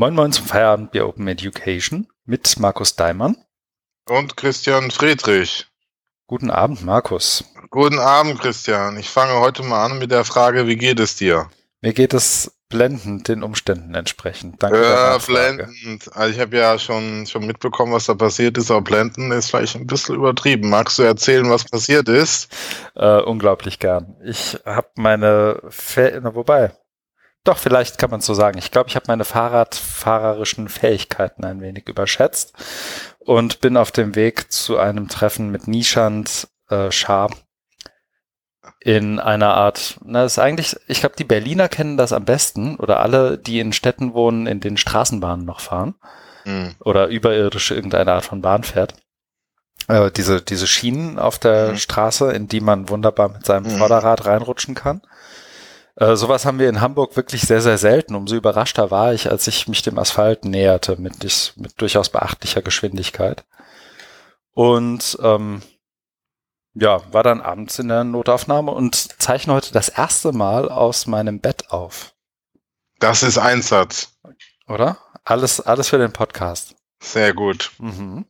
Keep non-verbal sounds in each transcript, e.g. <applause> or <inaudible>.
Moin Moin zum Feierabend bei Open Education mit Markus Daimann. Und Christian Friedrich. Guten Abend, Markus. Guten Abend, Christian. Ich fange heute mal an mit der Frage, wie geht es dir? Mir geht es blendend den Umständen entsprechend. Danke. Ja, blendend. Also ich habe ja schon, schon mitbekommen, was da passiert ist, aber blendend ist vielleicht ein bisschen übertrieben. Magst du erzählen, was passiert ist? Äh, unglaublich gern. Ich habe meine, Fe wobei, doch, vielleicht kann man so sagen. Ich glaube, ich habe meine Fahrradfahrerischen Fähigkeiten ein wenig überschätzt und bin auf dem Weg zu einem Treffen mit Nishant äh, Shah in einer Art, na, das ist eigentlich, ich glaube, die Berliner kennen das am besten oder alle, die in Städten wohnen, in den Straßenbahnen noch fahren mhm. oder überirdische irgendeine Art von Bahn fährt. Äh, diese, diese Schienen auf der mhm. Straße, in die man wunderbar mit seinem mhm. Vorderrad reinrutschen kann. Äh, sowas haben wir in Hamburg wirklich sehr, sehr selten. Umso überraschter war ich, als ich mich dem Asphalt näherte mit, mit durchaus beachtlicher Geschwindigkeit. Und ähm, ja, war dann abends in der Notaufnahme und zeichne heute das erste Mal aus meinem Bett auf. Das ist Einsatz. Oder? Alles, alles für den Podcast. Sehr gut. Mhm.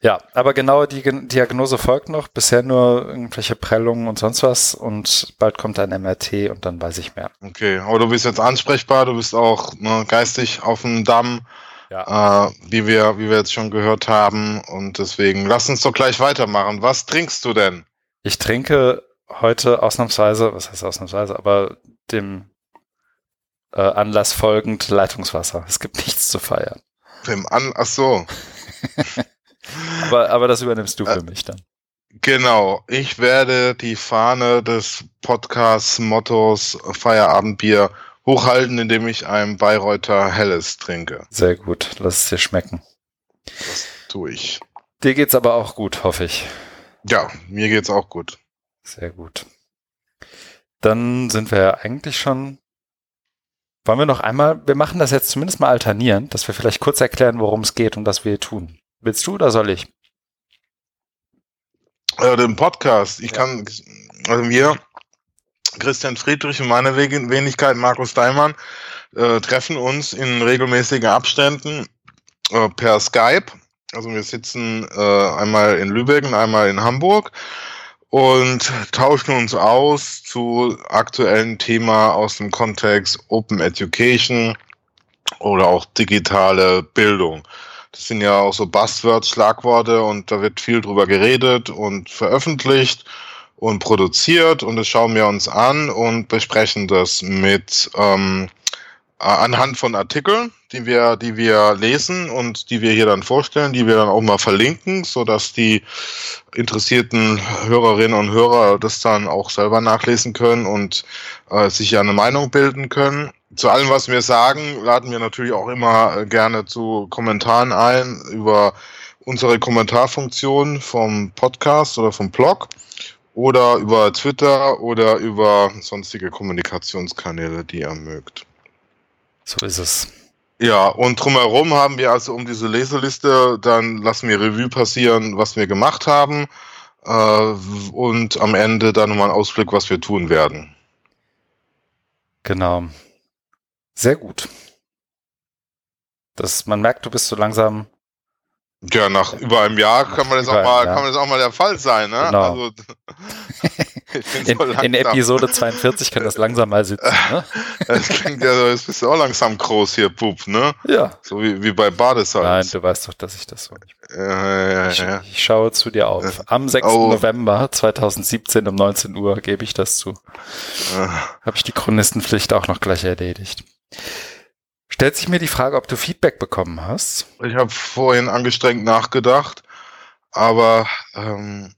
Ja, aber genau die Diagnose folgt noch. Bisher nur irgendwelche Prellungen und sonst was und bald kommt ein MRT und dann weiß ich mehr. Okay, aber du bist jetzt ansprechbar, du bist auch ne, geistig auf dem Damm, ja. äh, wie, wir, wie wir jetzt schon gehört haben. Und deswegen lass uns doch gleich weitermachen. Was trinkst du denn? Ich trinke heute ausnahmsweise, was heißt ausnahmsweise, aber dem äh, Anlass folgend Leitungswasser. Es gibt <laughs> nichts zu feiern. Dem An ach so. <laughs> Aber, aber das übernimmst du für äh, mich dann. Genau, ich werde die Fahne des Podcast-Mottos Feierabendbier hochhalten, indem ich ein Bayreuther Helles trinke. Sehr gut, lass es dir schmecken. Das tue ich. Dir geht's aber auch gut, hoffe ich. Ja, mir geht's auch gut. Sehr gut. Dann sind wir ja eigentlich schon. Wollen wir noch einmal, wir machen das jetzt zumindest mal alternierend, dass wir vielleicht kurz erklären, worum es geht und was wir hier tun. Willst du oder soll ich? Äh, den Podcast. Ich ja. kann, also wir, Christian Friedrich und meine Wenigkeit Markus Daimann, äh, treffen uns in regelmäßigen Abständen äh, per Skype. Also wir sitzen äh, einmal in Lübeck und einmal in Hamburg und tauschen uns aus zu aktuellen Themen aus dem Kontext Open Education oder auch digitale Bildung. Das sind ja auch so Buzzwords, Schlagworte und da wird viel drüber geredet und veröffentlicht und produziert und das schauen wir uns an und besprechen das mit ähm, anhand von Artikeln, die wir, die wir lesen und die wir hier dann vorstellen, die wir dann auch mal verlinken, so dass die interessierten Hörerinnen und Hörer das dann auch selber nachlesen können und äh, sich ja eine Meinung bilden können zu allem, was wir sagen, laden wir natürlich auch immer äh, gerne zu Kommentaren ein über unsere Kommentarfunktion vom Podcast oder vom Blog oder über Twitter oder über sonstige Kommunikationskanäle, die ihr mögt. So ist es. Ja, und drumherum haben wir also um diese Leseliste, dann lassen wir Revue passieren, was wir gemacht haben äh, und am Ende dann nochmal einen Ausblick, was wir tun werden. Genau. Sehr gut. Das, man merkt, du bist so langsam. Ja, nach über einem Jahr kann man das auch mal, kann man das auch mal der Fall sein, ne? Genau. Also, <laughs> <laughs> in, in, Episode 42 kann das langsam mal sitzen, ne? <laughs> Das klingt ja so, jetzt bist du auch langsam groß hier, Bub, ne? Ja. So wie, wie bei Badesalz. Nein, du weißt doch, dass ich das so nicht ja, ja, ich, ja. ich schaue zu dir auf. Am 6. Oh. November 2017 um 19 Uhr gebe ich das zu. Ah. Habe ich die Chronistenpflicht auch noch gleich erledigt. Stellt sich mir die Frage, ob du Feedback bekommen hast. Ich habe vorhin angestrengt nachgedacht, aber ähm,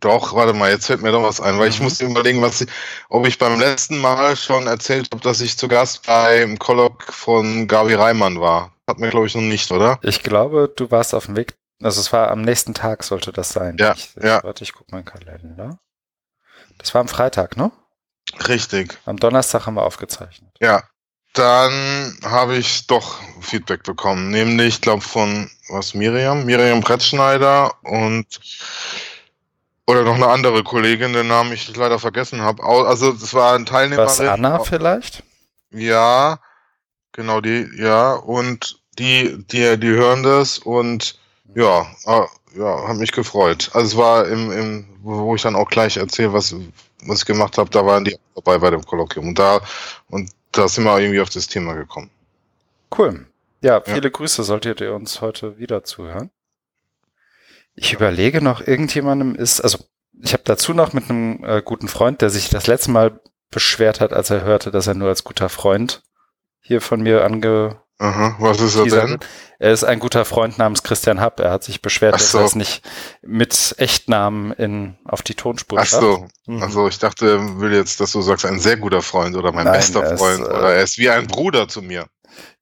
doch, warte mal, jetzt fällt mir doch was ein, weil ich mhm. muss überlegen, was ich, ob ich beim letzten Mal schon erzählt habe, dass ich zu Gast beim Kolloq von Gabi Reimann war. Hat mir, glaube ich, noch nicht, oder? Ich glaube, du warst auf dem Weg, also es war am nächsten Tag sollte das sein. Ja, ich, ja. Warte, ich guck mal in den Kalender. Das war am Freitag, ne? Richtig. Am Donnerstag haben wir aufgezeichnet. Ja. Dann habe ich doch Feedback bekommen, nämlich, ich glaube, von was Miriam, Miriam Brettschneider und oder noch eine andere Kollegin, den Namen ich leider vergessen habe. Also es war ein Teilnehmer. Was Anna vielleicht? Ja, Genau, die, ja, und die, die, die hören das und ja, äh, ja, hat mich gefreut. Also es war im, im wo ich dann auch gleich erzähle, was, was ich gemacht habe, da waren die dabei bei dem Kolloquium. Und da, und da sind wir irgendwie auf das Thema gekommen. Cool. Ja, viele ja. Grüße solltet ihr uns heute wieder zuhören. Ich überlege noch, irgendjemandem ist, also ich habe dazu noch mit einem äh, guten Freund, der sich das letzte Mal beschwert hat, als er hörte, dass er nur als guter Freund hier von mir ange Aha, was ist er denn? Er ist ein guter Freund namens Christian Happ. Er hat sich beschwert, so. dass er es nicht mit Echtnamen in, auf die Tonspur Ach so. Mhm. Also ich dachte, er will jetzt, dass du sagst, ein sehr guter Freund oder mein Nein, bester Freund ist, oder er ist wie ein Bruder zu mir.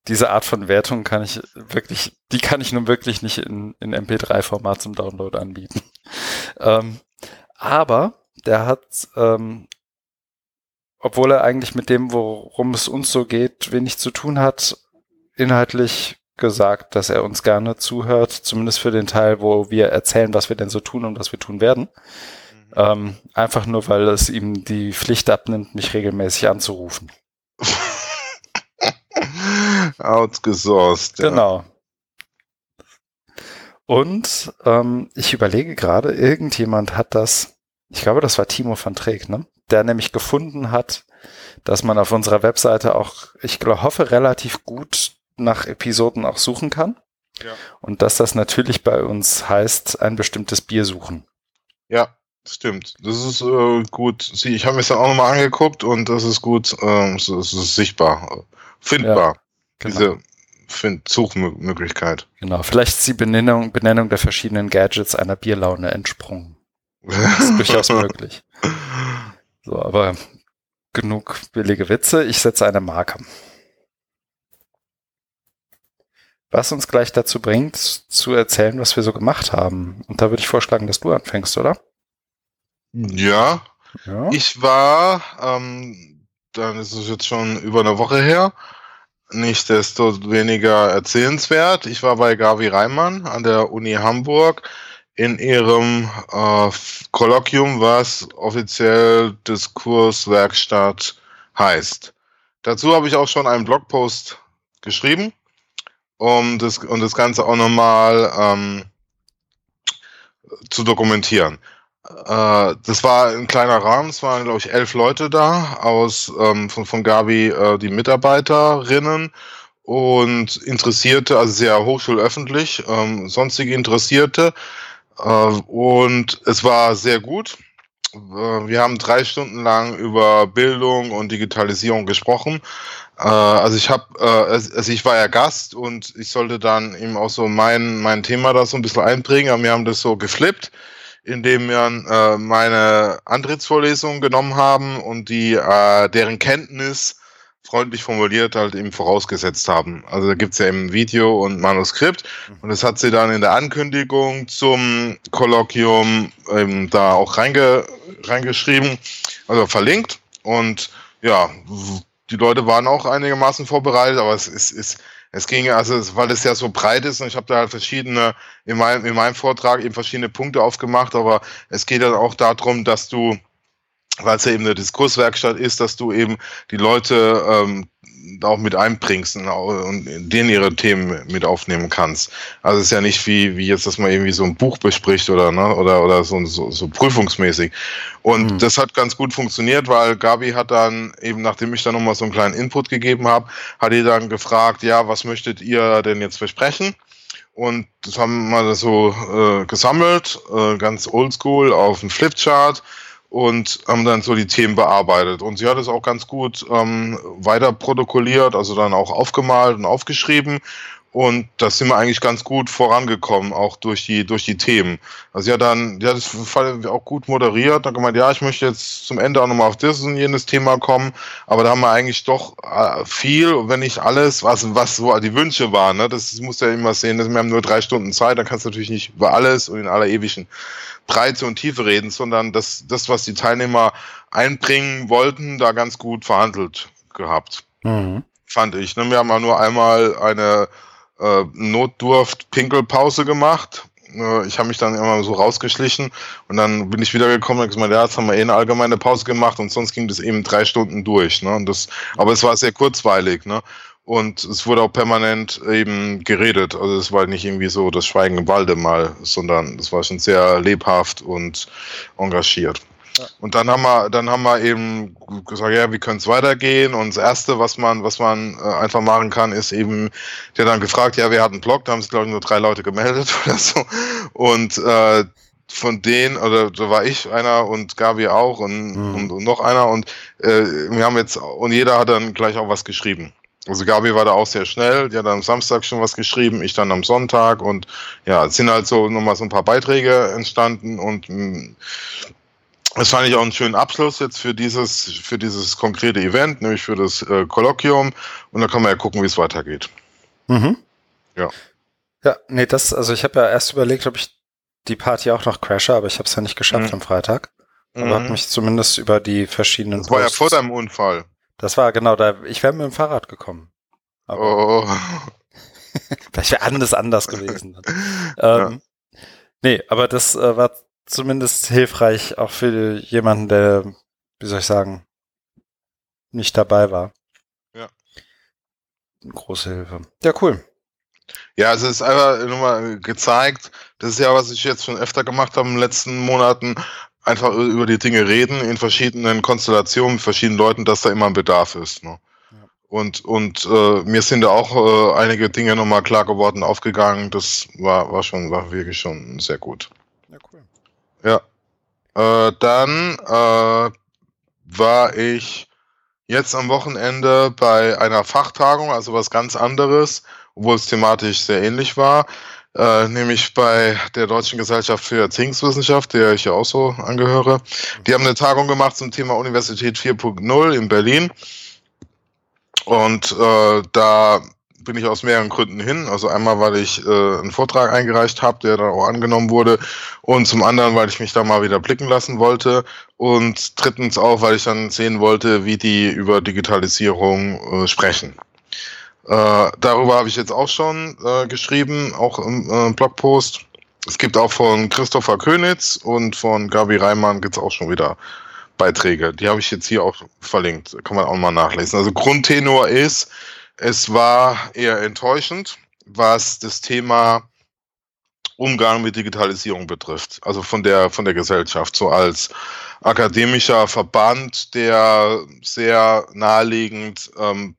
Diese Art von Wertung kann ich wirklich, die kann ich nun wirklich nicht in, in MP3-Format zum Download anbieten. <laughs> Ähm, aber der hat ähm, obwohl er eigentlich mit dem, worum es uns so geht, wenig zu tun hat, inhaltlich gesagt, dass er uns gerne zuhört, zumindest für den Teil, wo wir erzählen, was wir denn so tun und was wir tun werden. Mhm. Ähm, einfach nur, weil es ihm die Pflicht abnimmt, mich regelmäßig anzurufen. <laughs> Outgesourced. Ja. Genau. Und ähm, ich überlege gerade, irgendjemand hat das, ich glaube, das war Timo van Treek, ne? der nämlich gefunden hat, dass man auf unserer Webseite auch, ich glaube, hoffe, relativ gut nach Episoden auch suchen kann. Ja. Und dass das natürlich bei uns heißt, ein bestimmtes Bier suchen. Ja, stimmt. Das ist äh, gut. Ich habe mir das dann auch nochmal angeguckt und das ist gut. Ähm, es, ist sichtbar, findbar. Ja, genau. Diese Find Suchmöglichkeit. Genau. Vielleicht ist die Benennung, Benennung der verschiedenen Gadgets einer Bierlaune entsprungen. Das ist durchaus <laughs> möglich. So, aber genug billige Witze. Ich setze eine Marke. Was uns gleich dazu bringt, zu erzählen, was wir so gemacht haben. Und da würde ich vorschlagen, dass du anfängst, oder? Ja. ja. Ich war, ähm, dann ist es jetzt schon über eine Woche her, nicht desto weniger erzählenswert. Ich war bei Gavi Reimann an der Uni Hamburg in ihrem äh, Kolloquium, was offiziell Diskurswerkstatt heißt. Dazu habe ich auch schon einen Blogpost geschrieben, um das, um das Ganze auch nochmal ähm, zu dokumentieren. Äh, das war ein kleiner Rahmen, es waren, glaube ich, elf Leute da aus ähm, von, von Gabi, äh, die Mitarbeiterinnen und Interessierte, also sehr hochschulöffentlich, ähm, sonstige Interessierte, äh, und es war sehr gut. Äh, wir haben drei Stunden lang über Bildung und Digitalisierung gesprochen. Äh, also ich habe, also ich war ja Gast und ich sollte dann eben auch so mein, mein Thema da so ein bisschen einbringen, aber wir haben das so geflippt, indem wir meine Antrittsvorlesung genommen haben und die, deren Kenntnis freundlich formuliert halt eben vorausgesetzt haben. Also da gibt's ja eben Video und Manuskript mhm. und das hat sie dann in der Ankündigung zum Kolloquium eben da auch reinge reingeschrieben, also verlinkt und ja, die Leute waren auch einigermaßen vorbereitet, aber es ist, ist es ging also, weil es ja so breit ist und ich habe da halt verschiedene, in meinem, in meinem Vortrag eben verschiedene Punkte aufgemacht, aber es geht dann auch darum, dass du weil es ja eben eine Diskurswerkstatt ist, dass du eben die Leute ähm, auch mit einbringst und, und denen ihre Themen mit aufnehmen kannst. Also es ist ja nicht wie, wie jetzt, dass man irgendwie so ein Buch bespricht oder, ne, oder, oder so, so, so prüfungsmäßig. Und mhm. das hat ganz gut funktioniert, weil Gabi hat dann eben, nachdem ich dann nochmal so einen kleinen Input gegeben habe, hat die dann gefragt, ja, was möchtet ihr denn jetzt versprechen? Und das haben wir so äh, gesammelt, äh, ganz oldschool auf dem Flipchart und haben dann so die Themen bearbeitet. Und sie hat es auch ganz gut ähm, weiter protokolliert, also dann auch aufgemalt und aufgeschrieben. Und da sind wir eigentlich ganz gut vorangekommen, auch durch die, durch die Themen. Also ja, dann, ja, das auch gut moderiert, dann gemeint, ja, ich möchte jetzt zum Ende auch nochmal auf das und jenes Thema kommen, aber da haben wir eigentlich doch äh, viel, wenn nicht alles, was, was so die Wünsche waren, ne? das, das muss ja immer sehen, dass wir haben nur drei Stunden Zeit, dann kannst du natürlich nicht über alles und in aller ewigen Breite und Tiefe reden, sondern das, das, was die Teilnehmer einbringen wollten, da ganz gut verhandelt gehabt. Mhm. Fand ich. Ne? Wir haben ja nur einmal eine äh, Notdurft-Pinkelpause gemacht. Äh, ich habe mich dann immer so rausgeschlichen und dann bin ich wiedergekommen und gesagt, ja, jetzt haben wir eh eine allgemeine Pause gemacht und sonst ging das eben drei Stunden durch. Ne? Und das, aber es war sehr kurzweilig. Ne? Und es wurde auch permanent eben geredet. Also es war nicht irgendwie so das Schweigen im Walde mal, sondern es war schon sehr lebhaft und engagiert. Ja. Und dann haben wir, dann haben wir eben gesagt, ja, wie könnte es weitergehen? Und das erste, was man, was man äh, einfach machen kann, ist eben, der dann gefragt, ja, wer hat einen Blog? Da haben sich glaube ich nur drei Leute gemeldet <laughs> oder so. Und äh, von denen, oder da war ich einer und Gabi auch und, mhm. und, und, noch einer und äh, wir haben jetzt, und jeder hat dann gleich auch was geschrieben. Also Gabi war da auch sehr schnell, die hat am Samstag schon was geschrieben, ich dann am Sonntag und ja, es sind halt so nochmal so ein paar Beiträge entstanden und mh, mm, das fand ich auch einen schönen Abschluss jetzt für dieses, für dieses konkrete Event, nämlich für das äh, Kolloquium. Und da kann man ja gucken, wie es weitergeht. Mhm. Ja. Ja, nee, das, also ich habe ja erst überlegt, ob ich die Party auch noch crashe, aber ich habe es ja nicht geschafft mhm. am Freitag. Aber mhm. habe mich zumindest über die verschiedenen. Das war ja vor deinem Unfall. Das war genau da. Ich wäre mit dem Fahrrad gekommen. Aber oh. <laughs> Vielleicht wäre alles anders gewesen. <laughs> ähm, ja. Nee, aber das äh, war zumindest hilfreich auch für jemanden, der, wie soll ich sagen, nicht dabei war. Ja. Große Hilfe. Ja, cool. Ja, es ist einfach nur mal gezeigt, das ist ja, was ich jetzt schon öfter gemacht habe in den letzten Monaten, einfach über die Dinge reden in verschiedenen Konstellationen, mit verschiedenen Leuten, dass da immer ein Bedarf ist. Ne? Und, und äh, mir sind da auch äh, einige Dinge nochmal klar geworden, aufgegangen. Das war, war schon, war wirklich schon sehr gut. Ja, cool. Ja. Äh, dann äh, war ich jetzt am Wochenende bei einer Fachtagung, also was ganz anderes, obwohl es thematisch sehr ähnlich war, äh, nämlich bei der Deutschen Gesellschaft für Erziehungswissenschaft, der ich ja auch so angehöre. Die haben eine Tagung gemacht zum Thema Universität 4.0 in Berlin. Und äh, da bin ich aus mehreren Gründen hin. Also einmal, weil ich äh, einen Vortrag eingereicht habe, der dann auch angenommen wurde. Und zum anderen, weil ich mich da mal wieder blicken lassen wollte. Und drittens auch, weil ich dann sehen wollte, wie die über Digitalisierung äh, sprechen. Äh, darüber habe ich jetzt auch schon äh, geschrieben, auch im äh, Blogpost. Es gibt auch von Christopher Könitz und von Gabi Reimann gibt es auch schon wieder Beiträge. Die habe ich jetzt hier auch verlinkt. Kann man auch mal nachlesen. Also Grundtenor ist, es war eher enttäuschend, was das Thema Umgang mit Digitalisierung betrifft. Also von der, von der Gesellschaft, so als akademischer Verband, der sehr naheliegend ähm,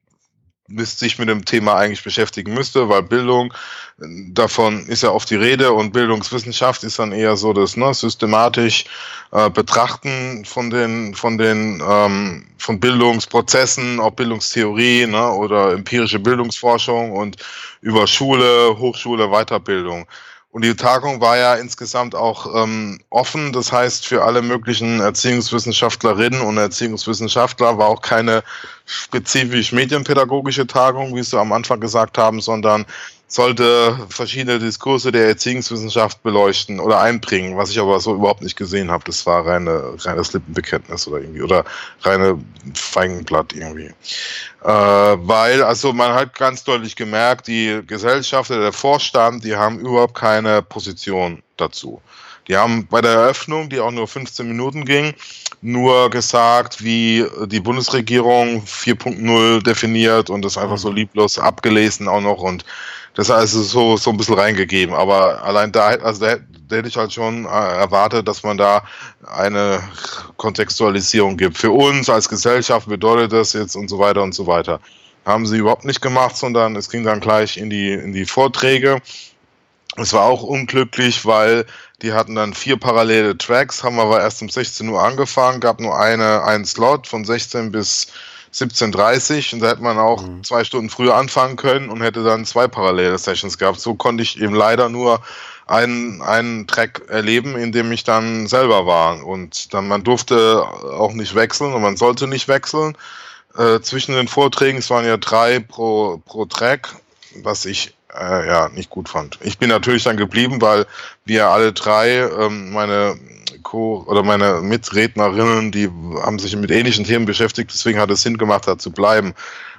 sich mit dem Thema eigentlich beschäftigen müsste, weil Bildung, davon ist ja oft die Rede und Bildungswissenschaft ist dann eher so das ne, systematisch äh, Betrachten von den, von den ähm, von Bildungsprozessen, auch Bildungstheorie ne, oder empirische Bildungsforschung und über Schule, Hochschule, Weiterbildung. Und die Tagung war ja insgesamt auch ähm, offen. Das heißt, für alle möglichen Erziehungswissenschaftlerinnen und Erziehungswissenschaftler war auch keine spezifisch medienpädagogische Tagung, wie Sie am Anfang gesagt haben, sondern sollte verschiedene Diskurse der Erziehungswissenschaft beleuchten oder einbringen, was ich aber so überhaupt nicht gesehen habe. Das war reine, reines Lippenbekenntnis oder irgendwie oder reine Feigenblatt irgendwie. Äh, weil, also man hat ganz deutlich gemerkt, die Gesellschaft oder der Vorstand, die haben überhaupt keine Position dazu. Die haben bei der Eröffnung, die auch nur 15 Minuten ging, nur gesagt, wie die Bundesregierung 4.0 definiert und das einfach so mhm. lieblos abgelesen auch noch und das also so, so ein bisschen reingegeben. Aber allein da, also da, da hätte ich halt schon äh, erwartet, dass man da eine Kontextualisierung gibt. Für uns als Gesellschaft bedeutet das jetzt und so weiter und so weiter. Haben sie überhaupt nicht gemacht, sondern es ging dann gleich in die, in die Vorträge. Es war auch unglücklich, weil die hatten dann vier parallele Tracks, haben aber erst um 16 Uhr angefangen, gab nur eine, einen Slot von 16 bis 17.30 und da hätte man auch mhm. zwei Stunden früher anfangen können und hätte dann zwei parallele Sessions gehabt. So konnte ich eben leider nur einen, einen Track erleben, in dem ich dann selber war. Und dann man durfte auch nicht wechseln und man sollte nicht wechseln. Äh, zwischen den Vorträgen, es waren ja drei pro, pro Track, was ich äh, ja nicht gut fand. Ich bin natürlich dann geblieben, weil wir alle drei, ähm, meine Co oder meine Mitrednerinnen, die haben sich mit ähnlichen Themen beschäftigt, deswegen hat es Sinn gemacht, da zu bleiben.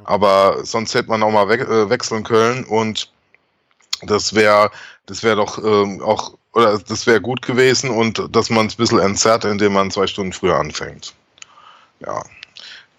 Aber sonst hätte man auch mal we äh, wechseln können und das wäre das wäre doch ähm, auch oder das wäre gut gewesen und dass man es ein bisschen entzerrt, indem man zwei Stunden früher anfängt. Ja.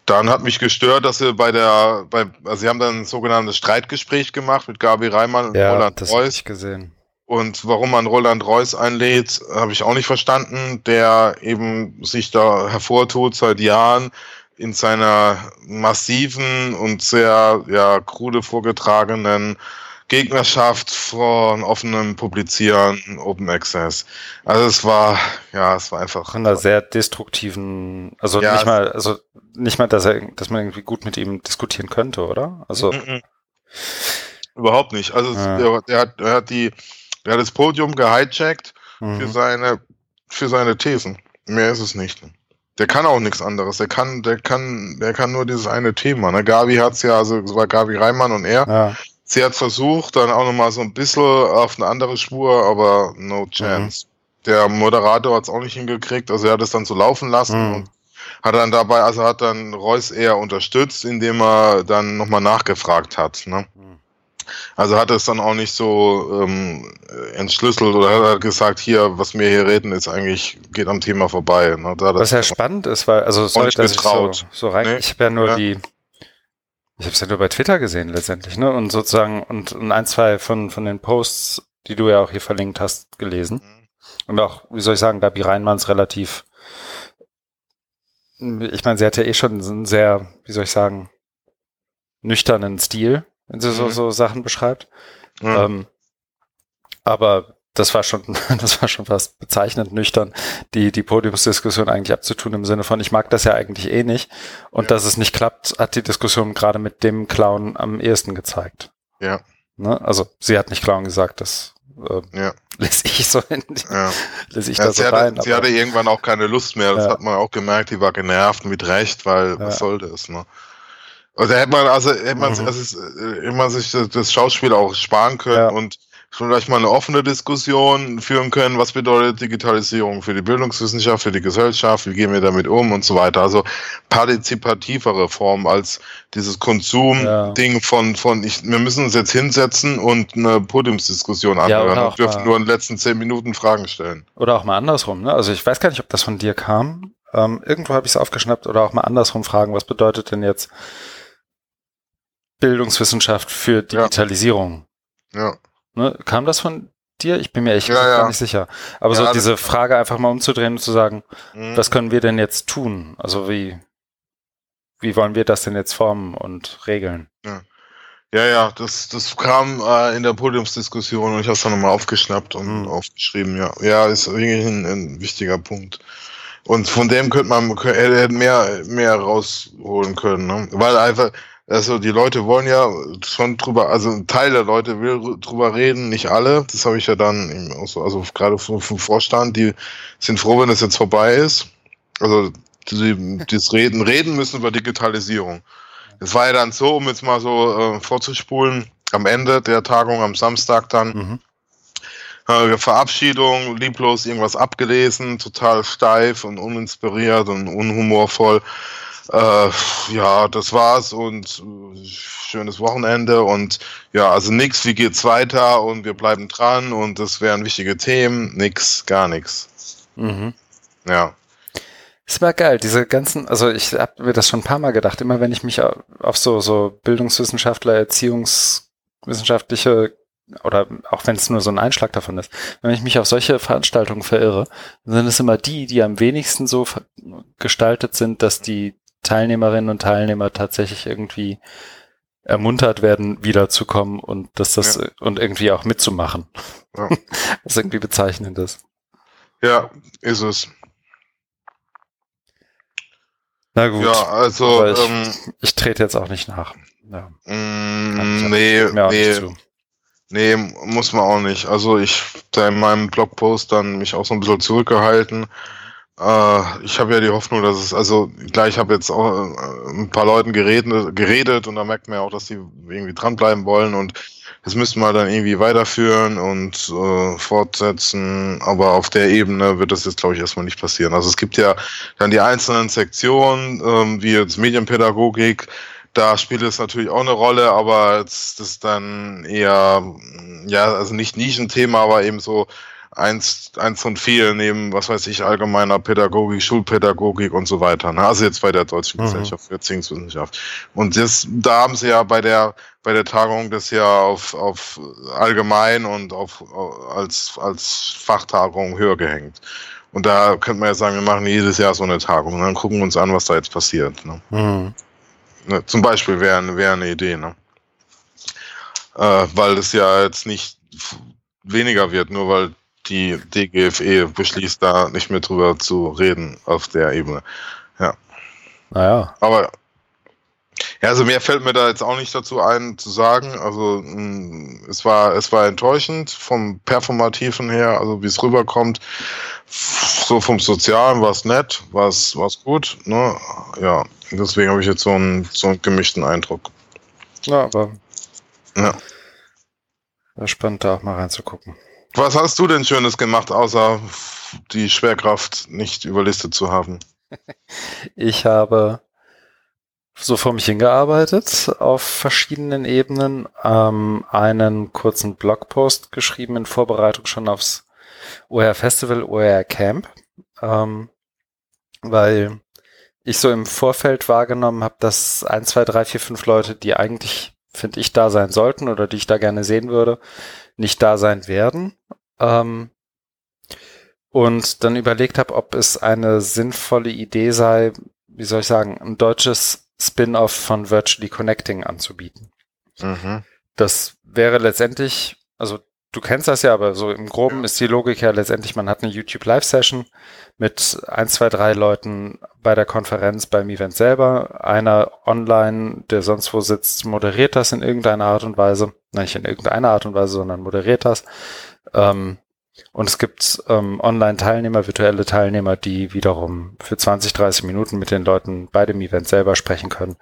Dann hat mich gestört, dass sie bei der, bei, also sie haben dann ein sogenanntes Streitgespräch gemacht mit Gabi Reimann und Ja, Roland das habe Reuss. ich gesehen. Und warum man Roland Reuss einlädt, habe ich auch nicht verstanden, der eben sich da hervortut seit Jahren in seiner massiven und sehr ja, krude vorgetragenen Gegnerschaft von offenem Publizieren, Open Access. Also es war, ja, es war einfach. Von einer sehr destruktiven, also Ja, nicht mal, also nicht mal, dass er, dass man irgendwie gut mit ihm diskutieren könnte, oder? Also, Mhm. Überhaupt nicht. Also Ja. der, der, hat, der hat die, der hat das Podium gehijackt für mhm. seine, für seine Thesen. Mehr ist es nicht. Der kann auch nichts anderes. Der kann, der kann, der kann nur dieses eine Thema. Ne? Gabi hat's ja, also es war Gabi Reimann und er. ja, Sie hat versucht, dann auch nochmal so ein bisschen auf eine andere Spur, aber no chance. Der Moderator hat's auch nicht hingekriegt, also er hat es dann so laufen lassen Mhm. und hat dann dabei, also hat dann Reus eher unterstützt, indem er dann nochmal nachgefragt hat. Ne? Mhm. Also hat er es dann auch nicht so ähm, entschlüsselt oder hat er gesagt, hier, was wir hier reden, ist eigentlich, geht am Thema vorbei. Ne? Da Was ja spannend ist, weil, also sorry, dass ich so, so rein, Nee. ich habe ja nur Ja. die, ich habe es ja nur bei Twitter gesehen letztendlich, ne? Und sozusagen und, und ein, zwei von von den Posts, die du ja auch hier verlinkt hast, gelesen. Und auch, wie soll ich sagen, Gabi Reinmanns relativ, ich meine, sie hat ja eh schon einen sehr, wie soll ich sagen, nüchternen Stil, wenn sie so, Mhm. so Sachen beschreibt. Ja. Ähm, aber das war schon, <laughs> das war schon fast bezeichnend nüchtern, die, die Podiumsdiskussion eigentlich abzutun im Sinne von, ich mag das ja eigentlich eh nicht. Und Ja. dass es nicht klappt, hat die Diskussion gerade mit dem Clown am ehesten gezeigt. Ja. Ne? Also, sie hat nicht Clown gesagt, das äh, Ja. <laughs> lese ich so in, ja. lese ich Ja, da so sie, rein. hatte, sie hatte irgendwann auch keine Lust mehr. Das hat man auch gemerkt. Die war genervt mit Recht, weil was soll das? Ne? Da hätte man also hätte man, Mhm. also es, äh, hätte man sich das, Schauspiel auch sparen können Ja. und vielleicht mal eine offene Diskussion führen können. Was bedeutet Digitalisierung für die Bildungswissenschaft, für die Gesellschaft? Wie gehen wir damit um und so weiter? Also partizipativere Form als dieses Konsum-Ding von, von ich, wir müssen uns jetzt hinsetzen und eine Podiumsdiskussion Ja, anhören auch und dürfen nur in den letzten zehn Minuten Fragen stellen. Oder auch mal andersrum, ne? Also ich weiß gar nicht, ob das von dir kam. Ähm, irgendwo habe ich es aufgeschnappt oder auch mal andersrum fragen, was bedeutet denn jetzt Bildungswissenschaft für Ja. Digitalisierung? Ja. Ne? Kam das von dir? Ich bin mir echt Ja, gar ja. nicht sicher. Aber Ja, so diese Frage einfach mal umzudrehen und zu sagen, Mhm. was können wir denn jetzt tun? Also wie, wie wollen wir das denn jetzt formen und regeln? Ja, ja, das, das kam äh, in der Podiumsdiskussion und ich habe es dann nochmal aufgeschnappt und Hm. aufgeschrieben. Ja, ja, ist wirklich ein, ein wichtiger Punkt. Und von dem könnte man hätte mehr, mehr rausholen können, ne? Weil einfach, also die Leute wollen ja schon drüber, also ein Teil der Leute will drüber reden, nicht alle. Das habe ich ja dann auch so, also gerade vom, vom Vorstand, die sind froh, wenn es jetzt vorbei ist. Also die, das Reden, reden müssen über Digitalisierung. Es war ja dann so, um jetzt mal so äh, vorzuspulen, am Ende der Tagung am Samstag dann Mhm. äh, Verabschiedung, lieblos irgendwas abgelesen, total steif und uninspiriert und unhumorvoll. Äh, ja, das war's und äh, schönes Wochenende und ja, also nix, wie geht's weiter und wir bleiben dran und das wären wichtige Themen, nix, gar nix. Mhm. Ja. Es war geil, diese ganzen, also ich habe mir das schon ein paar Mal gedacht, immer wenn ich mich au- auf so, so Bildungswissenschaftler, Erziehungswissenschaftliche oder auch wenn es nur so ein Einschlag davon ist, wenn ich mich auf solche Veranstaltungen verirre, dann sind es immer die, die am wenigsten so gestaltet sind, dass die Teilnehmerinnen und Teilnehmer tatsächlich irgendwie ermuntert werden, wiederzukommen und dass das Ja. und irgendwie auch mitzumachen. Ja. <laughs> Was irgendwie bezeichnend ist. Ja, ist es. Na gut, Ja, also, ich, ähm, ich trete jetzt auch nicht nach. Ja. mm, nee, nee. Nee, muss man auch nicht. Also ich da in meinem Blogpost dann mich auch so ein bisschen zurückgehalten. Äh, ich habe ja die Hoffnung, dass es, also klar, ich habe jetzt auch äh, ein paar Leuten geredet, geredet und da merkt man ja auch, dass die irgendwie dranbleiben wollen und das müssten wir dann irgendwie weiterführen und äh, fortsetzen. Aber auf der Ebene wird das jetzt, glaube ich, erstmal nicht passieren. Also es gibt ja dann die einzelnen Sektionen, ähm, wie jetzt Medienpädagogik, da spielt es natürlich auch eine Rolle, aber das ist dann eher, ja, also nicht Nischenthema, aber eben so eins, eins von vielen neben, was weiß ich, allgemeiner Pädagogik, Schulpädagogik und so weiter. Ne? Also jetzt bei der Deutschen mhm. Gesellschaft für Erziehungswissenschaft. Und das, da haben sie ja bei der, bei der Tagung das ja auf, auf allgemein und auf, als, als Fachtagung höher gehängt. Und da könnte man ja sagen, wir machen jedes Jahr so eine Tagung und dann gucken wir uns an, was da jetzt passiert. Ne? Mhm. Ne, zum Beispiel wäre wär eine Idee, ne? Äh, weil es ja jetzt nicht weniger wird, nur weil die DGFE beschließt, da nicht mehr drüber zu reden auf der Ebene. Ja. Naja. Aber ja, also mehr fällt mir da jetzt auch nicht dazu ein zu sagen. Also mm, es war es war enttäuschend vom performativen her, also wie es rüberkommt. So vom Sozialen war es nett, war es gut. Ne? Ja, deswegen habe ich jetzt so einen so einen gemischten Eindruck. Ja, aber ja. War spannend, da auch mal reinzugucken. Was hast du denn Schönes gemacht, außer die Schwerkraft nicht überlistet zu haben? <laughs> ich habe so vor mich hingearbeitet auf verschiedenen Ebenen, ähm, einen kurzen Blogpost geschrieben in Vorbereitung schon aufs OR Festival, OR Camp, ähm, weil ich so im Vorfeld wahrgenommen habe, dass ein, zwei, drei, vier, fünf Leute, die eigentlich, finde ich, da sein sollten oder die ich da gerne sehen würde, nicht da sein werden. Ähm, und dann überlegt habe, ob es eine sinnvolle Idee sei, wie soll ich sagen, ein deutsches Spin-off von Virtually Connecting anzubieten. Mhm. Das wäre letztendlich, also du kennst das ja, aber so im Groben ist die Logik ja letztendlich, man hat eine YouTube Live-Session mit ein, zwei, drei Leuten bei der Konferenz beim Event selber. Einer online, der sonst wo sitzt, moderiert das in irgendeiner Art und Weise. Nein, nicht in irgendeiner Art und Weise, sondern moderiert das. Ähm, und es gibt ähm, Online-Teilnehmer, virtuelle Teilnehmer, die wiederum für 20, 30 Minuten mit den Leuten bei dem Event selber sprechen können,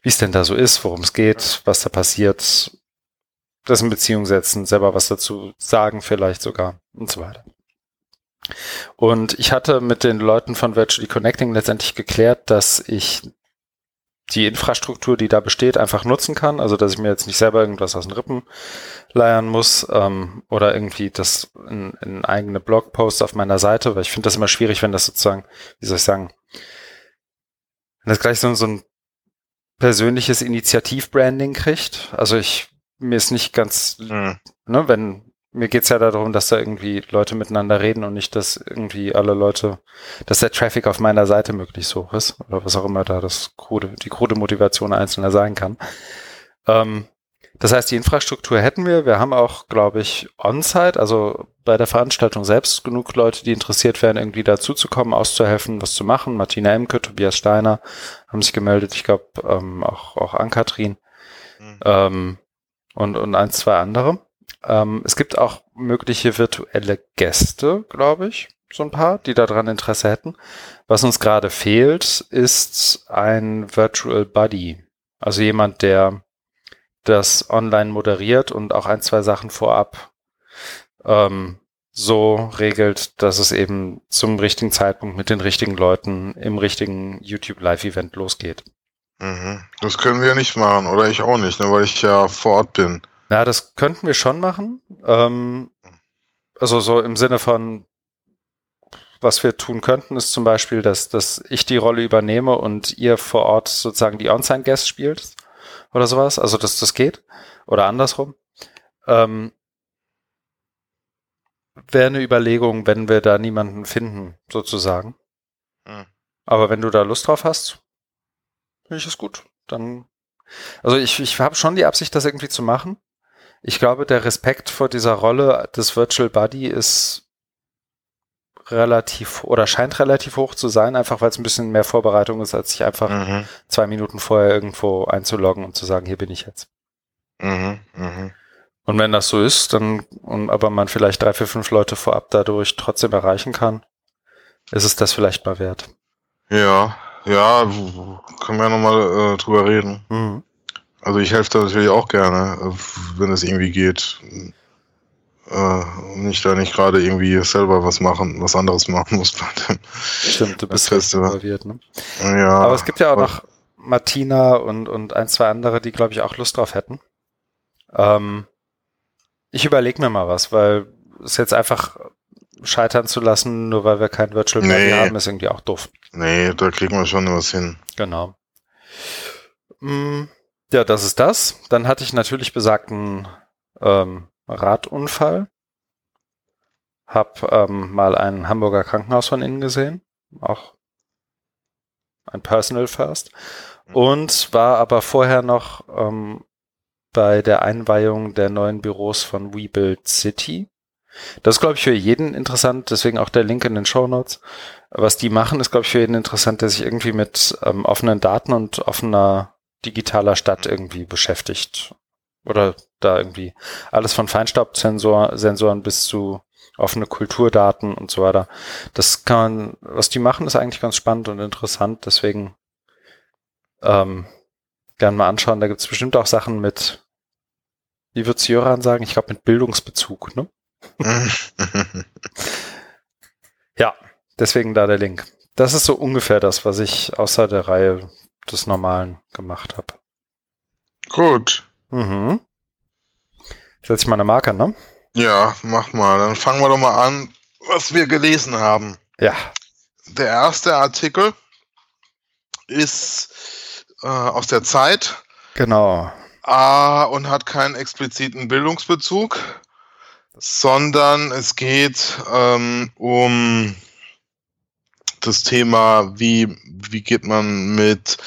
wie es denn da so ist, worum es geht, was da passiert, das in Beziehung setzen, selber was dazu sagen vielleicht sogar und so weiter. Und ich hatte mit den Leuten von Virtually Connecting letztendlich geklärt, dass ich die Infrastruktur, die da besteht, einfach nutzen kann. Also dass ich mir jetzt nicht selber irgendwas aus den Rippen leiern muss ähm, oder irgendwie das in, in eigene Blogposts auf meiner Seite, weil ich finde das immer schwierig, wenn das sozusagen, wie soll ich sagen, wenn das gleich so, so ein persönliches Initiativbranding kriegt. Also ich mir ist nicht ganz, mhm. ne, wenn, mir geht's ja darum, dass da irgendwie Leute miteinander reden und nicht, dass irgendwie alle Leute, dass der Traffic auf meiner Seite möglichst hoch ist oder was auch immer da das krude, die krude Motivation einzelner sein kann. Ähm, das heißt, die Infrastruktur hätten wir. Wir haben auch, glaube ich, On-Site, also bei der Veranstaltung selbst genug Leute, die interessiert wären, irgendwie dazuzukommen, auszuhelfen, was zu machen. Martina Emke, Tobias Steiner haben sich gemeldet. Ich glaube, ähm, auch, auch Ann-Kathrin. Mhm. Ähm, und, und ein, zwei andere. Ähm, es gibt auch mögliche virtuelle Gäste, glaube ich, so ein paar, die daran Interesse hätten. Was uns gerade fehlt, ist ein Virtual Buddy. Also jemand, der das online moderiert und auch ein, zwei Sachen vorab ähm, so regelt, dass es eben zum richtigen Zeitpunkt mit den richtigen Leuten im richtigen YouTube Live-Event losgeht. Mhm. Das können wir nicht machen, oder ich auch nicht, ne, weil ich ja vor Ort bin. Na, das könnten wir schon machen. Ähm, also so im Sinne von, was wir tun könnten, ist zum Beispiel, dass, dass ich die Rolle übernehme und ihr vor Ort sozusagen die On-Sign-Guest spielt oder sowas. Also dass das geht. Oder andersrum. Ähm, Wäre eine Überlegung, wenn wir da niemanden finden, sozusagen. Mhm. Aber wenn du da Lust drauf hast, finde ich es gut. Dann, also ich, ich habe schon die Absicht, das irgendwie zu machen. Ich glaube, der Respekt vor dieser Rolle des Virtual Buddy ist relativ oder scheint relativ hoch zu sein, einfach weil es ein bisschen mehr Vorbereitung ist, als sich einfach mhm. zwei Minuten vorher irgendwo einzuloggen und zu sagen, hier bin ich jetzt. Mhm, mh. Und wenn das so ist, dann, und, aber man vielleicht drei, vier, fünf Leute vorab dadurch trotzdem erreichen kann, ist es das vielleicht mal wert. Ja, ja, können wir ja nochmal äh, drüber reden. Mhm. Also ich helfe da natürlich auch gerne, wenn es irgendwie geht. Äh, nicht da nicht gerade irgendwie selber was machen, was anderes machen muss <laughs> bei dem Stimmt, du bist involviert, ne? Ja. Aber es gibt ja auch noch Martina und, und ein, zwei andere, die, glaube ich, auch Lust drauf hätten. Ähm, ich überlege mir mal was, weil es jetzt einfach scheitern zu lassen, nur weil wir kein Virtual Party Nee. haben, ist irgendwie auch doof. Nee, da kriegen wir schon was hin. Genau. Mm, Ja, das ist das. Dann hatte ich natürlich besagten ähm, Radunfall. Hab ähm, mal ein Hamburger Krankenhaus von innen gesehen. Auch ein Personal First. Und war aber vorher noch ähm, bei der Einweihung der neuen Büros von WeBuild City. Das ist, glaube ich, für jeden interessant, deswegen auch der Link in den Show Notes. Was die machen, ist, glaube ich, für jeden interessant, der sich irgendwie mit ähm, offenen Daten und offener digitaler Stadt irgendwie beschäftigt. Oder da irgendwie alles von Feinstaubsensoren Sensoren bis zu offene Kulturdaten und so weiter. Das kann man, was die machen, ist eigentlich ganz spannend und interessant, deswegen ähm, gerne mal anschauen. Da gibt es bestimmt auch Sachen mit, wie wird Jöran sagen? Ich glaube mit Bildungsbezug, ne? Ja, deswegen da der Link. Das ist so ungefähr das, was ich außer der Reihe des Normalen gemacht habe. Gut. Mhm. Setze ich mal eine Marke, ne? Ja, mach mal. Dann fangen wir doch mal an, was wir gelesen haben. Ja. Der erste Artikel ist äh, aus der Zeit Genau. ah, und hat keinen expliziten Bildungsbezug, sondern es geht ähm, um das Thema, wie, wie geht man mit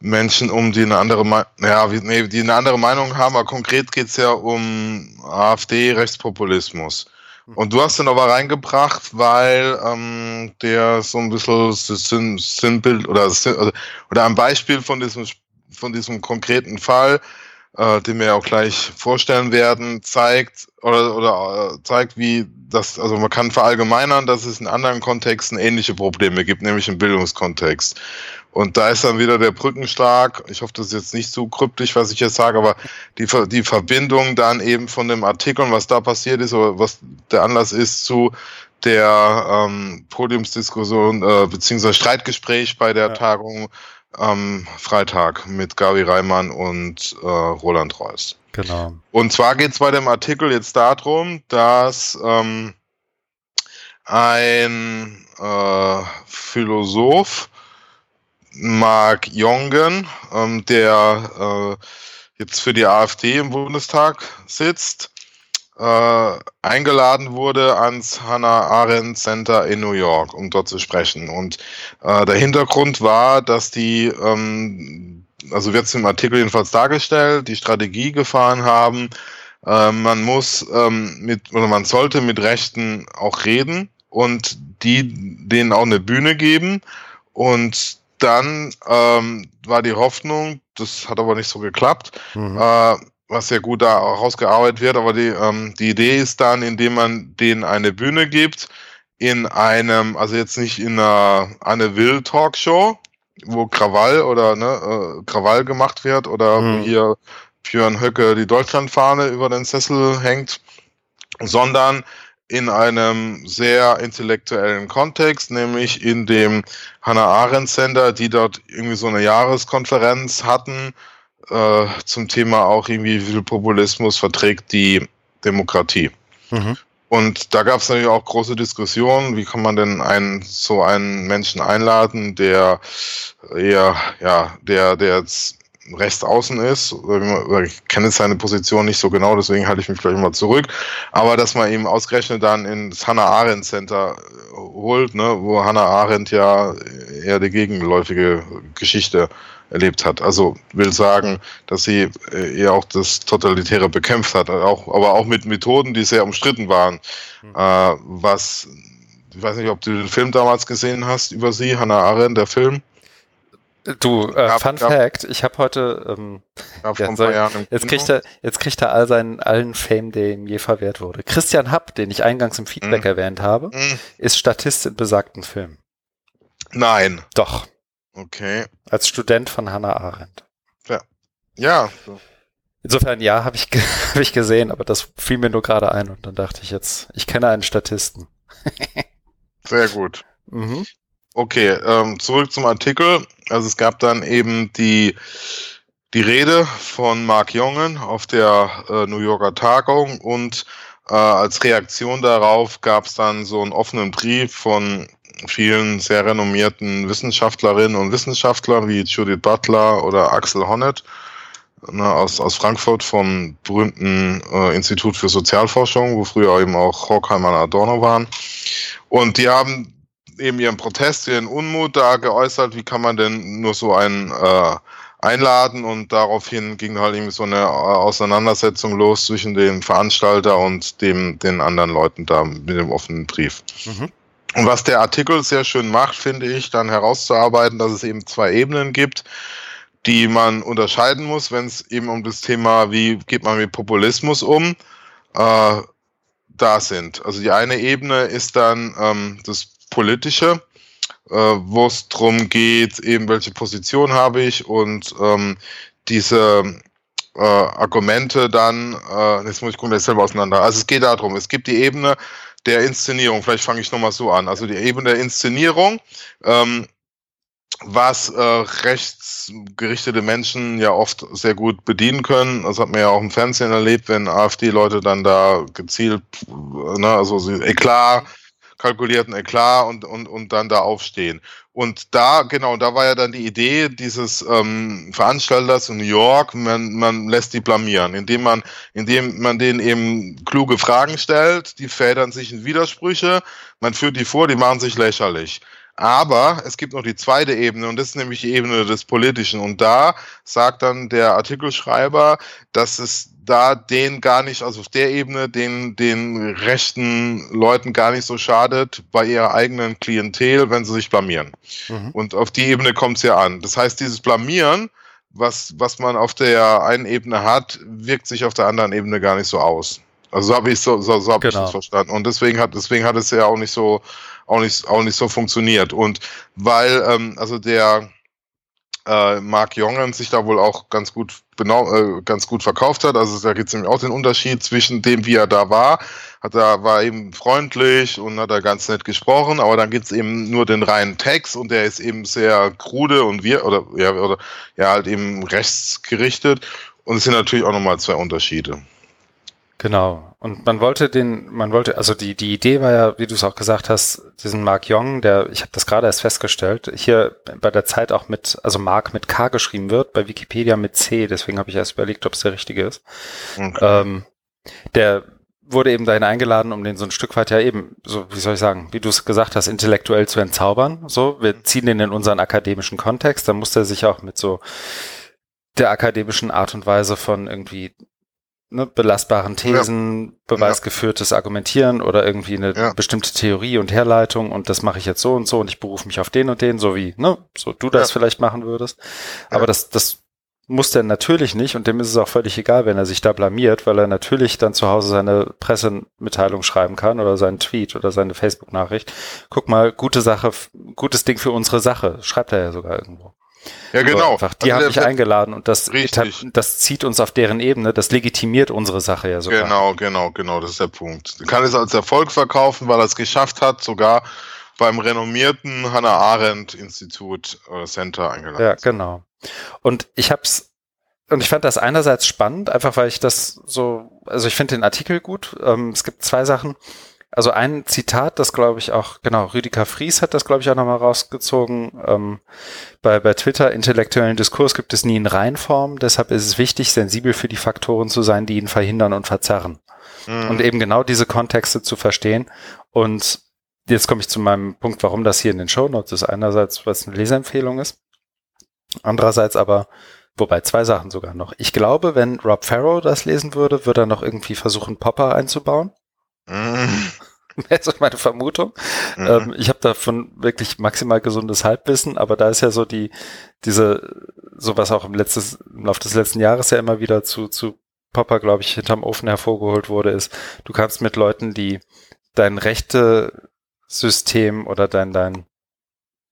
Menschen um, die eine andere, Me ja, wie, nee, die eine andere Meinung haben, aber konkret geht es ja um AfD, Rechtspopulismus. Und du hast den aber reingebracht, weil ähm, der so ein bisschen Sinnbild oder, Sinn- oder ein Beispiel von diesem, von diesem konkreten Fall, äh, den wir ja auch gleich vorstellen werden, zeigt oder, oder äh, zeigt, wie das, also man kann verallgemeinern, dass es in anderen Kontexten ähnliche Probleme gibt, nämlich im Bildungskontext. Und da ist dann wieder der Brückenschlag. Ich hoffe, das ist jetzt nicht so kryptisch, was ich jetzt sage, aber die, die Verbindung dann eben von dem Artikel, und was da passiert ist, oder was der Anlass ist zu der ähm, Podiumsdiskussion äh, beziehungsweise Streitgespräch bei der Ja. Tagung am Freitag mit Gabi Reimann und äh, Roland Reuss. Genau. Und zwar geht es bei dem Artikel jetzt darum, dass ähm, ein äh, Philosoph, Mark Jongen, ähm, der äh, jetzt für die AfD im Bundestag sitzt, äh, eingeladen wurde ans Hannah Arendt Center in New York, um dort zu sprechen. Und äh, der Hintergrund war, dass die, ähm, also wird es im Artikel jedenfalls dargestellt, die Strategie gefahren haben, äh, man muss ähm, mit, oder man sollte mit Rechten auch reden und die denen auch eine Bühne geben. Und dann ähm, war die Hoffnung, das hat aber nicht so geklappt, Mhm. äh, was sehr gut da rausgearbeitet wird, aber die, ähm, die Idee ist dann, indem man denen eine Bühne gibt, in einem, also jetzt nicht in einer Anne Will Talkshow, wo Krawall oder ne, äh, Krawall gemacht wird oder Mhm. wo hier Björn Höcke die Deutschlandfahne über den Sessel hängt, sondern in einem sehr intellektuellen Kontext, nämlich in dem Hannah Arendt Center, die dort irgendwie so eine Jahreskonferenz hatten äh, zum Thema auch irgendwie, wie viel Populismus verträgt die Demokratie. Mhm. Und da gab es natürlich auch große Diskussionen, wie kann man denn einen so einen Menschen einladen, der eher, ja, der, der jetzt rechts außen ist. Ich kenne jetzt seine Position nicht so genau, deswegen halte ich mich vielleicht mal zurück. Aber dass man ihm ausgerechnet dann ins Hannah Arendt Center äh, holt, ne, wo Hannah Arendt ja eher die gegenläufige Geschichte erlebt hat. Also will sagen, dass sie äh, eher auch das Totalitäre bekämpft hat, auch, aber auch mit Methoden, die sehr umstritten waren. Mhm. Äh, was, ich weiß nicht, ob du den Film damals gesehen hast über sie, Hannah Arendt, der Film. Du, äh, Gab- Fun gab- Fact, ich habe heute, ähm, Ja, <laughs> Ja, im jetzt kriegt er, jetzt kriegt er all seinen, allen Fame, der ihm je verwehrt wurde. Christian Happ, den ich eingangs im Feedback Mhm. erwähnt habe, Hm, ist Statist in besagten Film. Nein. Doch, Okay. als Student von Hannah Arendt. Ja. Insofern, ja, habe ich, <laughs> hab ich gesehen, aber das fiel mir nur gerade ein und dann dachte ich jetzt, ich kenne einen Statisten. <laughs> Sehr gut. Mhm. Okay, ähm, zurück zum Artikel. Also es gab dann eben die, die Rede von Mark Jongen auf der äh, New Yorker Tagung und Äh, als Reaktion darauf gab es dann so einen offenen Brief von vielen sehr renommierten Wissenschaftlerinnen und Wissenschaftlern wie Judith Butler oder Axel Honneth ne, aus, aus Frankfurt vom berühmten äh, Institut für Sozialforschung, wo früher eben auch Horkheimer und Adorno waren. Und die haben eben ihren Protest, ihren Unmut da geäußert, wie kann man denn nur so einen äh, einladen und daraufhin ging halt irgendwie so eine äh, Auseinandersetzung los zwischen dem Veranstalter und dem, den anderen Leuten da mit dem offenen Brief. Mhm. Und was der Artikel sehr schön macht, finde ich, dann herauszuarbeiten, dass es eben zwei Ebenen gibt, die man unterscheiden muss, wenn es eben um das Thema, wie geht man mit Populismus um, äh, da sind. Also die eine Ebene ist dann ähm, das Politische, äh, wo es darum geht, eben welche Position habe ich und ähm, diese äh, Argumente dann, äh, jetzt muss ich gucken, das selber auseinander. Also es geht darum, es gibt die Ebene, der Inszenierung. Vielleicht fange ich nochmal so an. Also die Ebene der Inszenierung, ähm, was äh, rechtsgerichtete Menschen ja oft sehr gut bedienen können. Das hat man ja auch im Fernsehen erlebt, wenn AfD-Leute dann da gezielt, ne, also sie Eklat kalkulierten Eklat und, und, und dann da aufstehen. Und da, genau, da war ja dann die Idee dieses ähm, Veranstalters in New York, man, man lässt die blamieren, indem man, indem man denen eben kluge Fragen stellt, die federn sich in Widersprüche, man führt die vor, die machen sich lächerlich. Aber es gibt noch die zweite Ebene und das ist nämlich die Ebene des Politischen. Und da sagt dann der Artikelschreiber, dass es da den gar nicht, also auf der Ebene den, den rechten Leuten gar nicht so schadet bei ihrer eigenen Klientel, wenn sie sich blamieren. Mhm. Und auf die Ebene kommt es ja an. Das heißt, dieses Blamieren, was, was man auf der einen Ebene hat, wirkt sich auf der anderen Ebene gar nicht so aus. Also so habe ich so, so, so hab genau. ich das verstanden. Und deswegen hat, deswegen hat es ja auch nicht so, auch nicht, auch nicht so funktioniert. Und weil, ähm, also der äh, Mark Jongen sich da wohl auch ganz gut genau, äh, ganz gut verkauft hat. Also da gibt es nämlich auch den Unterschied zwischen dem, wie er da war. Hat er war eben freundlich und hat er ganz nett gesprochen, aber dann gibt es eben nur den reinen Text und der ist eben sehr krude und wir oder ja oder ja halt eben rechtsgerichtet. Und es sind natürlich auch nochmal zwei Unterschiede. Genau. Und man wollte den, man wollte, also die, die Idee war ja, wie du es auch gesagt hast, diesen Mark Young, der, ich habe das gerade erst festgestellt, hier bei der Zeit auch mit, also Mark mit K geschrieben wird, bei Wikipedia mit C, deswegen habe ich erst überlegt, ob es der richtige ist. Okay. Ähm, der wurde eben dahin eingeladen, um den so ein Stück weit ja eben, so wie soll ich sagen, wie du es gesagt hast, intellektuell zu entzaubern. So, wir ziehen den in unseren akademischen Kontext, da musste er sich auch mit so der akademischen Art und Weise von irgendwie ne, belastbaren Thesen, ja. beweisgeführtes ja. Argumentieren oder irgendwie eine ja. bestimmte Theorie und Herleitung und das mache ich jetzt so und so und ich berufe mich auf den und den, so wie, ne, so du das vielleicht machen würdest. Aber das, das muss der natürlich nicht und dem ist es auch völlig egal, wenn er sich da blamiert, weil er natürlich dann zu Hause seine Pressemitteilung schreiben kann oder seinen Tweet oder seine Facebook-Nachricht. Guck mal, gute Sache, gutes Ding für unsere Sache, schreibt er ja sogar irgendwo. Ja, genau. einfach. Die also haben mich eingeladen und das, das zieht uns auf deren Ebene, das legitimiert unsere Sache ja sogar. Genau, genau, genau, das ist der Punkt. Du kannst es als Erfolg verkaufen, weil er es geschafft hat, sogar beim renommierten Hannah Arendt Institut äh, Center eingeladen. Ja, genau. Und ich hab's und ich fand das einerseits spannend, einfach weil ich das so, also ich finde den Artikel gut. Ähm, es gibt zwei Sachen. Also ein Zitat, das glaube ich auch, genau, Rüdiger Fries hat das glaube ich auch nochmal rausgezogen. Ähm, bei, bei Twitter, intellektuellen Diskurs gibt es nie in Reinform, deshalb ist es wichtig, sensibel für die Faktoren zu sein, die ihn verhindern und verzerren. Mhm. Und eben genau diese Kontexte zu verstehen. Und jetzt komme ich zu meinem Punkt, warum das hier in den Show Notes ist. Einerseits, was eine Leseempfehlung ist. Andererseits aber, wobei zwei Sachen sogar noch. Ich glaube, wenn Rob Farrow das lesen würde, würde er noch irgendwie versuchen, Popper einzubauen. <laughs> Das ist meine Vermutung. Mhm. Ähm, ich habe davon wirklich maximal gesundes Halbwissen, aber da ist ja so die, diese, so was auch im, letztes, im Laufe des letzten Jahres ja immer wieder zu, zu Popper, glaube ich, hinterm Ofen hervorgeholt wurde, ist, du kannst mit Leuten, die dein rechte System oder dein, dein,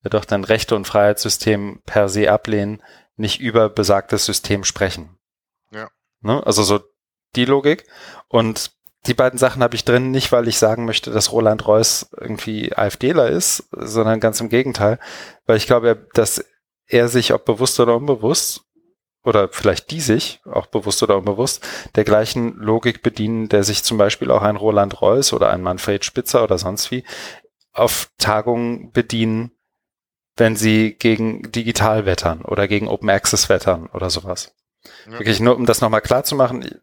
ja doch dein Rechte- und Freiheitssystem per se ablehnen, nicht über besagtes System sprechen. Ja. Ne? Also so die Logik. Und die beiden Sachen habe ich drin, nicht weil ich sagen möchte, dass Roland Reuss irgendwie AfDler ist, sondern ganz im Gegenteil, weil ich glaube, dass er sich, ob bewusst oder unbewusst, oder vielleicht die sich, auch bewusst oder unbewusst, der gleichen Logik bedienen, der sich zum Beispiel auch ein Roland Reuss oder ein Manfred Spitzer oder sonst wie auf Tagungen bedienen, wenn sie gegen digital wettern oder gegen Open Access wettern oder sowas. Ja. Wirklich nur, um das nochmal klar zu machen,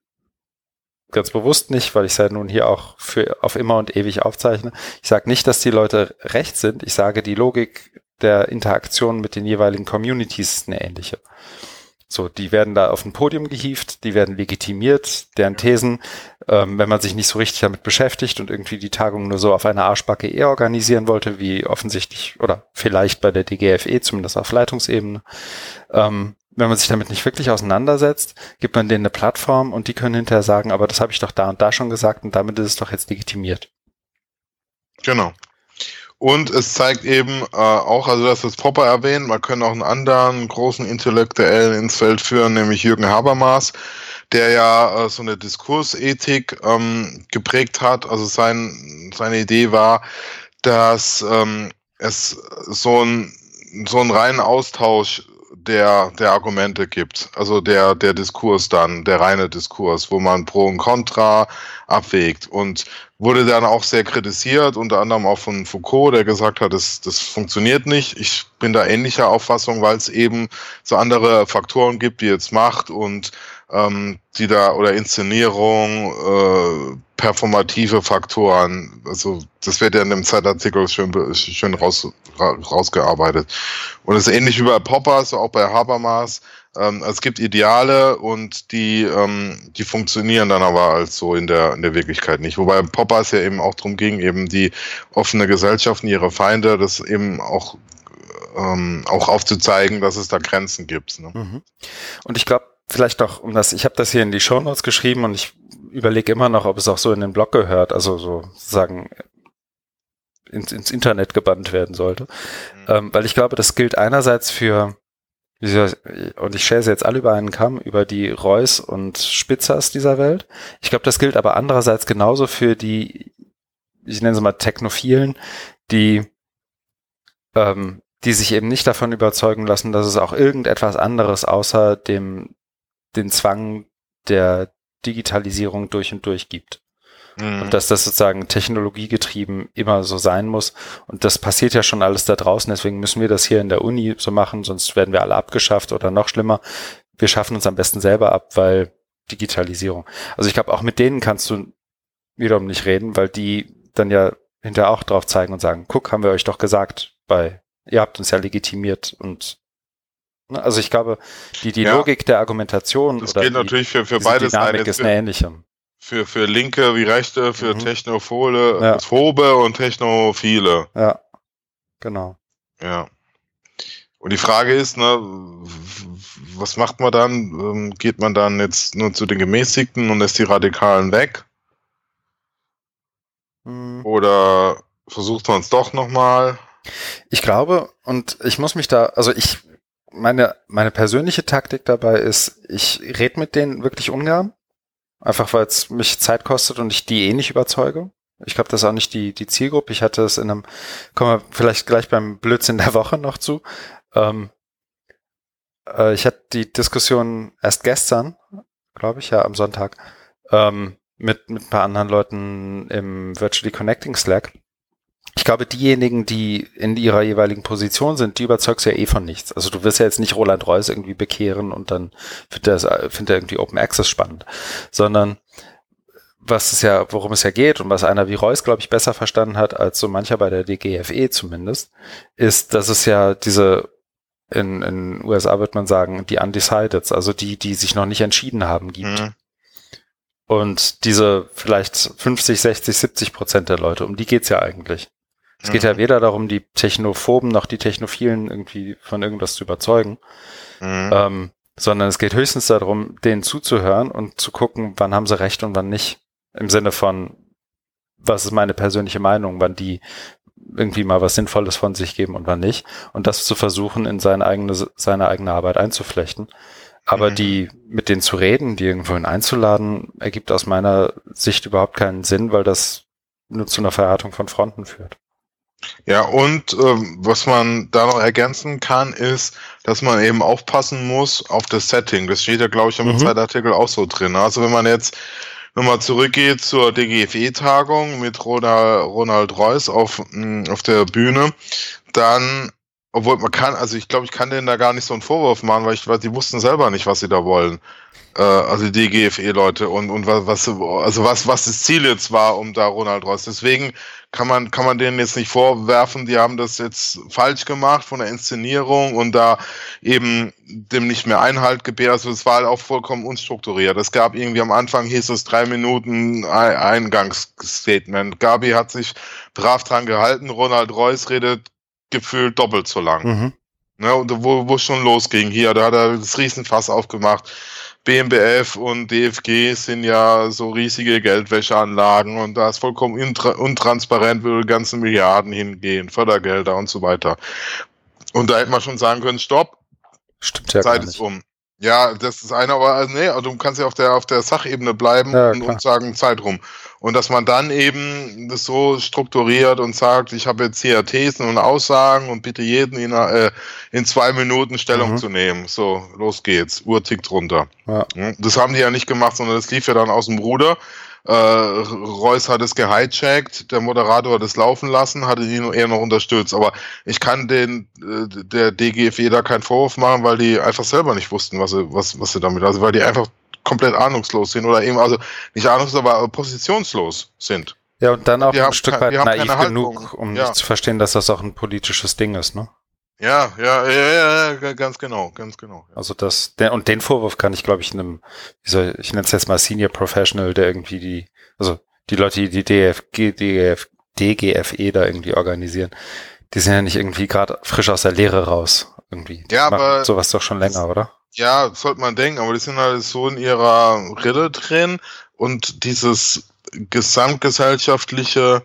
ganz bewusst nicht, weil ich es ja nun hier auch für auf immer und ewig aufzeichne. Ich sage nicht, dass die Leute recht sind. Ich sage, die Logik der Interaktion mit den jeweiligen Communities ist eine ähnliche. So, die werden da auf ein Podium gehievt, die werden legitimiert, deren Thesen, ähm, wenn man sich nicht so richtig damit beschäftigt und irgendwie die Tagung nur so auf einer Arschbacke eher organisieren wollte, wie offensichtlich oder vielleicht bei der DGFE, zumindest auf Leitungsebene, ähm, wenn man sich damit nicht wirklich auseinandersetzt, gibt man denen eine Plattform und die können hinterher sagen, aber das habe ich doch da und da schon gesagt und damit ist es doch jetzt legitimiert. Genau. Und es zeigt eben äh, auch, also das ist Popper erwähnt, man kann auch einen anderen großen Intellektuellen ins Feld führen, nämlich Jürgen Habermas, der ja äh, so eine Diskursethik ähm, geprägt hat. Also sein, seine Idee war, dass ähm, es so ein so einen reinen Austausch der, der Argumente gibt. Also der, der Diskurs dann, der reine Diskurs, wo man Pro und Contra abwägt. Und wurde dann auch sehr kritisiert, unter anderem auch von Foucault, der gesagt hat, das, das funktioniert nicht. Ich bin da ähnlicher Auffassung, weil es eben so andere Faktoren gibt, wie jetzt Macht und ähm, die da oder Inszenierung, äh, performative Faktoren. Also das wird ja in dem Zeitartikel schön, schön raus, rausgearbeitet. Und es ist ähnlich wie bei Poppers, auch bei Habermas. Ähm, es gibt Ideale und die, ähm, die funktionieren dann aber als so in der, in der Wirklichkeit nicht. Wobei Poppers ja eben auch darum ging, eben die offene Gesellschaft und ihre Feinde, das eben auch ähm, auch aufzuzeigen, dass es da Grenzen gibt. Ne? Mhm. Und ich glaube, vielleicht auch um das, ich habe das hier in die Show Notes geschrieben und ich überlege immer noch, ob es auch so in den Blog gehört, also so sagen ins, ins Internet gebannt werden sollte. Mhm. Ähm, weil ich glaube, das gilt einerseits für, und ich sie jetzt alle über einen Kamm, über die Reus und Spitzers dieser Welt. Ich glaube, das gilt aber andererseits genauso für die, ich nenne sie mal Technophilen, die ähm, die sich eben nicht davon überzeugen lassen, dass es auch irgendetwas anderes außer dem den Zwang der Digitalisierung durch und durch gibt. Mhm. Und dass das sozusagen technologiegetrieben immer so sein muss. Und das passiert ja schon alles da draußen. Deswegen müssen wir das hier in der Uni so machen, sonst werden wir alle abgeschafft oder noch schlimmer. Wir schaffen uns am besten selber ab, weil Digitalisierung. Also ich glaube, auch mit denen kannst du wiederum nicht reden, weil die dann ja hinterher auch drauf zeigen und sagen, guck, haben wir euch doch gesagt, bei, ihr habt uns ja legitimiert und also ich glaube, die, die ja. Logik der Argumentation das oder geht die, natürlich für, für beides Dynamik ein. ist eine ähnliche. Für, für Linke wie Rechte, für mhm. Technophole, ja. Phobe und Technophile. Ja, genau. Ja. Und die Frage ist, ne, was macht man dann? Ähm, geht man dann jetzt nur zu den Gemäßigten und lässt die Radikalen weg? Mhm. Oder versucht man es doch nochmal? Ich glaube, und ich muss mich da, also ich meine, meine persönliche Taktik dabei ist, ich rede mit denen wirklich ungern. Einfach weil es mich Zeit kostet und ich die eh nicht überzeuge. Ich glaube, das ist auch nicht die, die Zielgruppe. Ich hatte es in einem, kommen wir vielleicht gleich beim Blödsinn der Woche noch zu. Ähm, äh, ich hatte die Diskussion erst gestern, glaube ich, ja, am Sonntag, ähm, mit, mit ein paar anderen Leuten im Virtually Connecting Slack ich glaube, diejenigen, die in ihrer jeweiligen Position sind, die überzeugst ja eh von nichts. Also du wirst ja jetzt nicht Roland Reus irgendwie bekehren und dann findet er, findet er irgendwie Open Access spannend, sondern was es ja, worum es ja geht und was einer wie Reus, glaube ich, besser verstanden hat als so mancher bei der DGFE zumindest, ist, dass es ja diese in, in USA wird man sagen, die Undecideds, also die, die sich noch nicht entschieden haben, gibt. Mhm. Und diese vielleicht 50, 60, 70 Prozent der Leute, um die geht's ja eigentlich. Es geht ja mhm. weder darum, die Technophoben noch die Technophilen irgendwie von irgendwas zu überzeugen, mhm. ähm, sondern es geht höchstens darum, denen zuzuhören und zu gucken, wann haben sie recht und wann nicht. Im Sinne von, was ist meine persönliche Meinung, wann die irgendwie mal was Sinnvolles von sich geben und wann nicht. Und das zu versuchen, in seine eigene, seine eigene Arbeit einzuflechten. Aber mhm. die, mit denen zu reden, die irgendwohin einzuladen, ergibt aus meiner Sicht überhaupt keinen Sinn, weil das nur zu einer Verhärtung von Fronten führt. Ja, und ähm, was man da noch ergänzen kann, ist, dass man eben aufpassen muss auf das Setting. Das steht ja, glaube ich, im mhm. Zeitartikel auch so drin. Also wenn man jetzt nochmal zurückgeht zur DGFE-Tagung mit Ronald, Ronald Reuss auf, mm, auf der Bühne, dann, obwohl man kann, also ich glaube, ich kann denen da gar nicht so einen Vorwurf machen, weil ich, weil die wussten selber nicht, was sie da wollen also die GFE-Leute und, und was, was, also was, was das Ziel jetzt war, um da Ronald Ross. Deswegen kann man, kann man denen jetzt nicht vorwerfen, die haben das jetzt falsch gemacht von der Inszenierung und da eben dem nicht mehr Einhalt gebärt. Also es war halt auch vollkommen unstrukturiert. Es gab irgendwie am Anfang hieß es drei Minuten Eingangsstatement. Gabi hat sich brav dran gehalten. Ronald Reus redet gefühlt doppelt so lang. Mhm. Ne, wo, wo schon losging hier, da hat er das Riesenfass aufgemacht. BMBF und DFG sind ja so riesige Geldwäscheanlagen und da ist vollkommen untransparent, wo die ganzen Milliarden hingehen, Fördergelder und so weiter. Und da hätte man schon sagen können, stopp, Stimmt ja Zeit ist um. Ja, das ist einer, aber also, nee, also du kannst ja auf der auf der Sachebene bleiben ja, und, und, sagen Zeit rum. Und dass man dann eben das so strukturiert und sagt, ich habe jetzt hier Thesen und Aussagen und bitte jeden in, äh, in zwei Minuten Stellung mhm. zu nehmen. So, los geht's. Uhr tickt runter. Ja. Das haben die ja nicht gemacht, sondern das lief ja dann aus dem Ruder. Äh, Reus hat es gehijackt, der Moderator hat es laufen lassen, hatte ihn eher noch unterstützt. Aber ich kann den äh, der DGFE da keinen Vorwurf machen, weil die einfach selber nicht wussten, was sie, was, was sie damit, also weil die einfach komplett ahnungslos sind oder eben, also nicht ahnungslos, aber positionslos sind. Ja, und dann auch wir ein Stück weit naiv genug, um ja. nicht zu verstehen, dass das auch ein politisches Ding ist, ne? Ja, ja, ja, ja, ganz genau, ganz genau. Also das, der, und den Vorwurf kann ich, glaube ich, einem, wie soll, ich nenne es jetzt mal Senior Professional, der irgendwie die, also die Leute, die die DFG, DGF, DGFE da irgendwie organisieren, die sind ja nicht irgendwie gerade frisch aus der Lehre raus, irgendwie. Ja, aber. Sowas doch schon länger, oder? Ja, sollte man denken, aber die sind halt so in ihrer Rille drin und dieses gesamtgesellschaftliche,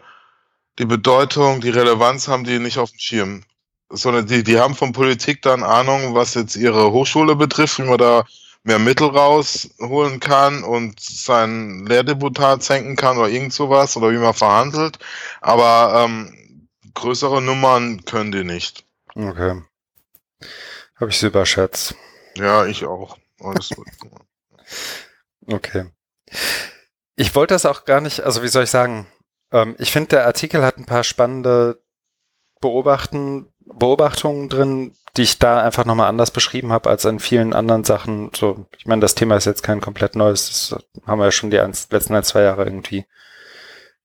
die Bedeutung, die Relevanz haben die nicht auf dem Schirm sondern die, die haben von Politik dann Ahnung, was jetzt ihre Hochschule betrifft, wie man da mehr Mittel rausholen kann und sein Lehrdeputat senken kann oder irgend sowas oder wie man verhandelt. Aber ähm, größere Nummern können die nicht. Okay. Habe ich sie überschätzt. Ja, ich auch. Alles <laughs> okay. Ich wollte das auch gar nicht, also wie soll ich sagen, ähm, ich finde, der Artikel hat ein paar spannende Beobachten, Beobachtungen drin, die ich da einfach nochmal anders beschrieben habe als in vielen anderen Sachen. So, ich meine, das Thema ist jetzt kein komplett neues, das haben wir ja schon die letzten ein, zwei Jahre irgendwie,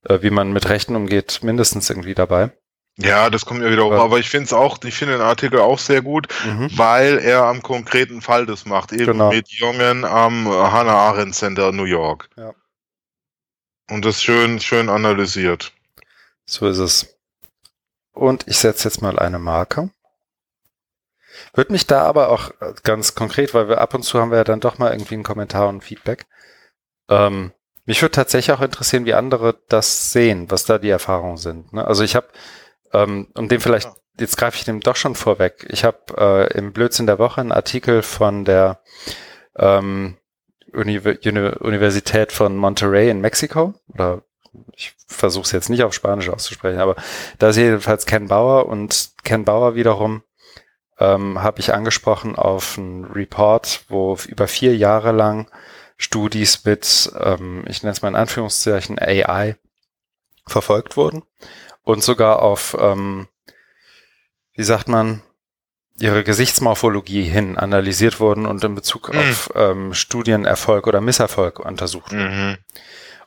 äh, wie man mit Rechten umgeht, mindestens irgendwie dabei. Ja, das kommt ja wieder hoch. Aber ich finde es auch, ich finde den Artikel auch sehr gut, mhm. weil er am konkreten Fall das macht. Eben genau. mit Jungen am Hannah Arendt Center New York. Ja. Und das schön, schön analysiert. So ist es. Und ich setze jetzt mal eine Marke. Würde mich da aber auch ganz konkret, weil wir ab und zu haben wir ja dann doch mal irgendwie einen Kommentar und Feedback. Ähm, mich würde tatsächlich auch interessieren, wie andere das sehen, was da die Erfahrungen sind. Ne? Also ich habe, ähm, um dem vielleicht, jetzt greife ich dem doch schon vorweg, ich habe äh, im Blödsinn der Woche einen Artikel von der ähm, Uni Universität von Monterrey in Mexiko. Oder ich versuche es jetzt nicht auf Spanisch auszusprechen, aber da ist jedenfalls Ken Bauer und Ken Bauer wiederum ähm, habe ich angesprochen auf einen Report, wo über vier Jahre lang Studis mit, ähm, ich nenne es mal in Anführungszeichen, AI verfolgt wurden und sogar auf, ähm, wie sagt man, ihre Gesichtsmorphologie hin analysiert wurden und in Bezug mhm. auf ähm, Studienerfolg oder Misserfolg untersucht. Mhm.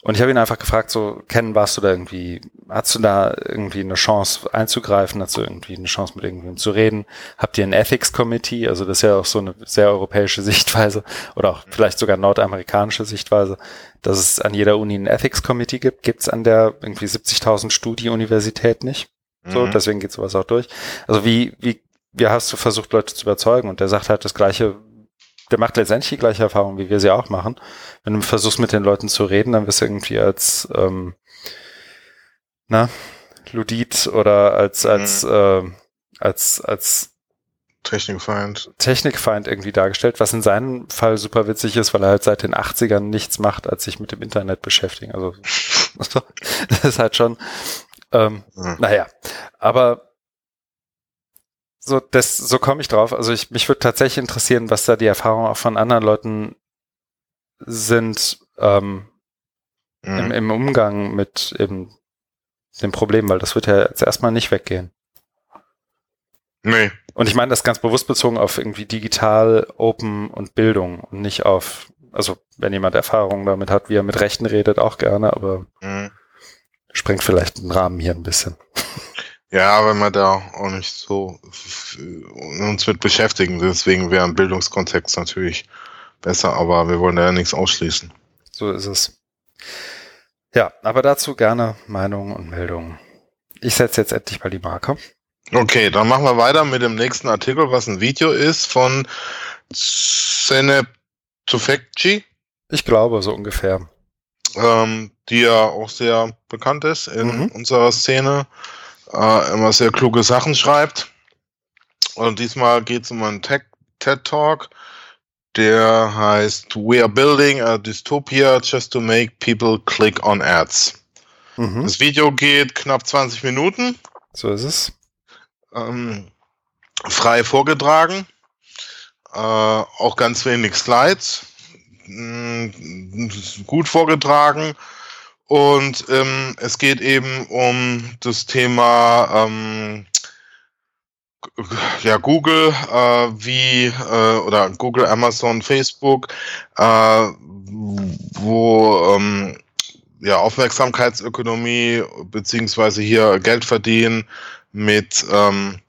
Und ich habe ihn einfach gefragt, so, Ken, warst du da irgendwie, hast du da irgendwie eine Chance einzugreifen, hast du irgendwie eine Chance mit irgendwem zu reden? Habt ihr ein Ethics Committee? Also das ist ja auch so eine sehr europäische <laughs> Sichtweise oder auch vielleicht sogar nordamerikanische Sichtweise, dass es an jeder Uni ein Ethics Committee gibt. Gibt es an der irgendwie 70.000 Studie-Universität nicht. So, mhm. deswegen geht sowas auch durch. Also wie, wie, wie hast du versucht, Leute zu überzeugen? Und der sagt halt das Gleiche, der macht letztendlich die gleiche Erfahrung, wie wir sie auch machen. Wenn du versuchst, mit den Leuten zu reden, dann wirst du irgendwie als, ähm, na, Ludit oder als, als, mhm. äh, als, als Technikfeind. Technikfeind irgendwie dargestellt, was in seinem Fall super witzig ist, weil er halt seit den 80ern nichts macht, als sich mit dem Internet beschäftigen. Also, <laughs> das ist halt schon, Ähm, hm. Naja, aber so, das, so komme ich drauf. Also ich, mich würde tatsächlich interessieren, was da die Erfahrungen auch von anderen Leuten sind ähm, mhm. im, im, Umgang mit eben dem Problem, weil das wird ja jetzt erstmal nicht weggehen. Nee. Und ich meine das ganz bewusst bezogen auf irgendwie digital, Open und Bildung und nicht auf, also wenn jemand Erfahrungen damit hat, wie er mit Rechten redet, auch gerne, aber mhm. sprengt vielleicht den Rahmen hier ein bisschen. <laughs> Ja, wenn wir da auch nicht so uns mit beschäftigen, deswegen wäre ein Bildungskontext natürlich besser, aber wir wollen ja nichts ausschließen. So ist es. Ja, aber dazu gerne Meinungen und Meldungen. Ich setze jetzt endlich mal die Marke. Okay, dann machen wir weiter mit dem nächsten Artikel, was ein Video ist von Zeneptufekci. Ich glaube, so ungefähr. Ähm, die ja auch sehr bekannt ist in mhm. unserer Szene, äh, immer sehr kluge Sachen schreibt. Und diesmal geht es um einen Tech TED Talk, der heißt We are building a dystopia just to make people click on ads. Mhm. Das Video geht knapp 20 Minuten. So ist es ähm, frei vorgetragen. Äh, auch ganz wenig Slides. Mh, mm, gut vorgetragen. Und ähm, es geht eben um das Thema ähm, ja, Google, äh, wie, äh, oder Google, Amazon, Facebook, äh, wo ähm, ja, Aufmerksamkeitsökonomie beziehungsweise hier Geld verdienen mit, ähm,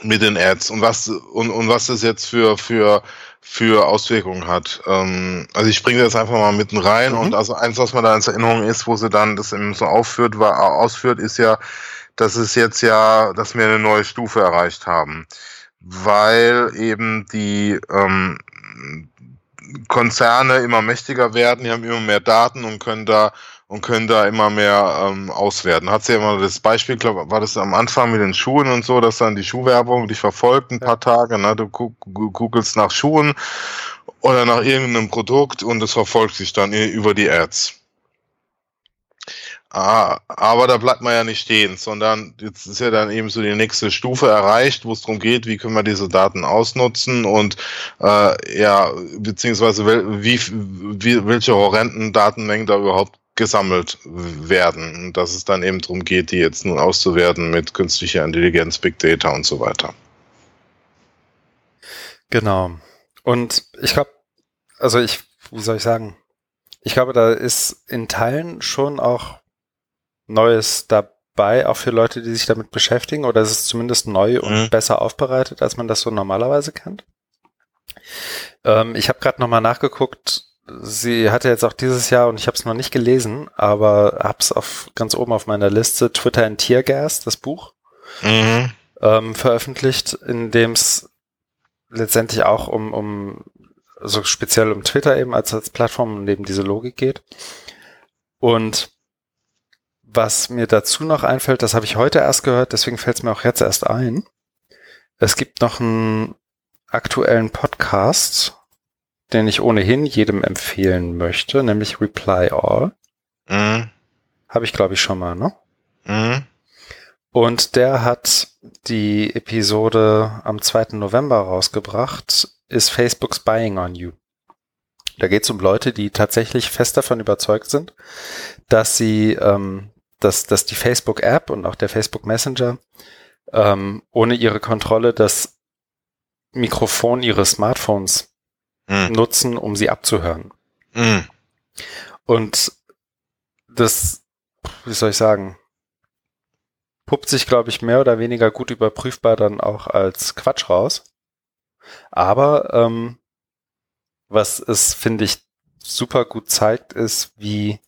mit den Ads. Und was und, und was das jetzt für, für, für Auswirkungen hat. Ähm, also ich bringe das einfach mal mitten rein mhm. und also eins, was man da als Erinnerung ist, wo sie dann das eben so aufführt, war, ausführt, ist ja, dass es jetzt ja, dass wir eine neue Stufe erreicht haben. Weil eben die ähm, Konzerne immer mächtiger werden, die haben immer mehr Daten und können da und können da immer mehr ähm, auswerten. Hat sie ja immer das Beispiel, glaube war das am Anfang mit den Schuhen und so, dass dann die Schuhwerbung dich verfolgt ein paar Tage, ne? du googelst nach Schuhen oder nach irgendeinem Produkt und es verfolgt sich dann über die Ads. Ah, aber da bleibt man ja nicht stehen, sondern jetzt ist ja dann eben so die nächste Stufe erreicht, wo es darum geht, wie können wir diese Daten ausnutzen und äh, ja, beziehungsweise wie, wie, welche horrenden Datenmengen da überhaupt gesammelt werden. Und dass es dann eben darum geht, die jetzt nun auszuwerten mit künstlicher Intelligenz, Big Data und so weiter. Genau. Und ich glaube, also ich, wie soll ich sagen, ich glaube, da ist in Teilen schon auch Neues dabei, auch für Leute, die sich damit beschäftigen, oder ist es zumindest neu und mhm. besser aufbereitet, als man das so normalerweise kennt. Ähm, ich habe gerade nochmal nachgeguckt, sie hatte jetzt auch dieses Jahr, und ich habe es noch nicht gelesen, aber hab's auf ganz oben auf meiner Liste, Twitter in Teargas, das Buch, mhm. ähm, veröffentlicht, in dem es letztendlich auch um, um so speziell um Twitter eben als, als Plattform und eben diese Logik geht. Und was mir dazu noch einfällt, das habe ich heute erst gehört, deswegen fällt es mir auch jetzt erst ein. Es gibt noch einen aktuellen Podcast den ich ohnehin jedem empfehlen möchte, nämlich Reply All. Mhm. Habe ich, glaube ich, schon mal, ne? Mhm. Und der hat die Episode am 2. November rausgebracht, ist Facebook spying on you. Da geht es um Leute, die tatsächlich fest davon überzeugt sind, dass sie, ähm, dass, dass die Facebook-App und auch der Facebook Messenger ähm, ohne ihre Kontrolle das Mikrofon ihres Smartphones mhm. nutzen, um sie abzuhören. Mhm. Und das, wie soll ich sagen, puppt sich, glaube ich, mehr oder weniger gut überprüfbar dann auch als Quatsch raus. Aber ähm, was es, finde ich, super gut zeigt, ist, wie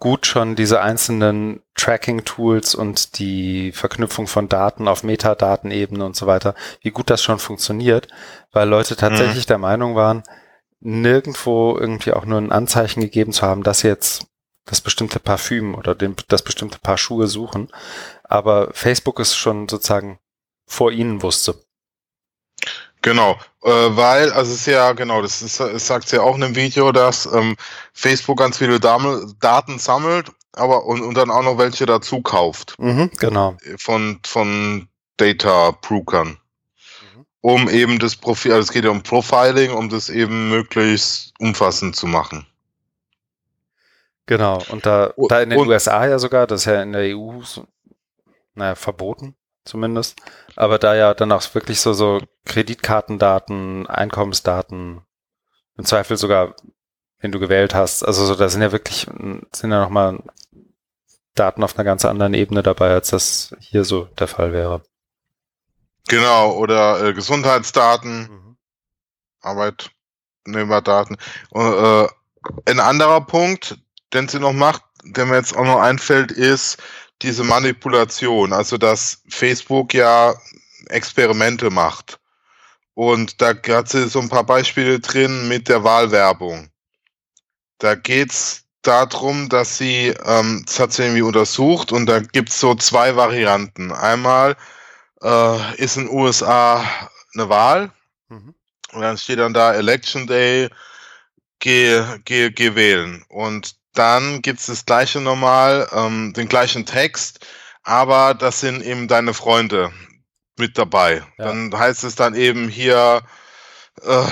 gut schon diese einzelnen Tracking-Tools und die Verknüpfung von Daten auf Metadatenebene und so weiter, wie gut das schon funktioniert, weil Leute tatsächlich mhm. der Meinung waren, nirgendwo irgendwie auch nur ein Anzeichen gegeben zu haben, dass jetzt das bestimmte Parfüm oder den, das bestimmte Paar Schuhe suchen. Aber Facebook ist schon sozusagen vor ihnen wusste. Genau, äh, weil, also es ist ja, genau, das ist, es sagt ja auch in einem Video, dass ähm, Facebook ganz viele Daten sammelt aber und, und dann auch noch welche dazu kauft. Mhm, genau. Von, von Data Brokern. Mhm. Um eben das Profil, also es geht ja um Profiling, um das eben möglichst umfassend zu machen. Genau, und da, und, da in den USA ja sogar, das ist ja in der EU, so, naja, verboten zumindest, aber da ja dann auch wirklich so, so Kreditkartendaten, Einkommensdaten, im Zweifel sogar, wenn du gewählt hast, also so, da sind ja wirklich, sind ja nochmal Daten auf einer ganz anderen Ebene dabei, als das hier so der Fall wäre. Genau, oder äh, Gesundheitsdaten, mhm. Arbeitnehmerdaten. Äh, ein anderer Punkt, den sie noch macht, der mir jetzt auch noch einfällt, ist diese Manipulation. Also, dass Facebook ja Experimente macht. Und da hat sie so ein paar Beispiele drin mit der Wahlwerbung. Da geht's darum, dass sie, ähm, das hat sie irgendwie untersucht und da gibt's so zwei Varianten. Einmal äh, ist in den USA eine Wahl mhm. und dann steht dann da Election Day, geh, geh, geh wählen. Und dann gibt's das gleiche nochmal, ähm, den gleichen Text, aber das sind eben deine Freunde mit dabei. Ja. Dann heißt es dann eben hier, äh,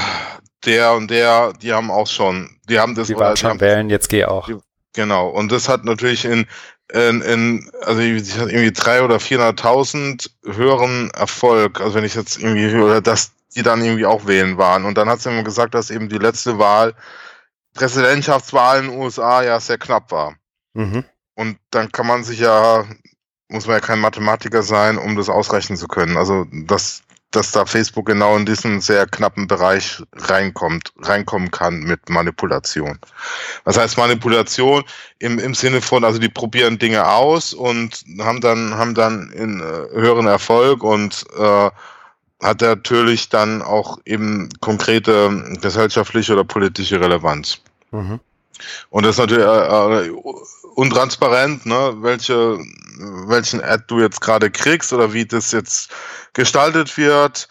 der und der, die haben auch schon, die haben das. Die waren schon wählen, jetzt geh auch. Die, genau. Und das hat natürlich in, in, in also irgendwie drei oder 400.000 höheren Erfolg. Also wenn ich jetzt irgendwie höre, dass die dann irgendwie auch wählen waren. Und dann hat sie immer gesagt, dass eben die letzte Wahl Präsidentschaftswahl in den USA ja sehr knapp war. Mhm. Und dann kann man sich ja, muss man ja kein Mathematiker sein, um das ausrechnen zu können. Also, dass, dass da Facebook genau in diesen sehr knappen Bereich reinkommt, reinkommen kann mit Manipulation. Das heißt Manipulation im, im Sinne von, also die probieren Dinge aus und haben dann, haben dann in äh, höheren Erfolg und äh, hat natürlich dann auch eben konkrete gesellschaftliche oder politische Relevanz. Mhm. Und das ist natürlich äh, äh, untransparent, ne, welche, welchen Ad du jetzt gerade kriegst oder wie das jetzt gestaltet wird.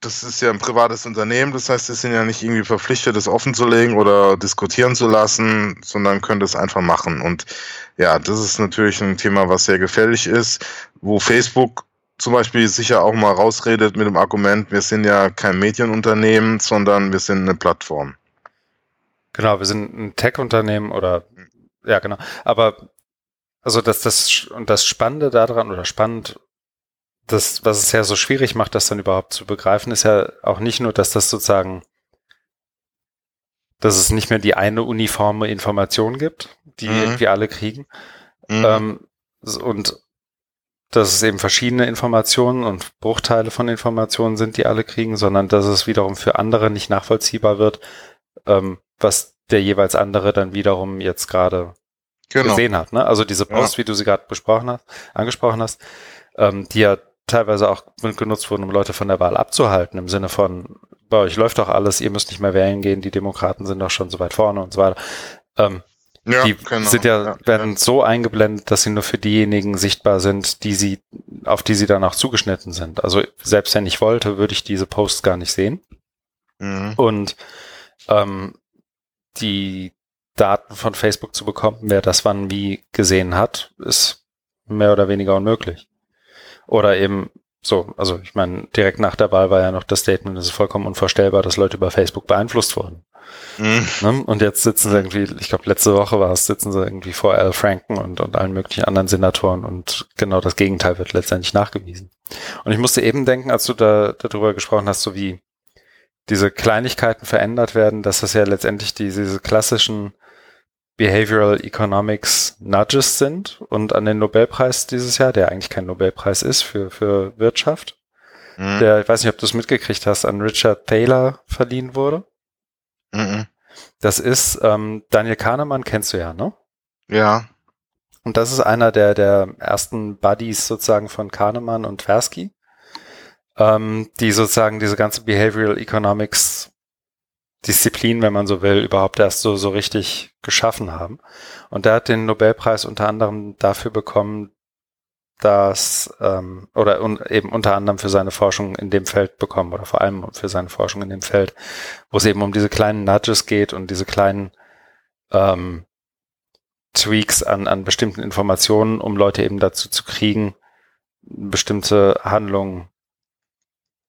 Das ist ja ein privates Unternehmen, das heißt, sie sind ja nicht irgendwie verpflichtet, das offen zu legen oder diskutieren zu lassen, sondern können das einfach machen. Und ja, das ist natürlich ein Thema, was sehr gefährlich ist, wo Facebook zum Beispiel sicher auch mal rausredet mit dem Argument, wir sind ja kein Medienunternehmen, sondern wir sind eine Plattform. Genau, wir sind ein Tech-Unternehmen oder ja, genau. Aber also das, das und das Spannende daran oder spannend, das, was es ja so schwierig macht, das dann überhaupt zu begreifen, ist ja auch nicht nur, dass das sozusagen, dass es nicht mehr die eine uniforme Information gibt, die mhm. irgendwie alle kriegen. Mhm. Ähm, und dass es eben verschiedene Informationen und Bruchteile von Informationen sind, die alle kriegen, sondern dass es wiederum für andere nicht nachvollziehbar wird, ähm, was der jeweils andere dann wiederum jetzt gerade genau. gesehen hat. Ne? Also diese Post, ja. wie du sie gerade besprochen hast, angesprochen hast, ähm, die ja teilweise auch genutzt wurden, um Leute von der Wahl abzuhalten, im Sinne von, bei euch läuft doch alles, ihr müsst nicht mehr wählen gehen, die Demokraten sind doch schon so weit vorne und so weiter. Ähm, ja, die genau. sind ja, ja werden ja. so eingeblendet, dass sie nur für diejenigen sichtbar sind, die sie, auf die sie dann auch zugeschnitten sind. Also selbst wenn ich wollte, würde ich diese Posts gar nicht sehen. Mhm. Und ähm, die Daten von Facebook zu bekommen, wer das wann wie gesehen hat, ist mehr oder weniger unmöglich. Oder eben so, also ich meine, direkt nach der Wahl war ja noch das Statement, es ist vollkommen unvorstellbar, dass Leute über Facebook beeinflusst wurden. Mhm. Ne? Und jetzt sitzen sie irgendwie, ich glaube letzte Woche war es, sitzen sie irgendwie vor Al Franken und, und allen möglichen anderen Senatoren und genau das Gegenteil wird letztendlich nachgewiesen. Und ich musste eben denken, als du da darüber gesprochen hast, so wie diese Kleinigkeiten verändert werden, dass das ja letztendlich diese, diese klassischen Behavioral Economics Nudges sind und an den Nobelpreis dieses Jahr, der eigentlich kein Nobelpreis ist für, für Wirtschaft, mhm. der, ich weiß nicht, ob du es mitgekriegt hast, an Richard Taylor verliehen wurde. Mhm. Das ist ähm, Daniel Kahnemann, kennst du ja, ne? Ja. Und das ist einer der, der ersten Buddies sozusagen von Kahnemann und Tversky ähm, die sozusagen diese ganze Behavioral Economics Disziplin, wenn man so will, überhaupt erst so, so richtig geschaffen haben. Und der hat den Nobelpreis unter anderem dafür bekommen, dass, ähm, oder un, eben unter anderem für seine Forschung in dem Feld bekommen, oder vor allem für seine Forschung in dem Feld, wo es eben um diese kleinen Nudges geht und diese kleinen, ähm, Tweaks an, an bestimmten Informationen, um Leute eben dazu zu kriegen, bestimmte Handlungen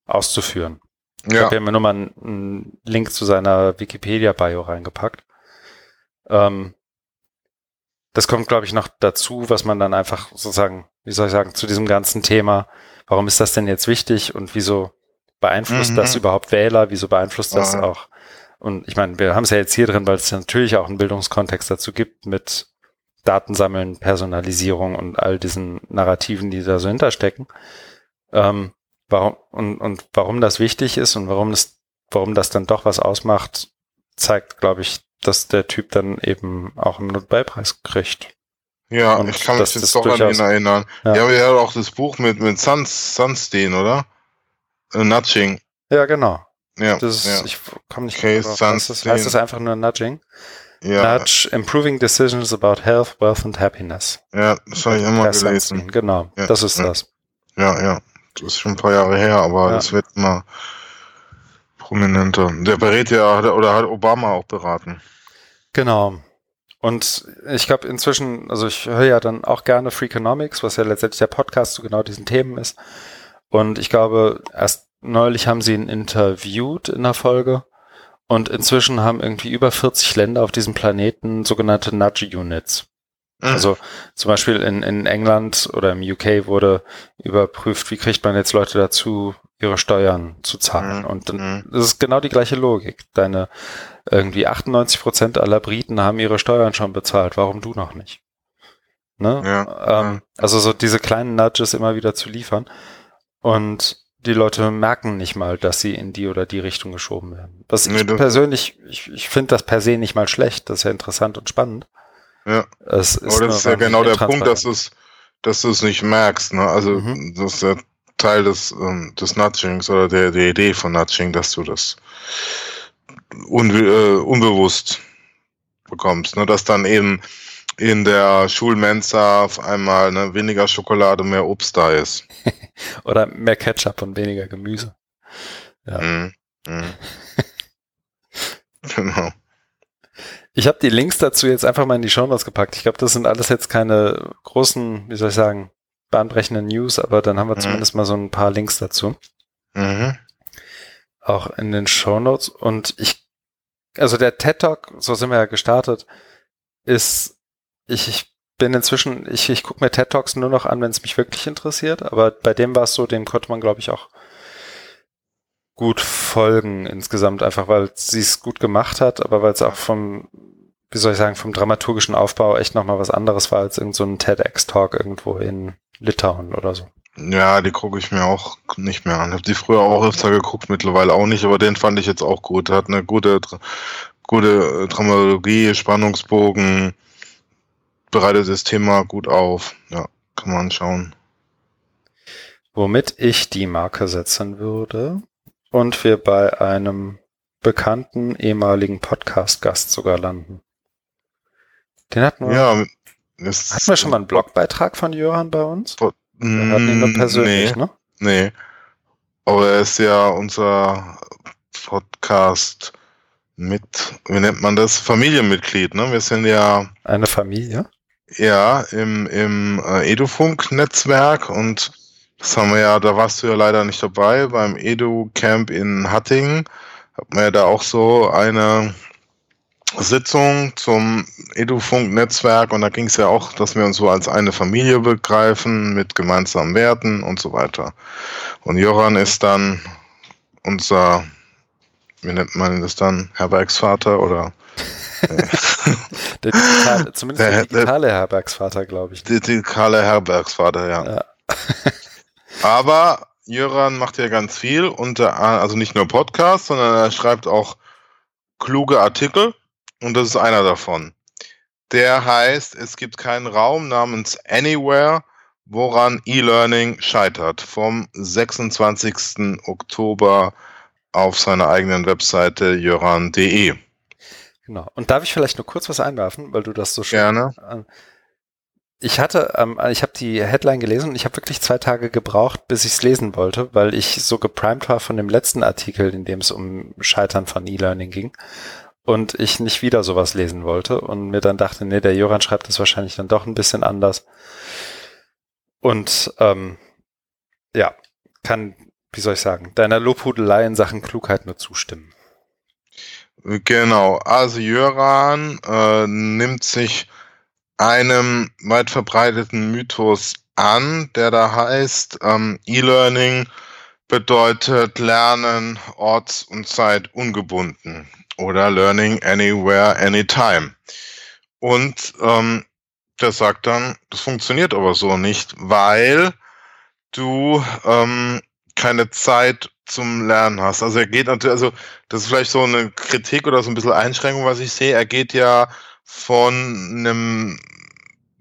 auszuführen. Ich Ja, habe mir nur mal einen, einen Link zu seiner Wikipedia-Bio reingepackt. Ähm, das kommt, glaube ich, noch dazu, was man dann einfach sozusagen, wie soll ich sagen, zu diesem ganzen Thema, warum ist das denn jetzt wichtig und wieso beeinflusst Mhm. das überhaupt Wähler, wieso beeinflusst das Ja. auch? Und ich meine, wir haben es ja jetzt hier drin, weil es ja natürlich auch einen Bildungskontext dazu gibt mit Datensammeln, Personalisierung und all diesen Narrativen, die da so hinterstecken. Ähm, warum, und, und warum das wichtig ist und warum das, warum das dann doch was ausmacht, zeigt, glaube ich, dass der Typ dann eben auch einen Nobelpreis kriegt. ja, und ich kann mich jetzt doch an ihn erinnern. Ja. Ja, wir haben auch das Buch mit, mit Suns, Sunstein, oder? Äh, Nudging. Ja, genau. Ja, Das ist, ja. ich komme nicht Okay, drauf. heißt, das, heißt das einfach nur Nudging? ja, Nudge, Improving Decisions about Health, Wealth and Happiness. ja, das habe ich immer gelesen. Sunstein, Genau, Ja, das ist das. Ja, ja. Das ist schon ein paar Jahre her, aber Ja. das wird immer prominenter. Der berät ja, oder hat Obama auch beraten. Genau. Und ich glaube inzwischen, also ich höre ja dann auch gerne Freakonomics, was ja letztendlich der Podcast zu genau diesen Themen ist. Und ich glaube, erst neulich haben sie ihn interviewt in der Folge. Und inzwischen haben irgendwie über 40 Länder auf diesem Planeten sogenannte Nudge Units. Mhm. Also zum Beispiel in, in England oder im UK wurde überprüft, wie kriegt man jetzt Leute dazu, ihre Steuern zu zahlen. Mhm. Und dann, Mhm. das ist genau die gleiche Logik. Deine irgendwie 98 Prozent aller Briten haben ihre Steuern schon bezahlt. Warum du noch nicht? Ne? Ja, ähm, Also so diese kleinen Nudges immer wieder zu liefern. Und die Leute merken nicht mal, dass sie in die oder die Richtung geschoben werden. Was Nee, ich persönlich, ich, ich finde das per se nicht mal schlecht. Das ist ja interessant und spannend. Ja. Es ist Aber das ist ja genau der Punkt, dass du es, dass du es nicht merkst. Ne? Also Mhm. das ist der Teil des, ähm, des Nudgings oder der, der Idee von Nudging, dass du das unbe äh, unbewusst bekommst. Ne? Dass dann eben in der Schulmensa auf einmal ne, weniger Schokolade, mehr Obst da ist. <laughs> Oder mehr Ketchup und weniger Gemüse. Ja. Mhm. Mhm. <laughs> genau. Ich habe die Links dazu jetzt einfach mal in die Show Notes gepackt. Ich glaube, das sind alles jetzt keine großen, wie soll ich sagen, bahnbrechenden News, aber dann haben wir Mhm. zumindest mal so ein paar Links dazu. Mhm. Auch in den Show Notes. Und ich, also der TED Talk, so sind wir ja gestartet, ist, ich, ich bin inzwischen, ich, ich gucke mir TED Talks nur noch an, wenn es mich wirklich interessiert, aber bei dem war es so, dem konnte man, glaube ich, auch gut folgen insgesamt, einfach weil sie es gut gemacht hat, aber weil es auch vom, wie soll ich sagen, vom dramaturgischen Aufbau echt nochmal was anderes war als irgend so ein TEDx-Talk irgendwo in Litauen oder so. Ja, die gucke ich mir auch nicht mehr an. Hab die früher auch öfter geguckt, mittlerweile auch nicht, aber den fand ich jetzt auch gut. Hat eine gute, gute äh, Dramaturgie, Spannungsbogen, bereitet das Thema gut auf. Ja, kann man schauen. Womit ich die Marke setzen würde und wir bei einem bekannten ehemaligen Podcast-Gast sogar landen. Den hatten wir, Ja, ist, hatten wir schon mal einen Blogbeitrag von Jöran bei uns? Wir hatten ihn nur Mm, persönlich, nee, ne? nee. Aber er ist ja unser Podcast mit, wie nennt man das? Familienmitglied, ne? Wir sind ja Eine Familie. Ja, im, im äh, Edufunk-Netzwerk und das haben wir ja, da warst du ja leider nicht dabei, beim Edu-Camp in Hattingen hat man ja da auch so eine Sitzung zum Edufunk-Netzwerk und da ging es ja auch, dass wir uns so als eine Familie begreifen mit gemeinsamen Werten und so weiter. Und Joran ist dann unser, wie nennt man das dann, Herbergsvater oder <laughs> Der digitale, zumindest der, Der- der- digitale Herbergsvater, glaube ich. die, die Karle Herbergsvater, ja. Ja. <laughs> Aber Jöran macht ja ganz viel, unter, also nicht nur Podcasts, sondern er schreibt auch kluge Artikel und das ist einer davon. Der heißt, es gibt keinen Raum namens Anywhere, woran E-Learning scheitert. Vom 26. Oktober auf seiner eigenen Webseite jöran.de. Genau. Und darf ich vielleicht nur kurz was einwerfen, weil du das so schön Gerne. Ähm, Ich hatte, ähm, ich habe die Headline gelesen und ich habe wirklich zwei Tage gebraucht, bis ich es lesen wollte, weil ich so geprimed war von dem letzten Artikel, in dem es um Scheitern von E-Learning ging. und ich nicht wieder sowas lesen wollte und mir dann dachte, nee, der Joran schreibt das wahrscheinlich dann doch ein bisschen anders. Und ähm, ja, kann, wie soll ich sagen, deiner Lobhudelei in Sachen Klugheit nur zustimmen. Genau, also Jöran äh, nimmt sich einem weit verbreiteten Mythos an, der da heißt, ähm, E-Learning bedeutet Lernen orts- und Zeit ungebunden oder Learning Anywhere, Anytime. Und ähm, der sagt dann, das funktioniert aber so nicht, weil du ähm, keine Zeit zum Lernen hast. Also er geht natürlich, also das ist vielleicht so eine Kritik oder so ein bisschen Einschränkung, was ich sehe. Er geht ja von einem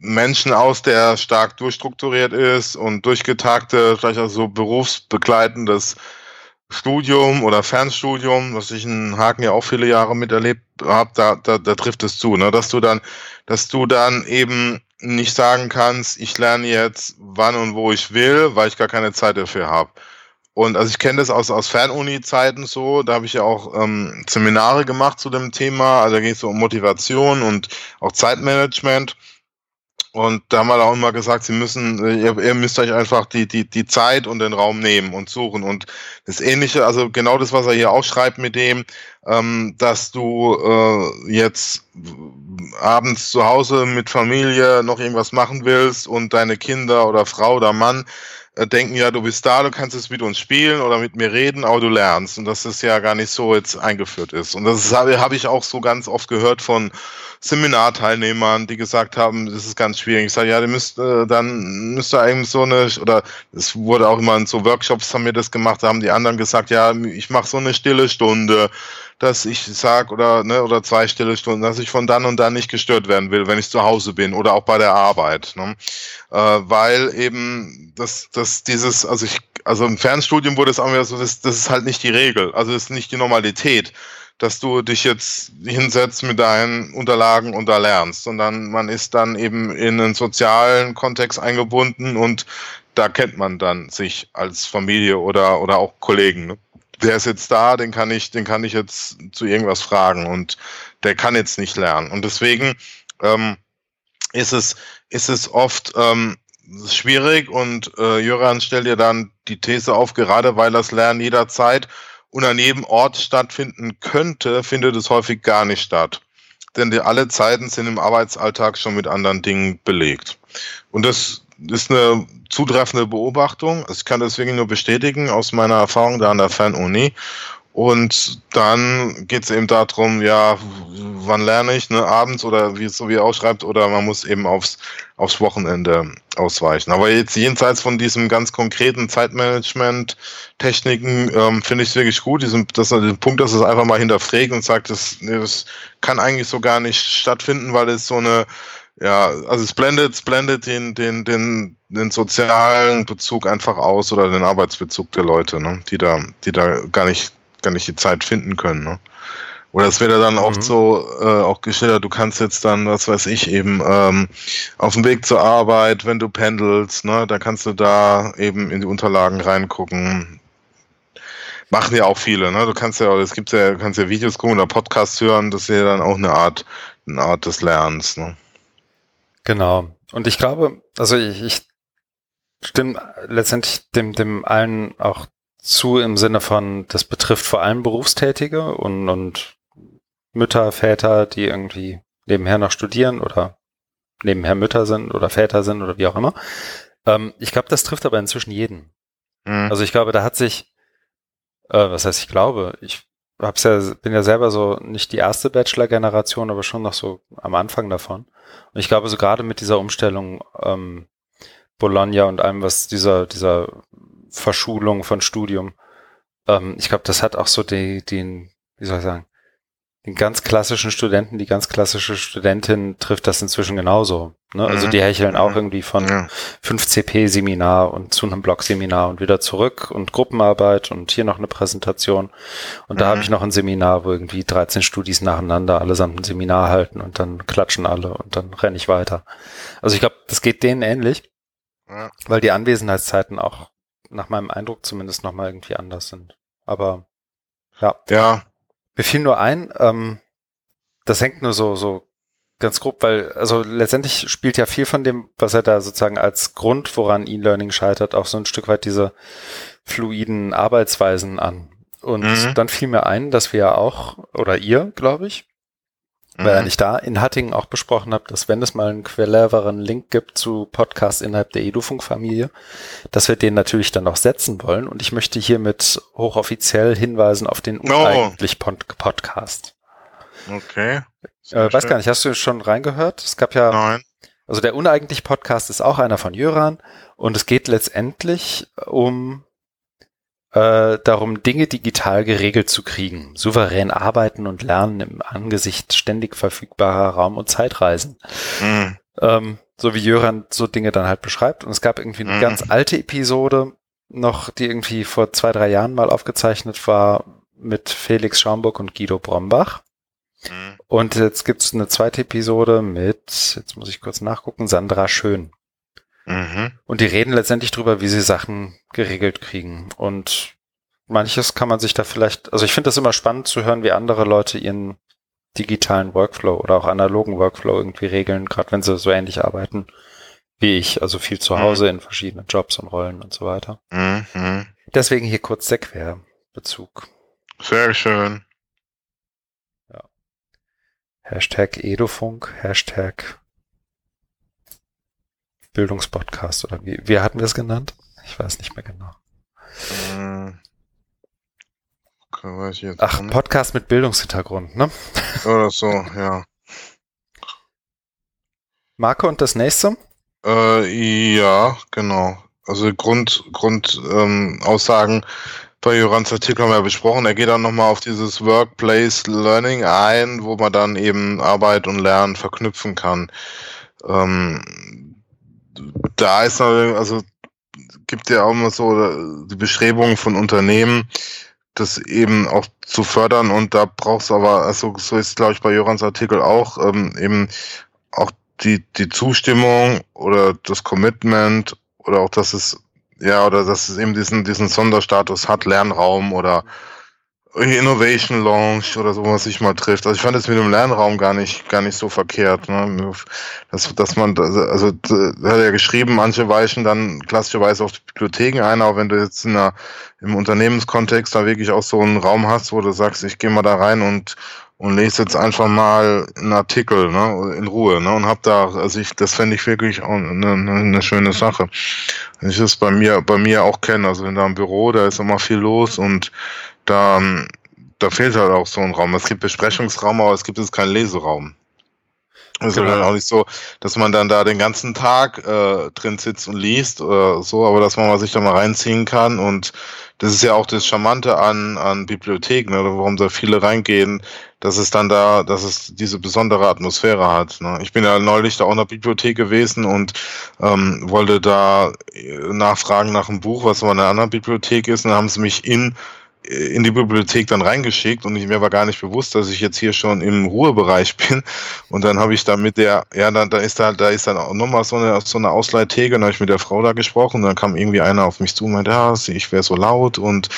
Menschen aus, der stark durchstrukturiert ist und durchgetagte, vielleicht auch so berufsbegleitendes Studium oder Fernstudium, was ich in Haken ja auch viele Jahre miterlebt habe, da, da, da trifft es zu, ne? dass du dann, dass du dann eben nicht sagen kannst, ich lerne jetzt wann und wo ich will, weil ich gar keine Zeit dafür habe. Und also ich kenne das aus, aus Fernuni-Zeiten so, da habe ich ja auch ähm, Seminare gemacht zu dem Thema, also da ging es so um Motivation und auch Zeitmanagement. Und da haben wir auch immer gesagt, sie müssen, ihr, ihr, müsst euch einfach die, die, die Zeit und den Raum nehmen und suchen. Und das Ähnliche, also genau das, was er hier auch schreibt mit dem, ähm, dass du äh, jetzt abends zu Hause mit Familie noch irgendwas machen willst und deine Kinder oder Frau oder Mann äh, denken, ja, du bist da, du kannst jetzt mit uns spielen oder mit mir reden, aber du lernst. Und dass das ja gar nicht so jetzt eingeführt ist. Und das habe hab ich auch so ganz oft gehört von Seminarteilnehmern, die gesagt haben, das ist ganz schwierig. Ich sage, ja, müsst äh, dann müsst ihr eigentlich so eine, oder es wurde auch immer in so Workshops haben wir das gemacht, da haben die anderen gesagt, ja, ich mache so eine stille Stunde, dass ich sag oder ne, oder zwei stille Stunden, dass ich von dann und dann nicht gestört werden will, wenn ich zu Hause bin oder auch bei der Arbeit, ne? äh, weil eben das das dieses also ich also im Fernstudium wurde es auch wieder so, das, das ist halt nicht die Regel, also das ist nicht die Normalität dass du dich jetzt hinsetzt mit deinen Unterlagen und da lernst, sondern man ist dann eben in einen sozialen Kontext eingebunden und da kennt man dann sich als Familie oder, oder auch Kollegen. Ne? Der ist jetzt da, den kann ich, den kann ich jetzt zu irgendwas fragen und der kann jetzt nicht lernen. Und deswegen ähm, ist es, ist es oft ähm, schwierig und äh, Jöran stellt dir dann die These auf, gerade weil das Lernen jederzeit und an jedem Ort stattfinden könnte, findet es häufig gar nicht statt. Denn die, alle Zeiten sind im Arbeitsalltag schon mit anderen Dingen belegt. Und das ist eine zutreffende Beobachtung. Ich kann deswegen nur bestätigen aus meiner Erfahrung da an der Fernuni. Und dann geht es eben darum, ja, wann lerne ich, ne, abends oder wie es so wie er ausschreibt, oder man muss eben aufs, aufs Wochenende ausweichen. Aber jetzt jenseits von diesem ganz konkreten Zeitmanagement-Techniken ähm, finde ich es wirklich gut, diesen, dass den Punkt, dass es einfach mal hinterfragt und sagt, das, das kann eigentlich so gar nicht stattfinden, weil es so eine, ja, also es blendet, es blendet den, den, den, den sozialen Bezug einfach aus oder den Arbeitsbezug der Leute, ne, die da, die da gar nicht gar nicht die Zeit finden können. Ne? Oder es wird ja dann mhm. oft so äh, auch geschildert, du kannst jetzt dann, was weiß ich, eben ähm, auf dem Weg zur Arbeit, wenn du pendelst, ne, da kannst du da eben in die Unterlagen reingucken. Machen ja auch viele, ne? Du kannst ja, es gibt ja, kannst ja Videos gucken oder Podcasts hören, das ist ja dann auch eine Art, eine Art des Lernens, ne? Genau. Und ich glaube, also ich, ich stimme letztendlich dem, dem allen auch zu im Sinne von, das betrifft vor allem Berufstätige und, und Mütter, Väter, die irgendwie nebenher noch studieren oder nebenher Mütter sind oder Väter sind oder wie auch immer. Ähm, ich glaube, das trifft aber inzwischen jeden. Mhm. Also ich glaube, da hat sich, äh, was heißt ich glaube, ich hab's ja, bin ja selber so nicht die erste Bachelor-Generation, aber schon noch so am Anfang davon. Und ich glaube, so gerade mit dieser Umstellung ähm, Bologna und allem, was dieser, dieser Verschulung von Studium. Ähm, ich glaube, das hat auch so die, den, wie soll ich sagen, den ganz klassischen Studenten, die ganz klassische Studentin trifft das inzwischen genauso. Ne? Also mhm. die hecheln auch mhm. irgendwie von ja. 5CP-Seminar und zu einem Blog-Seminar und wieder zurück und Gruppenarbeit und hier noch eine Präsentation. Und mhm. da habe ich noch ein Seminar, wo irgendwie 13 Studis nacheinander allesamt ein Seminar halten und dann klatschen alle und dann renne ich weiter. Also ich glaube, das geht denen ähnlich, ja. weil die Anwesenheitszeiten auch nach meinem Eindruck zumindest nochmal irgendwie anders sind. Aber ja. Ja. Mir fiel nur ein, ähm, das hängt nur so, so ganz grob, weil, also letztendlich spielt ja viel von dem, was er da sozusagen als Grund, woran E-Learning scheitert, auch so ein Stück weit diese fluiden Arbeitsweisen an. Und mhm. dann fiel mir ein, dass wir ja auch, oder ihr, glaube ich, mhm. weil ich da in Hattingen auch besprochen habe, dass wenn es mal einen cleveren Link gibt zu Podcasts innerhalb der Edufunk-Familie, dass wir den natürlich dann auch setzen wollen. Und ich möchte hiermit hochoffiziell hinweisen auf den oh. uneigentlich Podcast. Okay. Äh, weiß gar nicht, hast du schon reingehört? Es gab ja. Nein. Also der uneigentlich Podcast ist auch einer von Jöran und es geht letztendlich um äh, darum, Dinge digital geregelt zu kriegen, souverän arbeiten und lernen im Angesicht ständig verfügbarer Raum- und Zeitreisen. Mhm. Ähm, so wie Jöran so Dinge dann halt beschreibt. Und es gab irgendwie eine mhm. ganz alte Episode noch, die irgendwie vor zwei, drei Jahren mal aufgezeichnet war mit Felix Schaumburg und Guido Brombach. Mhm. Und jetzt gibt's eine zweite Episode mit, jetzt muss ich kurz nachgucken, Sandra Schön. Mhm. Und die reden letztendlich drüber, wie sie Sachen geregelt kriegen. Und manches kann man sich da vielleicht, also ich finde das immer spannend zu hören, wie andere Leute ihren digitalen Workflow oder auch analogen Workflow irgendwie regeln, gerade wenn sie so ähnlich arbeiten wie ich, also viel zu Hause mhm. in verschiedenen Jobs und Rollen und so weiter. Mhm. Deswegen hier kurz der Querbezug. Sehr schön. Ja. Hashtag Edufunk, Hashtag Bildungspodcast oder wie, wie hatten wir es genannt? Ich weiß nicht mehr genau. Hm. Ach, Podcast mit Bildungshintergrund, ne? Oder so, ja. Marco und das nächste? Äh, ja, genau. Also Grund, Grund ähm, bei Jorans Artikel haben wir ja besprochen. Er geht dann nochmal auf dieses Workplace Learning ein, wo man dann eben Arbeit und Lernen verknüpfen kann. Ähm, da ist also gibt ja auch immer so die Bestrebungen von Unternehmen, das eben auch zu fördern und da brauchst du aber, also so ist glaube ich bei Jorans Artikel auch, ähm, eben auch die, die Zustimmung oder das Commitment oder auch, dass es, ja, oder dass es eben diesen, diesen Sonderstatus hat, Lernraum oder Innovation Launch oder so, was sich mal trifft. Also ich fand es mit dem Lernraum gar nicht, gar nicht so verkehrt. Ne? Dass, dass man, also hat er geschrieben, manche weichen dann klassischerweise auf die Bibliotheken ein, aber wenn du jetzt in einer, im Unternehmenskontext da wirklich auch so einen Raum hast, wo du sagst, ich gehe mal da rein und und lese jetzt einfach mal einen Artikel ne, in Ruhe ne, und hab da, also ich, das fände ich wirklich auch eine, eine schöne Sache. Ich das bei mir, bei mir auch kenne, also in deinem Büro, da ist immer viel los und da, da fehlt halt auch so ein Raum. Es gibt Besprechungsraum, aber es gibt jetzt keinen Leseraum. Es genau. ist halt auch nicht so, dass man dann da den ganzen Tag äh, drin sitzt und liest oder so, aber dass man mal sich da mal reinziehen kann und das ist ja auch das Charmante an, an Bibliotheken, oder warum da viele reingehen, dass es dann da, dass es diese besondere Atmosphäre hat. Ne? Ich bin ja neulich da auch in der Bibliothek gewesen und ähm, wollte da äh, nachfragen nach einem Buch, was in einer anderen Bibliothek ist, und dann haben sie mich in in die Bibliothek dann reingeschickt und ich, mir war gar nicht bewusst, dass ich jetzt hier schon im Ruhebereich <laughs> bin. Und dann habe ich da mit der, ja, dann, da ist da, da ist dann auch nochmal so eine, so eine Ausleihtheke, dann habe ich mit der Frau da gesprochen und dann kam irgendwie einer auf mich zu und meinte, ja, ich wäre so laut und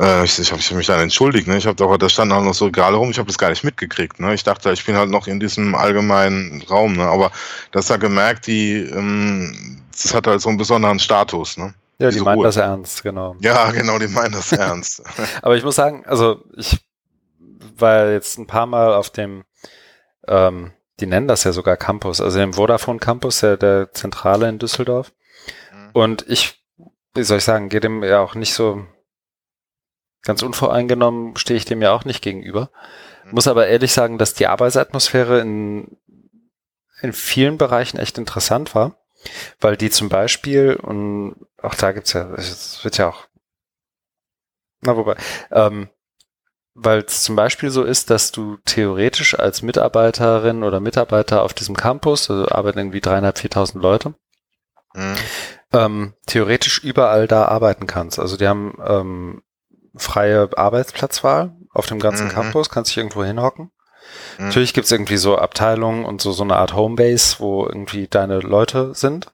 äh, ich, ich habe mich dann entschuldigt, ne? Ich habe doch, da stand auch noch so egal rum, ich habe das gar nicht mitgekriegt, ne? Ich dachte, ich bin halt noch in diesem allgemeinen Raum, ne? Aber das da gemerkt, die, ähm, das hat halt so einen besonderen Status, ne? Ja, die meinen Ruhe. das ernst, genau. Ja, genau, die meinen das ernst. <laughs> <laughs> Aber ich muss sagen, also ich war jetzt ein paar Mal auf dem, ähm, die nennen das ja sogar Campus, also dem Vodafone Campus, der, der Zentrale in Düsseldorf. Mhm. Und ich, wie soll ich sagen, geht dem ja auch nicht so ganz unvoreingenommen, stehe ich dem ja auch nicht gegenüber. Mhm. Muss aber ehrlich sagen, dass die Arbeitsatmosphäre in, in vielen Bereichen echt interessant war. Weil die zum Beispiel, und auch da gibt's ja, es wird ja auch, na wobei, ähm, weil es zum Beispiel so ist, dass du theoretisch als Mitarbeiterin oder Mitarbeiter auf diesem Campus, also arbeiten irgendwie dreieinhalb, viertausend Leute, mhm. ähm, theoretisch überall da arbeiten kannst. Also die haben ähm, freie Arbeitsplatzwahl auf dem ganzen mhm. Campus, kannst dich irgendwo hinhocken. Mhm. Natürlich gibt's irgendwie so Abteilungen und so, so eine Art Homebase, wo irgendwie deine Leute sind.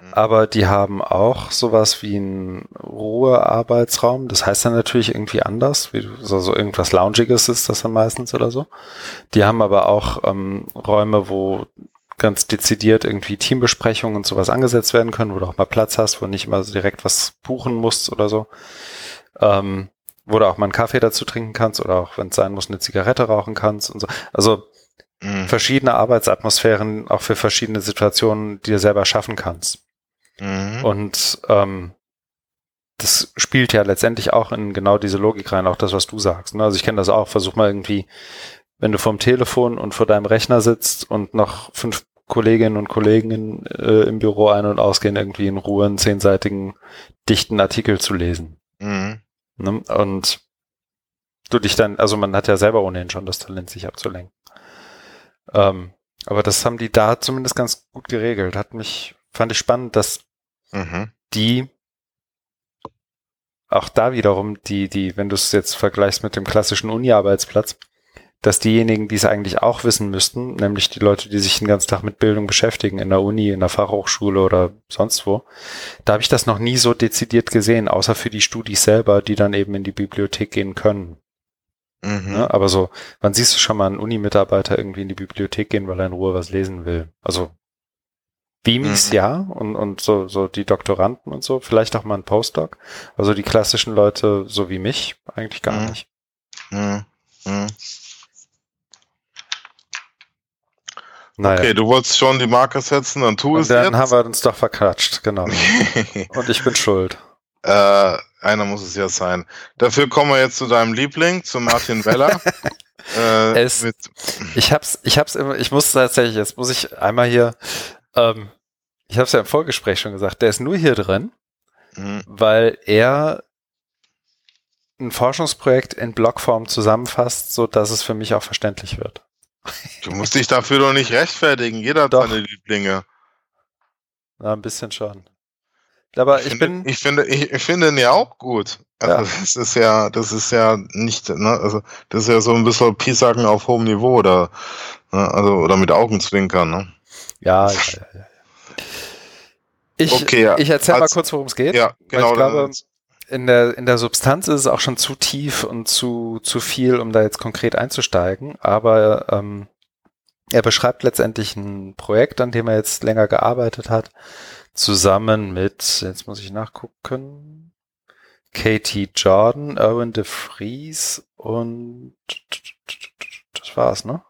Mhm. Aber die haben auch sowas wie einen Ruhearbeitsraum. Das heißt dann natürlich irgendwie anders, wie so, so irgendwas Loungiges ist das dann meistens oder so. Die haben aber auch ähm, Räume, wo ganz dezidiert irgendwie Teambesprechungen und sowas angesetzt werden können, wo du auch mal Platz hast, wo nicht immer direkt was buchen musst oder so. Ähm, wo du auch mal einen Kaffee dazu trinken kannst oder auch, wenn es sein muss, eine Zigarette rauchen kannst und so. Also mhm. verschiedene Arbeitsatmosphären auch für verschiedene Situationen, die du selber schaffen kannst. Mhm. Und ähm, das spielt ja letztendlich auch in genau diese Logik rein, auch das, was du sagst. Ne? Also ich kenne das auch, versuch mal irgendwie, wenn du vorm Telefon und vor deinem Rechner sitzt und noch fünf Kolleginnen und Kollegen äh, im Büro ein- und ausgehen, irgendwie in Ruhe einen zehnseitigen, dichten Artikel zu lesen. Mhm. Ne? Und du dich dann, also man hat ja selber ohnehin schon das Talent, sich abzulenken. Ähm, aber das haben die da zumindest ganz gut geregelt. Hat mich, fand ich spannend, dass mhm. die auch da wiederum, die, die, wenn du es jetzt vergleichst mit dem klassischen Uni-Arbeitsplatz, dass diejenigen, die es eigentlich auch wissen müssten, nämlich die Leute, die sich den ganzen Tag mit Bildung beschäftigen, in der Uni, in der Fachhochschule oder sonst wo, da habe ich das noch nie so dezidiert gesehen, außer für die Studis selber, die dann eben in die Bibliothek gehen können. Mhm. Ja, aber so, wann siehst du schon mal einen Uni-Mitarbeiter irgendwie in die Bibliothek gehen, weil er in Ruhe was lesen will? Also Beamies mhm. ja und, und so, so die Doktoranden und so, vielleicht auch mal ein Postdoc. Also die klassischen Leute, so wie mich, eigentlich gar mhm. nicht. Mhm. mhm. Naja. Okay, du wolltest schon die Marke setzen, dann tu und es dann jetzt. Dann haben wir uns doch verquatscht, genau. <laughs> und ich bin schuld. Äh, einer muss es ja sein. Dafür kommen wir jetzt zu deinem Liebling, zu Martin Weller. <laughs> äh, es, ich hab's, ich hab's immer, ich muss tatsächlich, jetzt muss ich einmal hier, ähm, ich hab's ja im Vorgespräch schon gesagt, der ist nur hier drin, mhm. weil er ein Forschungsprojekt in Blockform zusammenfasst, so dass es für mich auch verständlich wird. Du musst dich dafür doch nicht rechtfertigen. Jeder hat seine Lieblinge. Na, ein bisschen schon. Aber ich, ich finde, bin. Ich finde, ich, ich finde ihn ja auch gut. Also ja. das ist ja, das ist ja nicht, ne, also das ist ja so ein bisschen Piesacken auf hohem Niveau oder, ne, also oder mit Augenzwinkern, ne? Ja, ja, <laughs> ja, ja. Ich, okay, ja. ich erzähle mal kurz, worum es geht. Ja, genau. ich glaube, in der, in der Substanz ist es auch schon zu tief und zu, zu viel, um da jetzt konkret einzusteigen. Aber ähm, er beschreibt letztendlich ein Projekt, an dem er jetzt länger gearbeitet hat, zusammen mit, jetzt muss ich nachgucken, Katie Jordan, Erwin de Vries und das war's, ne?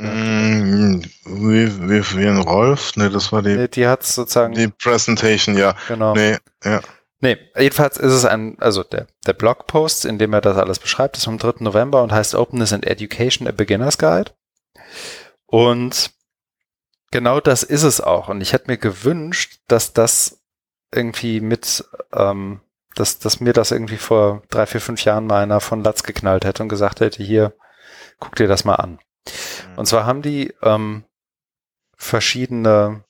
Mm, wie, wie, wie ein Rolf? Ne, das war die. Nee, die hat sozusagen. Die Presentation, ja. Genau. Nee, ja. Nee, jedenfalls ist es ein, also der, der Blogpost, in dem er das alles beschreibt, ist vom 3. November und heißt Openness and Education, a Beginner's Guide. Und genau das ist es auch. Und ich hätte mir gewünscht, dass das irgendwie mit, ähm, dass, dass mir das irgendwie vor drei, vier, fünf Jahren mal einer von Latz geknallt hätte und gesagt hätte, hier, guck dir das mal an. Und zwar haben die ähm, verschiedene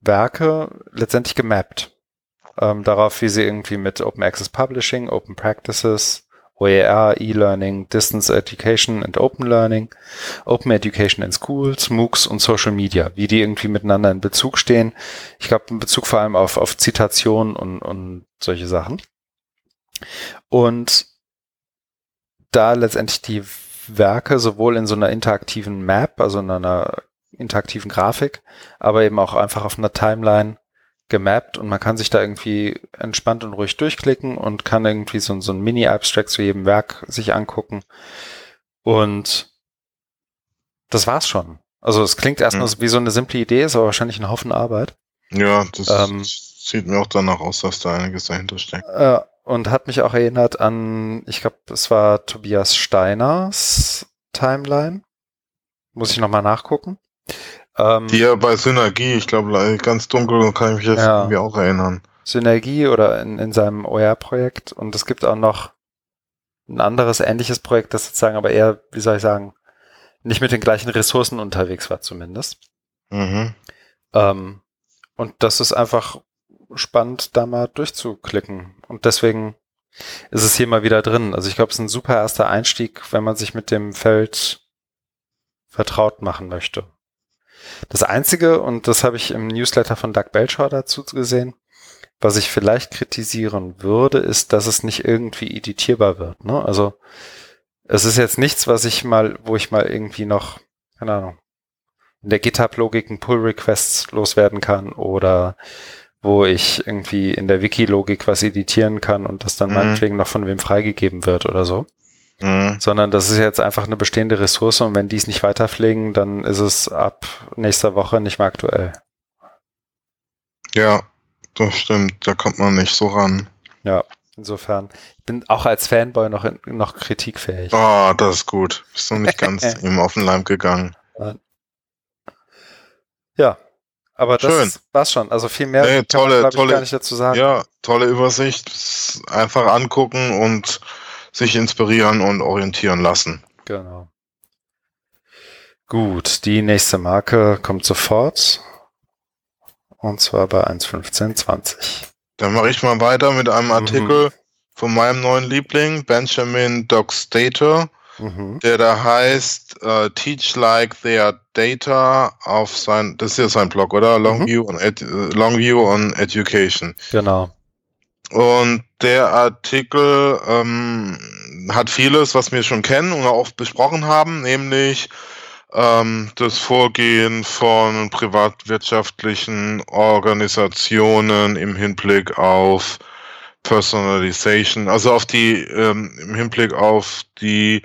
Werke letztendlich gemappt. Ähm, darauf, wie sie irgendwie mit Open Access Publishing, Open Practices, OER, E-Learning, Distance Education and Open Learning, Open Education in Schools, MOOCs und Social Media, wie die irgendwie miteinander in Bezug stehen. Ich glaube, in Bezug vor allem auf, auf Zitationen und, und solche Sachen. Und da letztendlich die Werke sowohl in so einer interaktiven Map, also in einer interaktiven Grafik, aber eben auch einfach auf einer Timeline gemappt und man kann sich da irgendwie entspannt und ruhig durchklicken und kann irgendwie so, so ein Mini-Abstract zu jedem Werk sich angucken. Und das war's schon. Also es klingt erstmal mhm. wie so eine simple Idee, ist aber wahrscheinlich ein Haufen Arbeit. Ja, das ähm, sieht mir auch danach aus, dass da einiges dahinter steckt. Äh, und hat mich auch erinnert an, ich glaube, es war Tobias Steiners Timeline. Muss ich nochmal nachgucken. Ähm, Die ja bei Synergie, ich glaube, ganz dunkel kann ich mich jetzt ja, irgendwie auch erinnern. Synergie oder in, in seinem OER-Projekt. Und es gibt auch noch ein anderes ähnliches Projekt, das sozusagen aber eher, wie soll ich sagen, nicht mit den gleichen Ressourcen unterwegs war zumindest. Mhm. Ähm, und das ist einfach spannend, da mal durchzuklicken. Und deswegen ist es hier mal wieder drin. Also ich glaube, es ist ein super erster Einstieg, wenn man sich mit dem Feld vertraut machen möchte. Das Einzige, und das habe ich im Newsletter von Doug Belcher dazu gesehen, was ich vielleicht kritisieren würde, ist, dass es nicht irgendwie editierbar wird. Ne? Also es ist jetzt nichts, was ich mal, wo ich mal irgendwie noch, keine Ahnung, in der GitHub-Logik ein Pull-Requests loswerden kann oder wo ich irgendwie in der Wiki-Logik was editieren kann und das dann mhm. meinetwegen noch von wem freigegeben wird oder so. Mhm. Sondern das ist jetzt einfach eine bestehende Ressource und wenn die es nicht weiterpflegen, dann ist es ab nächster Woche nicht mehr aktuell. Ja, das stimmt. Da kommt man nicht so ran. Ja, insofern. Ich bin auch als Fanboy noch, noch kritikfähig. Ah, oh, das ist gut. Bist du nicht <laughs> ganz ihm auf den Leim gegangen. Ja, aber das Schön. war's schon. Also viel mehr nee, tolle, kann man, tolle, gar nicht dazu sagen. Ja, tolle Übersicht. Einfach angucken und sich inspirieren und orientieren lassen. Genau. Gut, die nächste Marke kommt sofort. Und zwar bei 1.15.20. Dann mache ich mal weiter mit einem mhm. Artikel mhm. von meinem neuen Liebling, Benjamin Dockstater mhm. der da heißt uh, Teach Like Their Data auf sein, das ist ja sein Blog, oder? Longview, mhm. on, Ed, Longview on Education. Genau. Und der Artikel ähm, hat vieles, was wir schon kennen und auch besprochen haben, nämlich ähm, das Vorgehen von privatwirtschaftlichen Organisationen im Hinblick auf Personalization, also auf die ähm, im Hinblick auf die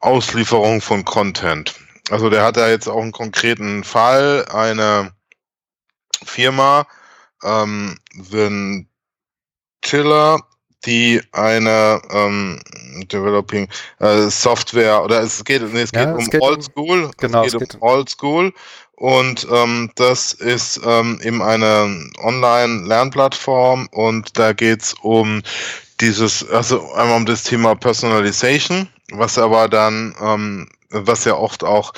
Auslieferung von Content. Also der hat da jetzt auch einen konkreten Fall, eine Firma, ähm, Ventilla, die eine ähm, Developing äh, Software oder es geht, nee, es ja, geht um Oldschool, genau, es geht, es geht um Oldschool und ähm, das ist ähm, eben eine Online-Lernplattform. Und da geht's um dieses, also einmal um das Thema Personalization, was aber dann, ähm, was ja oft auch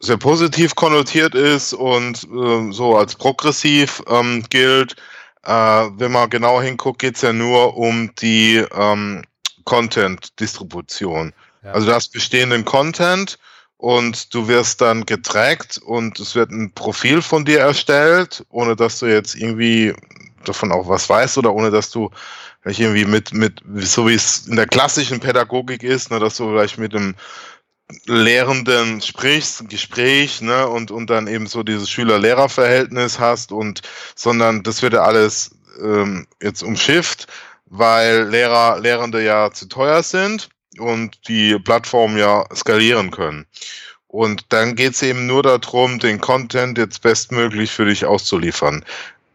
sehr positiv konnotiert ist und äh, so als progressiv ähm, gilt. Äh, wenn man genau hinguckt, geht's ja nur um die ähm, Content-Distribution. Ja. Also du hast bestehenden Content und du wirst dann getrackt und es wird ein Profil von dir erstellt, ohne dass du jetzt irgendwie davon auch was weißt oder ohne dass du vielleicht irgendwie mit, mit, so wie es in der klassischen Pädagogik ist, ne, dass du vielleicht mit dem Lehrenden sprichst, ein Gespräch, ne, und, und dann eben so dieses Schüler-Lehrer-Verhältnis hast und, sondern das wird ja alles ähm, jetzt umschifft, weil Lehrer, Lehrende ja zu teuer sind und die Plattformen ja skalieren können. Und dann geht es eben nur darum, den Content jetzt bestmöglich für dich auszuliefern.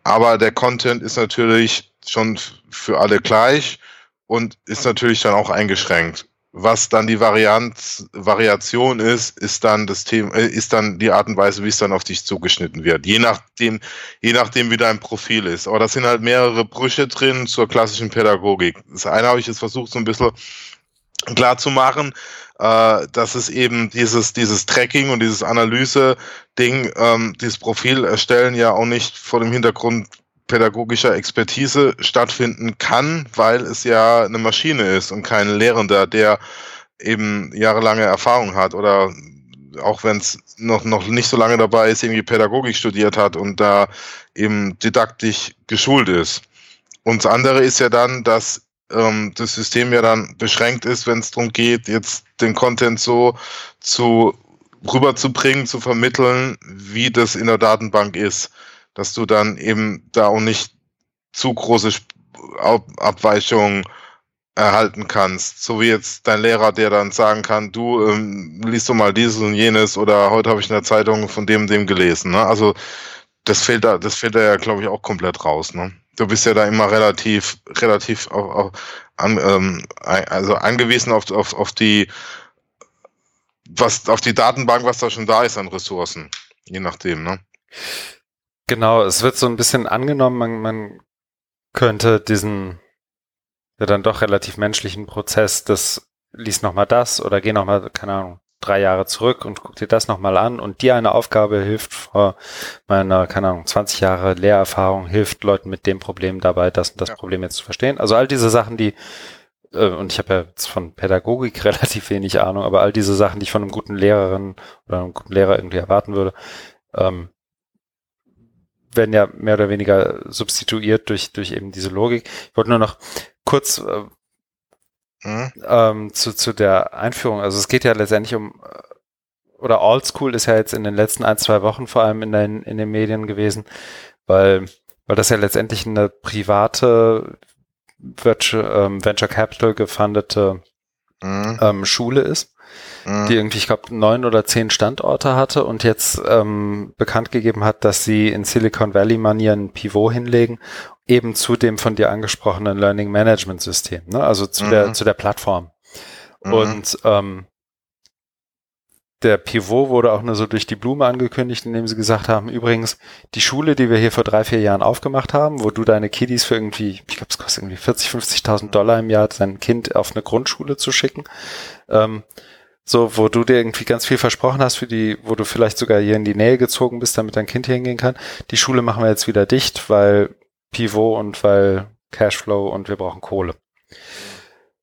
Aber der Content ist natürlich schon für alle gleich und ist natürlich dann auch eingeschränkt. Was dann die Variant, Variation ist, ist dann das Thema, äh, ist dann die Art und Weise, wie es dann auf dich zugeschnitten wird. Je nachdem, je nachdem, wie dein Profil ist. Aber da sind halt mehrere Brüche drin zur klassischen Pädagogik. Das eine habe ich jetzt versucht, so ein bisschen klar zu machen, äh, dass es eben dieses, dieses Tracking und dieses Analyse-Ding, ähm, dieses Profil erstellen ja auch nicht vor dem Hintergrund pädagogischer Expertise stattfinden kann, weil es ja eine Maschine ist und kein Lehrender, der eben jahrelange Erfahrung hat oder auch wenn es noch, noch nicht so lange dabei ist, irgendwie Pädagogik studiert hat und da eben didaktisch geschult ist. Und das andere ist ja dann, dass ähm, das System ja dann beschränkt ist, wenn es darum geht, jetzt den Content so zu rüberzubringen, zu vermitteln, wie das in der Datenbank ist dass du dann eben da auch nicht zu große Abweichungen erhalten kannst. So wie jetzt dein Lehrer, der dann sagen kann, du ähm, liest du mal dieses und jenes oder heute habe ich in der Zeitung von dem und dem gelesen. Ne? Also das fehlt da, das fehlt da ja, glaube ich, auch komplett raus. Ne? Du bist ja da immer relativ, relativ auf, auf, an, ähm, also angewiesen auf, auf, auf die, was, auf die Datenbank, was da schon da ist an Ressourcen. Je nachdem, ne? Genau, es wird so ein bisschen angenommen, man, man könnte diesen ja dann doch relativ menschlichen Prozess das lies nochmal das oder geh nochmal, keine Ahnung, drei Jahre zurück und guck dir das nochmal an und dir eine Aufgabe hilft vor meiner, keine Ahnung, 20 Jahre Lehrerfahrung hilft Leuten mit dem Problem dabei, das und das ja. Problem jetzt zu verstehen. Also all diese Sachen, die äh, und ich habe ja jetzt von Pädagogik <laughs> relativ wenig Ahnung, aber all diese Sachen, die ich von einem guten Lehrerin oder einem guten Lehrer irgendwie erwarten würde, ähm, werden ja mehr oder weniger substituiert durch, durch eben diese Logik. Ich wollte nur noch kurz äh, mhm. ähm, zu, zu der Einführung. Also es geht ja letztendlich um, äh, oder Oldschool ist ja jetzt in den letzten ein, zwei Wochen vor allem in den, in den Medien gewesen, weil, weil das ja letztendlich eine private Venture, ähm, Venture Capital gefundete mhm. ähm, Schule ist die irgendwie, ich glaube, neun oder zehn Standorte hatte und jetzt ähm, bekannt gegeben hat, dass sie in Silicon Valley Manier ein Pivot hinlegen, eben zu dem von dir angesprochenen Learning Management System, ne? also zu mhm. der zu der Plattform. Mhm. Und ähm, der Pivot wurde auch nur so durch die Blume angekündigt, indem sie gesagt haben, übrigens, die Schule, die wir hier vor drei, vier Jahren aufgemacht haben, wo du deine Kiddies für irgendwie, ich glaube, es kostet irgendwie 40, 50.000 Dollar im Jahr, sein Kind auf eine Grundschule zu schicken, ähm, so, wo du dir irgendwie ganz viel versprochen hast, für die, wo du vielleicht sogar hier in die Nähe gezogen bist, damit dein Kind hier hingehen kann. Die Schule machen wir jetzt wieder dicht, weil Pivot und weil Cashflow und wir brauchen Kohle.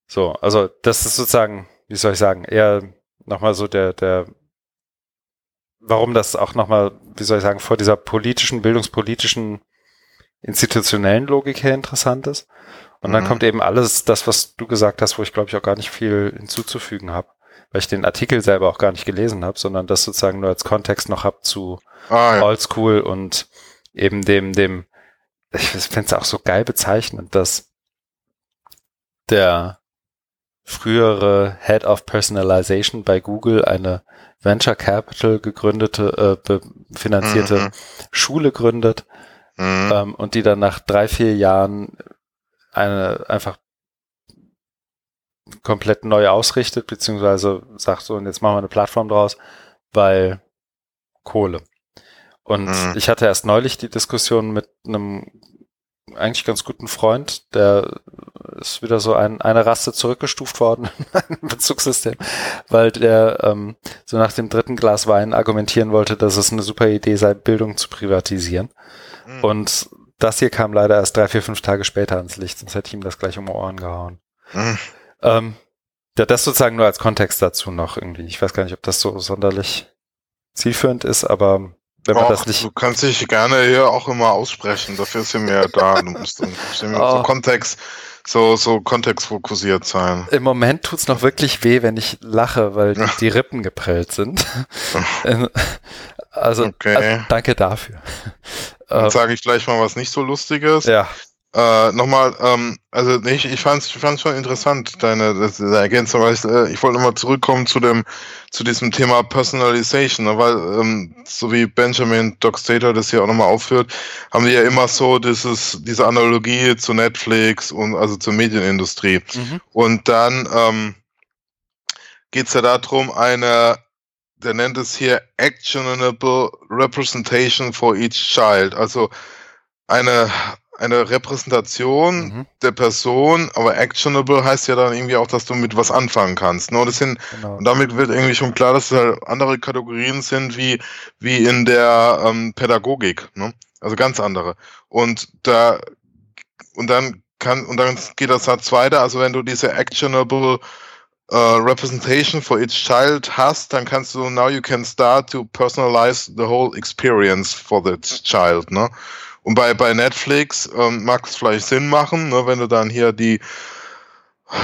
So, also das ist sozusagen, wie soll ich sagen, eher nochmal so der, der, warum das auch nochmal, wie soll ich sagen, vor dieser politischen, bildungspolitischen, institutionellen Logik her interessant ist. Und dann mhm. kommt eben alles das, was du gesagt hast, wo ich glaube ich auch gar nicht viel hinzuzufügen habe weil ich den Artikel selber auch gar nicht gelesen habe, sondern das sozusagen nur als Kontext noch hab zu ah, ja. Oldschool und eben dem, dem, ich finde es auch so geil bezeichnet, dass der frühere Head of Personalization bei Google eine Venture Capital gegründete, äh, finanzierte mhm. Schule gründet mhm. ähm, und die dann nach drei, vier Jahren eine einfach komplett neu ausrichtet, beziehungsweise sagt so, und jetzt machen wir eine Plattform draus, weil Kohle. Und mhm. ich hatte erst neulich die Diskussion mit einem eigentlich ganz guten Freund, der ist wieder so ein, eine Raste zurückgestuft worden <laughs> im Bezugssystem, weil der ähm, so nach dem dritten Glas Wein argumentieren wollte, dass es eine super Idee sei, Bildung zu privatisieren. Mhm. Und das hier kam leider erst drei, vier, fünf Tage später ans Licht, sonst hätte ich ihm das gleich um die Ohren gehauen. Mhm. Ähm, ja, das sozusagen nur als Kontext dazu noch irgendwie. Ich weiß gar nicht, ob das so sonderlich zielführend ist, aber wenn man Och, das nicht. Du kannst dich gerne hier auch immer aussprechen. Dafür ist sie mir <laughs> da. Du musst, du musst oh. so Kontext, so, so kontextfokussiert sein. Im Moment tut's noch wirklich weh, wenn ich lache, weil ja. die Rippen geprellt sind. <laughs> also, okay. also, danke dafür. Dann sage ich gleich mal was nicht so Lustiges. Ja. Äh, Nochmal, ähm, also ich, ich fand es fand's schon interessant, deine, deine Ergänzung, weil ich, äh, ich wollte nochmal zurückkommen zu dem, zu diesem Thema Personalization, ne, weil, ähm, so wie Benjamin Doc Stater das hier auch nochmal aufführt, haben wir ja immer so dieses, diese Analogie zu Netflix und also zur Medienindustrie. Mhm. Und dann ähm, geht es ja darum, eine, der nennt es hier Actionable Representation for each Child, also eine eine Repräsentation mhm. der Person, aber actionable heißt ja dann irgendwie auch, dass du mit was anfangen kannst. Ne? Und, das sind, genau. und damit wird irgendwie schon klar, dass es halt andere Kategorien sind wie, wie in der ähm, Pädagogik. Ne? Also ganz andere. Und da und dann kann und dann geht das Satz weiter. Also wenn du diese actionable Uh, representation for each child hast, dann kannst du now you can start to personalize the whole experience for the child, ne? Und bei, bei Netflix ähm, mag es vielleicht Sinn machen, ne, wenn du dann hier die,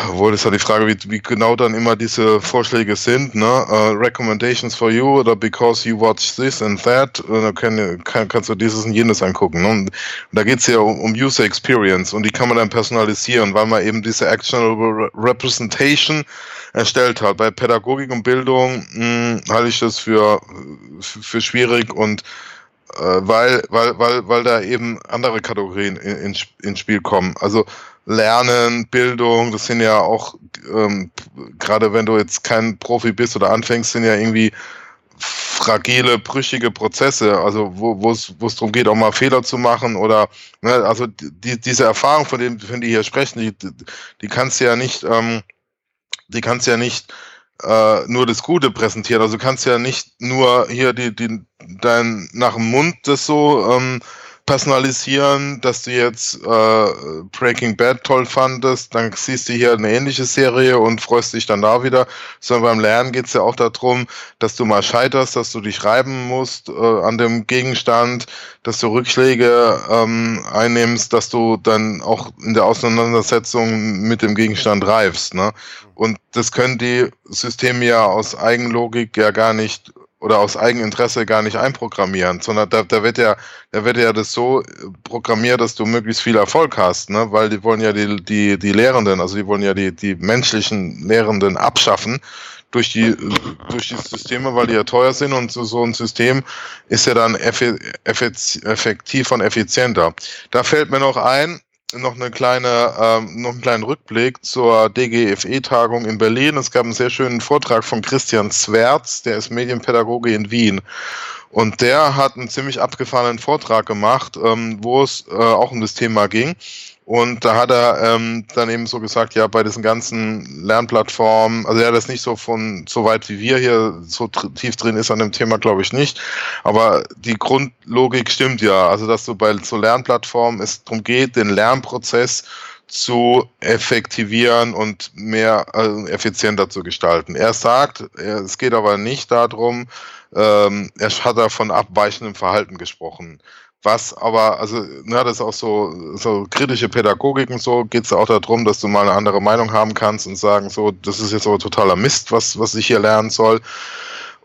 wohl ist ja die Frage, wie, wie genau dann immer diese Vorschläge sind, ne? Uh, Recommendations for you oder because you watch this and that, und dann kann, kann, kannst du dieses und jenes angucken. Ne? Und, da geht's ja um, um User Experience und die kann man dann personalisieren, weil man eben diese Actionable Representation erstellt hat. Bei Pädagogik und Bildung mh, hm, halte ich das für, für, schwierig und äh, weil, weil, weil, weil da eben andere Kategorien in, ins Spiel kommen. Also Lernen, Bildung, das sind ja auch, ähm, gerade wenn du jetzt kein Profi bist oder anfängst, sind ja irgendwie fragile, brüchige Prozesse, also wo wo es darum geht, auch mal Fehler zu machen oder ne, also die, diese Erfahrung, von denen, von die hier sprechen, die, die kannst du ja nicht, ähm, die kannst du ja nicht äh, nur das Gute präsentieren. Also du kannst ja nicht nur hier die, die dein nach dem Mund das so ähm, personalisieren, dass du jetzt äh, Breaking Bad toll fandest, dann siehst du hier eine ähnliche Serie und freust dich dann da wieder. Sondern beim Lernen geht es ja auch darum, dass du mal scheiterst, dass du dich reiben musst äh, an dem Gegenstand, dass du Rückschläge ähm, einnimmst, dass du dann auch in der Auseinandersetzung mit dem Gegenstand reifst. Ne? Und das können die Systeme ja aus Eigenlogik ja gar nicht oder aus Eigeninteresse gar nicht einprogrammieren, sondern da, da wird ja, da wird ja das so programmiert, dass du möglichst viel Erfolg hast, ne? Weil die wollen ja die, die, die Lehrenden, also die wollen ja die, die menschlichen Lehrenden abschaffen durch die, durch die Systeme, weil die ja teuer sind und so, so ein System ist ja dann effektiv und effizienter. Da fällt mir noch ein, noch eine kleine, ähm, noch einen kleinen Rückblick zur DGFE-Tagung in Berlin. Es gab einen sehr schönen Vortrag von Christian Zwerz, der ist Medienpädagoge in Wien. Und der hat einen ziemlich abgefahrenen Vortrag gemacht, ähm, wo es äh, auch um das Thema ging. Und da hat er ähm, dann eben so gesagt, ja, bei diesen ganzen Lernplattformen, also er hat das nicht so von so weit wie wir hier so tief drin ist an dem Thema, glaube ich nicht. Aber die Grundlogik stimmt ja. Also dass du bei so Lernplattformen es darum geht, den Lernprozess zu effektivieren und mehr äh, effizienter zu gestalten. Er sagt, es geht aber nicht darum, ähm, er hat da von abweichendem Verhalten gesprochen. Was aber, also, na, das ist auch so, so kritische Pädagogik und so, geht es auch darum, dass du mal eine andere Meinung haben kannst und sagen, so, das ist jetzt aber totaler Mist, was, was ich hier lernen soll.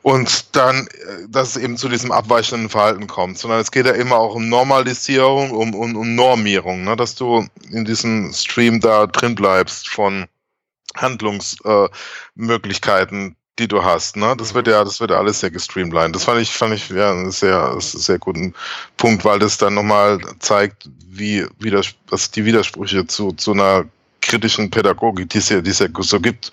Und dann, äh, dass es eben zu diesem abweichenden Verhalten kommt, sondern es geht ja immer auch um Normalisierung, um, um, um Normierung, ne? dass du in diesem Stream da drin bleibst von Handlungsmöglichkeiten, äh, die du hast. Ne? Das wird ja, das wird ja alles sehr gestreamlined. Das fand ich, fand ich ja einen sehr, sehr guten Punkt, weil das dann nochmal zeigt, wie, wie das, was die Widersprüche zu, zu einer kritischen Pädagogik, die es ja, die es ja so gibt,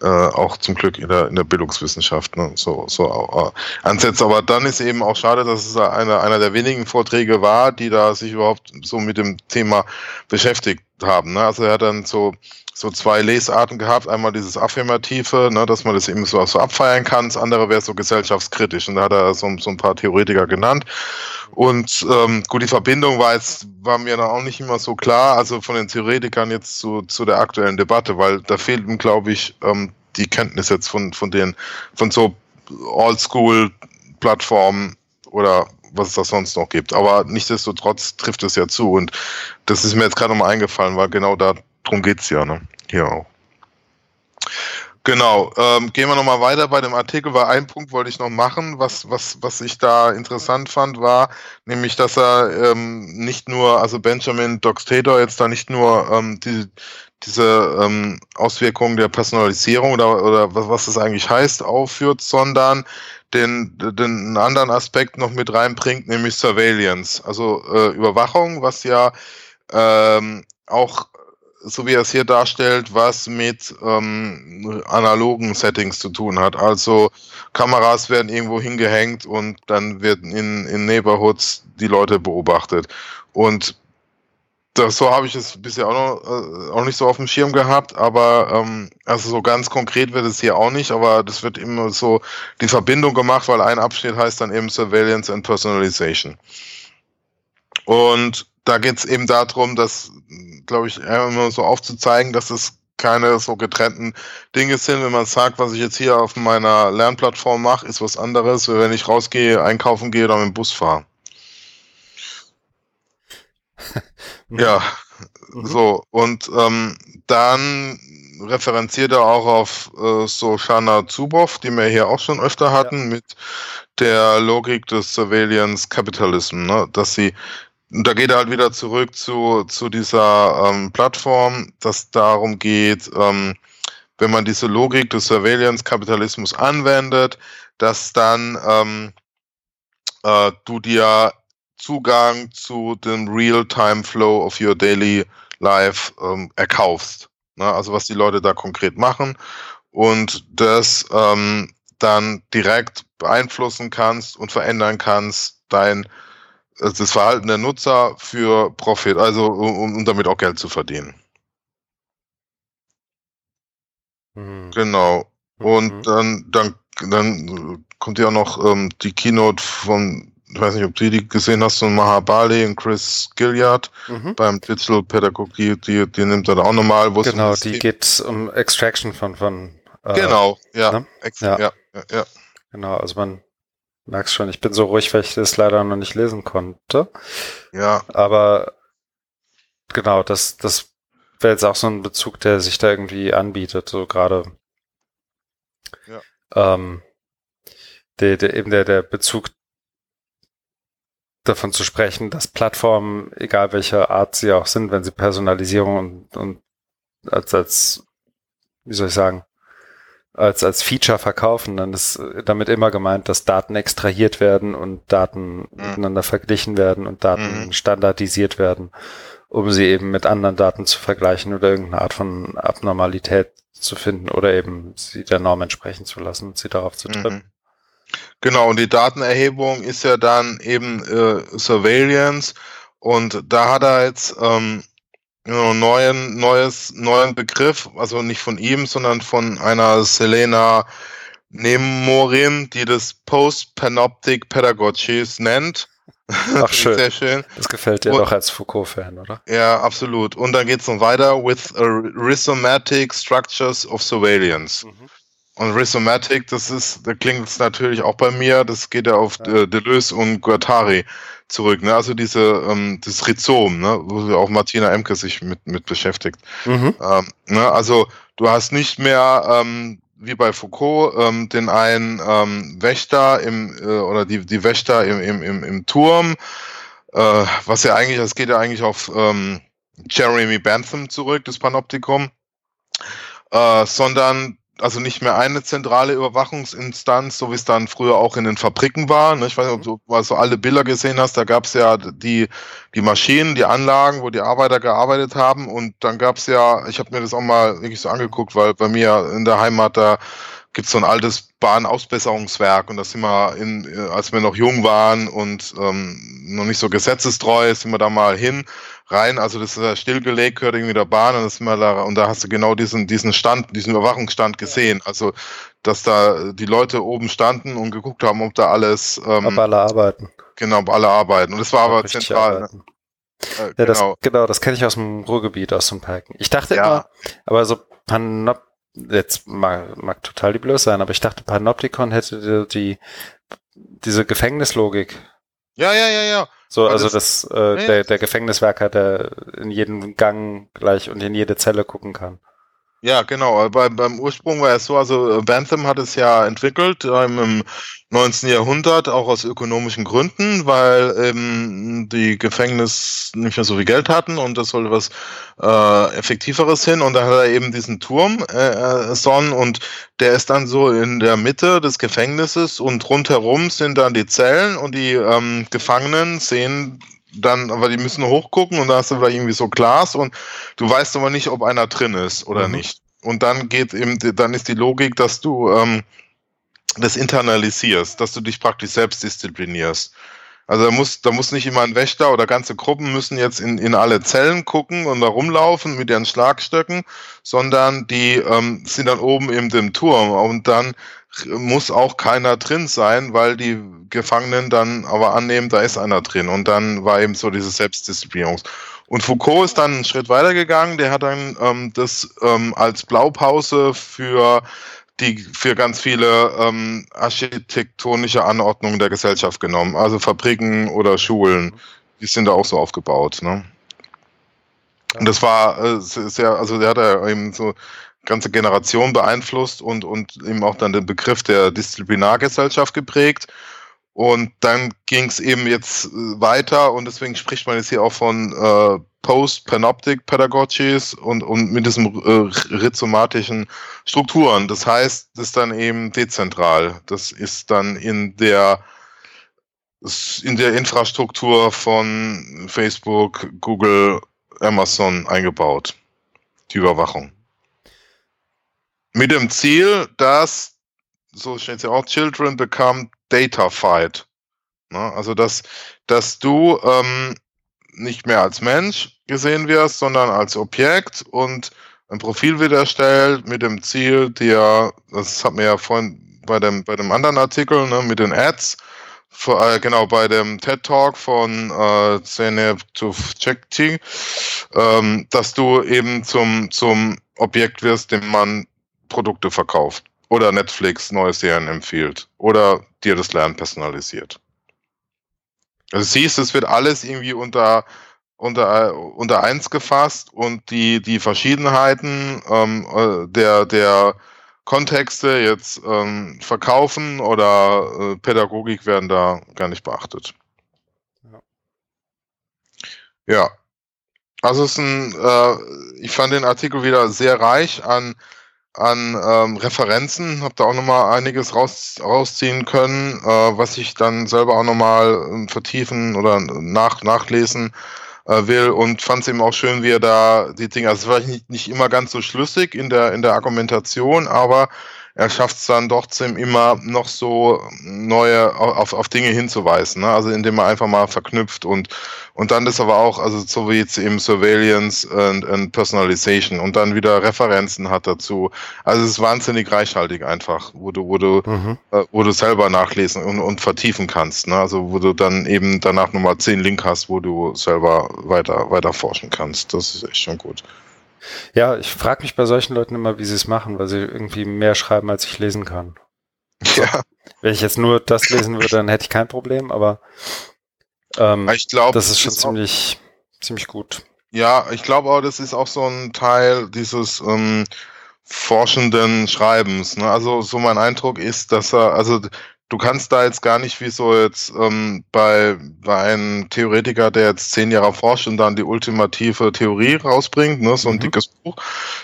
äh, auch zum Glück in der, in der Bildungswissenschaft, ne? so, so äh, ansetzt. Aber dann ist eben auch schade, dass es einer, einer der wenigen Vorträge war, die da sich überhaupt so mit dem Thema beschäftigt haben. Ne? Also er hat dann so so zwei Lesarten gehabt. Einmal dieses Affirmative, ne, dass man das eben so, so abfeiern kann. Das andere wäre so gesellschaftskritisch. Und da hat er so, so ein paar Theoretiker genannt. Und ähm, gut, die Verbindung war jetzt, war mir dann auch nicht immer so klar, also von den Theoretikern jetzt zu, zu der aktuellen Debatte, weil da fehlten, glaube ich, ähm, die Kenntnis jetzt von, von den, von so Oldschool-Plattformen oder was es da sonst noch gibt. Aber nichtsdestotrotz trifft es ja zu. Und das ist mir jetzt gerade nochmal eingefallen, weil genau da Darum geht es ja, ne? Hier auch. Genau, ähm, gehen wir nochmal weiter bei dem Artikel, weil ein Punkt wollte ich noch machen, was, was, was ich da interessant fand, war nämlich, dass er ähm, nicht nur, also Benjamin Doxtator jetzt da nicht nur ähm, die, diese ähm, Auswirkungen der Personalisierung oder, oder was, was das eigentlich heißt, aufführt, sondern den, den anderen Aspekt noch mit reinbringt, nämlich Surveillance, also äh, Überwachung, was ja ähm, auch so wie er es hier darstellt, was mit ähm, analogen Settings zu tun hat. Also Kameras werden irgendwo hingehängt und dann werden in, in Neighborhoods die Leute beobachtet. Und das, so habe ich es bisher auch, noch, äh, auch nicht so auf dem Schirm gehabt, aber ähm, also so ganz konkret wird es hier auch nicht, aber das wird immer so die Verbindung gemacht, weil ein Abschnitt heißt dann eben Surveillance and Personalization. Und da geht es eben darum, dass, glaube ich, immer so aufzuzeigen, dass es keine so getrennten Dinge sind. Wenn man sagt, was ich jetzt hier auf meiner Lernplattform mache, ist was anderes, wenn ich rausgehe, einkaufen gehe oder mit dem Bus fahre. <laughs> ja, mhm. so. Und ähm, dann referenziert er auch auf äh, so Shana Zuboff, die wir hier auch schon öfter hatten, ja. mit der Logik des Surveillance Capitalism, ne? dass sie und da geht er halt wieder zurück zu, zu dieser ähm, Plattform, dass darum geht, ähm, wenn man diese Logik des Surveillance-Kapitalismus anwendet, dass dann ähm, äh, du dir Zugang zu dem Real-Time-Flow of your daily life ähm, erkaufst. Ne? Also was die Leute da konkret machen und das ähm, dann direkt beeinflussen kannst und verändern kannst, dein das Verhalten der Nutzer für Profit, also um, um damit auch Geld zu verdienen. Mhm. Genau. Und mhm. dann, dann, dann kommt ja noch ähm, die Keynote von ich weiß nicht, ob du die gesehen hast, von Mahabali und Chris Gilliard mhm. beim Digital Pädagogik, die, die nimmt er da auch nochmal. Genau, die geht um Extraction von, von äh, Genau, ja. Ne? ja. ja. Ja, ja. Genau, also man merkt schon, ich bin so ruhig, weil ich das leider noch nicht lesen konnte. Ja. Aber genau, das, das wäre jetzt auch so ein Bezug, der sich da irgendwie anbietet, so gerade. Ja. Ähm, der, der, eben der, der Bezug davon zu sprechen, dass Plattformen, egal welcher Art sie auch sind, wenn sie Personalisierung und, und als, als, wie soll ich sagen, als, als Feature verkaufen, dann ist damit immer gemeint, dass Daten extrahiert werden und Daten mhm. miteinander verglichen werden und Daten mhm. standardisiert werden, um sie eben mit anderen Daten zu vergleichen oder irgendeine Art von Abnormalität zu finden oder eben sie der Norm entsprechen zu lassen und sie darauf zu trimmen. Mhm. Genau, und die Datenerhebung ist ja dann eben äh, Surveillance und da hat er jetzt ähm, neuen, neues, neuen Begriff, also nicht von ihm, sondern von einer Selena Nemorin, die das Post-Panoptic Pedagogies nennt. Ach <laughs> schön. Sehr schön. Das gefällt dir und, doch als Foucault-Fan, oder? Ja, absolut. Und dann geht es noch weiter with rhizomatic structures of surveillance. Mhm. Und Rhizomatic, das ist, da klingt es natürlich auch bei mir, das geht ja auf ja. Äh, Deleuze und Guattari zurück, ne? Also diese, ähm, das Rhizom, ne? wo auch Martina Emke sich mit, mit beschäftigt. Mhm. Ähm, ne? Also du hast nicht mehr ähm, wie bei Foucault ähm, den einen ähm, Wächter im äh, oder die, die Wächter im, im, im, im Turm, äh, was ja eigentlich, das geht ja eigentlich auf ähm, Jeremy Bentham zurück, das Panoptikum, äh, sondern also nicht mehr eine zentrale Überwachungsinstanz, so wie es dann früher auch in den Fabriken war. Ne? Ich weiß nicht, ob du mal so alle Bilder gesehen hast, da gab es ja die, die Maschinen, die Anlagen, wo die Arbeiter gearbeitet haben und dann gab es ja, ich habe mir das auch mal wirklich so angeguckt, weil bei mir in der Heimat da gibt es so ein altes Bahnausbesserungswerk und das sind wir, in, äh, als wir noch jung waren und ähm, noch nicht so gesetzestreu, sind wir da mal hin, rein, also das ist ja stillgelegt, gehört irgendwie der Bahn und, das sind wir da, und da hast du genau diesen, diesen Stand, diesen Überwachungsstand gesehen, also dass da die Leute oben standen und geguckt haben, ob da alles... Ähm, ob alle arbeiten. Genau, ob alle arbeiten und das war aber zentral. Ne? Äh, ja, genau. das, genau, das kenne ich aus dem Ruhrgebiet, aus dem Parken. Ich dachte ja. immer, aber so Panop jetzt mag, mag total die Blöße sein, aber ich dachte, Panopticon hätte die, diese Gefängnislogik. Ja, ja, ja, ja. So, also das, das äh, der, der Gefängniswerker, der in jeden Gang gleich und in jede Zelle gucken kann. Ja, genau. Bei, beim Ursprung war es so, also Bantham hat es ja entwickelt ähm, im 19. Jahrhundert, auch aus ökonomischen Gründen, weil ähm, die Gefängnis nicht mehr so viel Geld hatten und das sollte was äh, Effektiveres hin. Und da hat er eben diesen Turm äh, äh, Son und der ist dann so in der Mitte des Gefängnisses und rundherum sind dann die Zellen und die ähm, Gefangenen sehen dann, aber die müssen hochgucken und da hast du vielleicht irgendwie so Glas und du weißt aber nicht, ob einer drin ist oder mhm. nicht. Und dann geht eben, dann ist die Logik, dass du ähm, das internalisierst, dass du dich praktisch selbst disziplinierst. Also da muss, da muss nicht immer ein Wächter oder ganze Gruppen müssen jetzt in, in alle Zellen gucken und da rumlaufen mit ihren Schlagstöcken, sondern die ähm, sind dann oben in dem Turm und dann muss auch keiner drin sein, weil die Gefangenen dann aber annehmen, da ist einer drin. Und dann war eben so diese Selbstdisziplinierung. Und Foucault ist dann einen Schritt weiter gegangen, der hat dann ähm, das ähm, als Blaupause für die für ganz viele ähm, architektonische Anordnungen der Gesellschaft genommen. Also Fabriken oder Schulen, die sind da auch so aufgebaut. Ne? Und das war äh, sehr, also der hat ja eben so ganze Generation beeinflusst und, und eben auch dann den Begriff der Disziplinargesellschaft geprägt. Und dann ging es eben jetzt äh, weiter und deswegen spricht man jetzt hier auch von äh, Post-Panoptic Pedagogies und, und mit diesen äh, rhizomatischen Strukturen. Das heißt, das ist dann eben dezentral. Das ist dann in der in der Infrastruktur von Facebook, Google, Amazon eingebaut. Die Überwachung. Mit dem Ziel, dass, so steht es ja auch, Children become datafied. Ne? Also, dass, dass du ähm, nicht mehr als Mensch gesehen wirst, sondern als Objekt und ein Profil wird erstellt mit dem Ziel, dir, das hat mir ja vorhin bei dem, bei dem anderen Artikel, ne, mit den Ads, vor, äh, genau, bei dem TED Talk von äh, Zeynep Tufekci, ähm, dass du eben zum, zum Objekt wirst, dem man Produkte verkauft. Oder Netflix neue Serien empfiehlt. Oder dir das Lernen personalisiert. Also siehst, es wird alles irgendwie unter, unter, unter eins gefasst und die, die Verschiedenheiten ähm, äh, der, der Kontexte, jetzt ähm, Verkaufen oder äh, Pädagogik werden da gar nicht beachtet. Ja. ja. Also es ist ein, äh, ich fand den Artikel wieder sehr reich an, an ähm, Referenzen, habe da auch nochmal einiges raus, rausziehen können, äh, was ich dann selber auch nochmal äh, vertiefen oder nach, nachlesen äh, will und fand es eben auch schön, wie er da die Dinge, also vielleicht nicht, nicht immer ganz so schlüssig in der, in der Argumentation, aber er schafft es dann doch immer noch so neue auf, auf Dinge hinzuweisen. Ne? Also indem er einfach mal verknüpft und und dann das aber auch, also so wie jetzt eben Surveillance und, und Personalization und dann wieder Referenzen hat dazu. Also es ist wahnsinnig reichhaltig einfach, wo du, wo du, mhm. äh, wo du selber nachlesen und, und vertiefen kannst. Ne? Also wo du dann eben danach nochmal zehn Link hast, wo du selber weiter, weiter forschen kannst. Das ist echt schon gut. Ja, ich frage mich bei solchen Leuten immer, wie sie es machen, weil sie irgendwie mehr schreiben, als ich lesen kann. Ja. Wenn ich jetzt nur das lesen würde, dann hätte ich kein Problem, aber ähm, ich glaube, das ist schon ist ziemlich, auch, ziemlich gut. Ja, ich glaube auch, das ist auch so ein Teil dieses ähm, forschenden Schreibens. Ne? Also so mein Eindruck ist, dass er, also du kannst da jetzt gar nicht wie so jetzt ähm, bei, bei einem Theoretiker, der jetzt zehn Jahre forscht und dann die ultimative Theorie rausbringt, ne, so ein mhm. dickes Buch,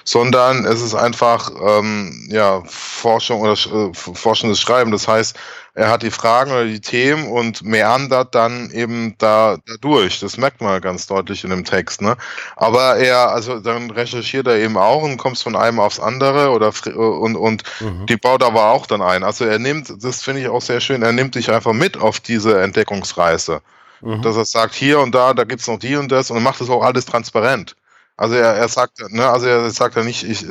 sondern es ist einfach ähm, ja Forschung oder äh, forschendes Schreiben. Das heißt, er hat die Fragen oder die Themen und meandert dann eben da, da durch. Das merkt man ganz deutlich in dem Text. Ne? Aber er, also dann recherchiert er eben auch und kommt von einem aufs andere oder und, und mhm. die baut aber auch dann ein. Also er nimmt, das finde ich auch sehr schön, er nimmt dich einfach mit auf diese Entdeckungsreise. Mhm. Dass er sagt, hier und da, da gibt's noch die und das und macht das auch alles transparent. Also er, er sagt, ne, also er sagt ja nicht, ich,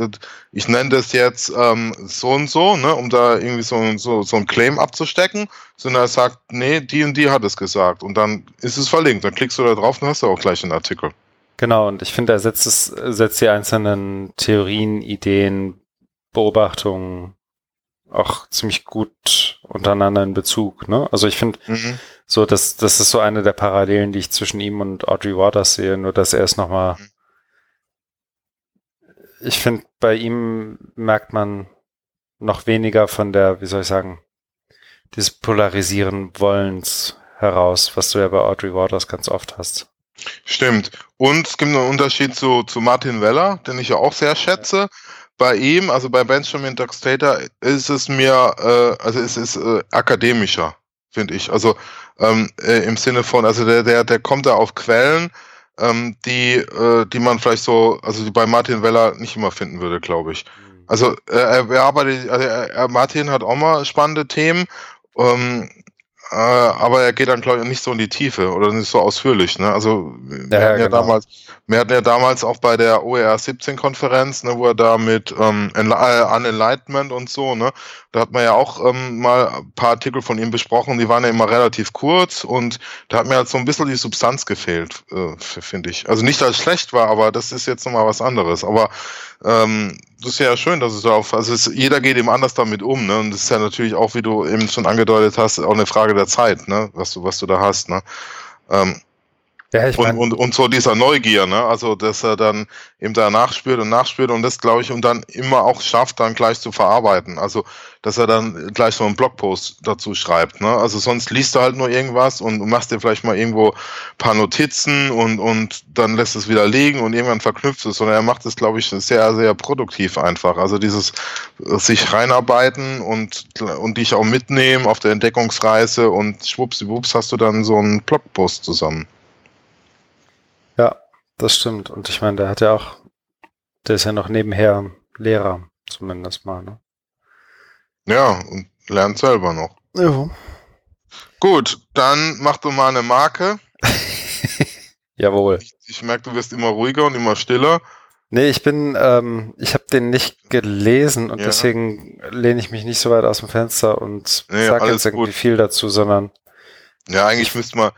ich nenne das jetzt ähm, so und so, ne, um da irgendwie so, so, so ein Claim abzustecken, sondern er sagt, nee, die und die hat es gesagt. Und dann ist es verlinkt. Dann klickst du da drauf und hast du auch gleich einen Artikel. Genau, und ich finde, er setzt es, setzt die einzelnen Theorien, Ideen, Beobachtungen auch ziemlich gut untereinander in Bezug. Ne? Also ich finde, mhm. so, das, das ist so eine der Parallelen, die ich zwischen ihm und Audrey Waters sehe, nur dass er es nochmal mhm ich finde, bei ihm merkt man noch weniger von der, wie soll ich sagen, dieses Polarisieren Wollens heraus, was du ja bei Audrey Waters ganz oft hast. Stimmt. Und es gibt einen Unterschied zu, zu Martin Weller, den ich ja auch sehr schätze. Bei ihm, also bei Benjamin Duxtator, ist es mir, äh, also es ist äh, akademischer, finde ich. Also ähm, äh, im Sinne von, also der, der, der kommt da auf Quellen, ähm, die, äh, die man vielleicht so, also die bei Martin Weller nicht immer finden würde, glaube ich. Mhm. Also äh, er arbeitet, also er, Martin hat auch mal spannende Themen, ähm, äh, aber er geht dann, glaube ich, nicht so in die Tiefe oder nicht so ausführlich. Ne? Also wir, ja, hatten ja genau. damals, wir hatten ja damals auch bei der OER 17 Konferenz, ne, wo er da mit ähm, äh, Unenlightenment und so, ne, da hat man ja auch ähm, mal ein paar Artikel von ihm besprochen, die waren ja immer relativ kurz und da hat mir halt so ein bisschen die Substanz gefehlt, äh, finde ich. Also nicht, dass es schlecht war, aber das ist jetzt nochmal was anderes. Aber ähm, das ist ja schön, dass es auf, also es, jeder geht eben anders damit um, ne? Und das ist ja natürlich auch, wie du eben schon angedeutet hast, auch eine Frage der Zeit, ne? Was du, was du da hast, ne? Ähm, ja, ich mein, und, und, und so dieser Neugier, ne? Also, dass er dann eben da nachspürt und nachspürt und das, glaube ich, und dann immer auch schafft, dann gleich zu verarbeiten. Also, dass er dann gleich so einen Blogpost dazu schreibt, ne? Also, sonst liest du halt nur irgendwas und machst dir vielleicht mal irgendwo ein paar Notizen und, und dann lässt es wieder liegen und irgendwann verknüpft es. Sondern er macht es, glaube ich, sehr, sehr produktiv einfach. Also, dieses sich reinarbeiten und, und dich auch mitnehmen auf der Entdeckungsreise und schwuppsiwupps hast du dann so einen Blogpost zusammen. Ja, das stimmt. Und ich meine, der hat ja auch, der ist ja noch nebenher Lehrer, zumindest mal, ne? Ja, und lernt selber noch. Ja. Gut, dann mach du mal eine Marke. <laughs> Jawohl. Ich, ich merke, du wirst immer ruhiger und immer stiller. Nee, ich bin, ähm, ich habe den nicht gelesen und ja. deswegen lehne ich mich nicht so weit aus dem Fenster und nee, sage jetzt irgendwie gut. viel dazu, sondern Ja, eigentlich müsste man,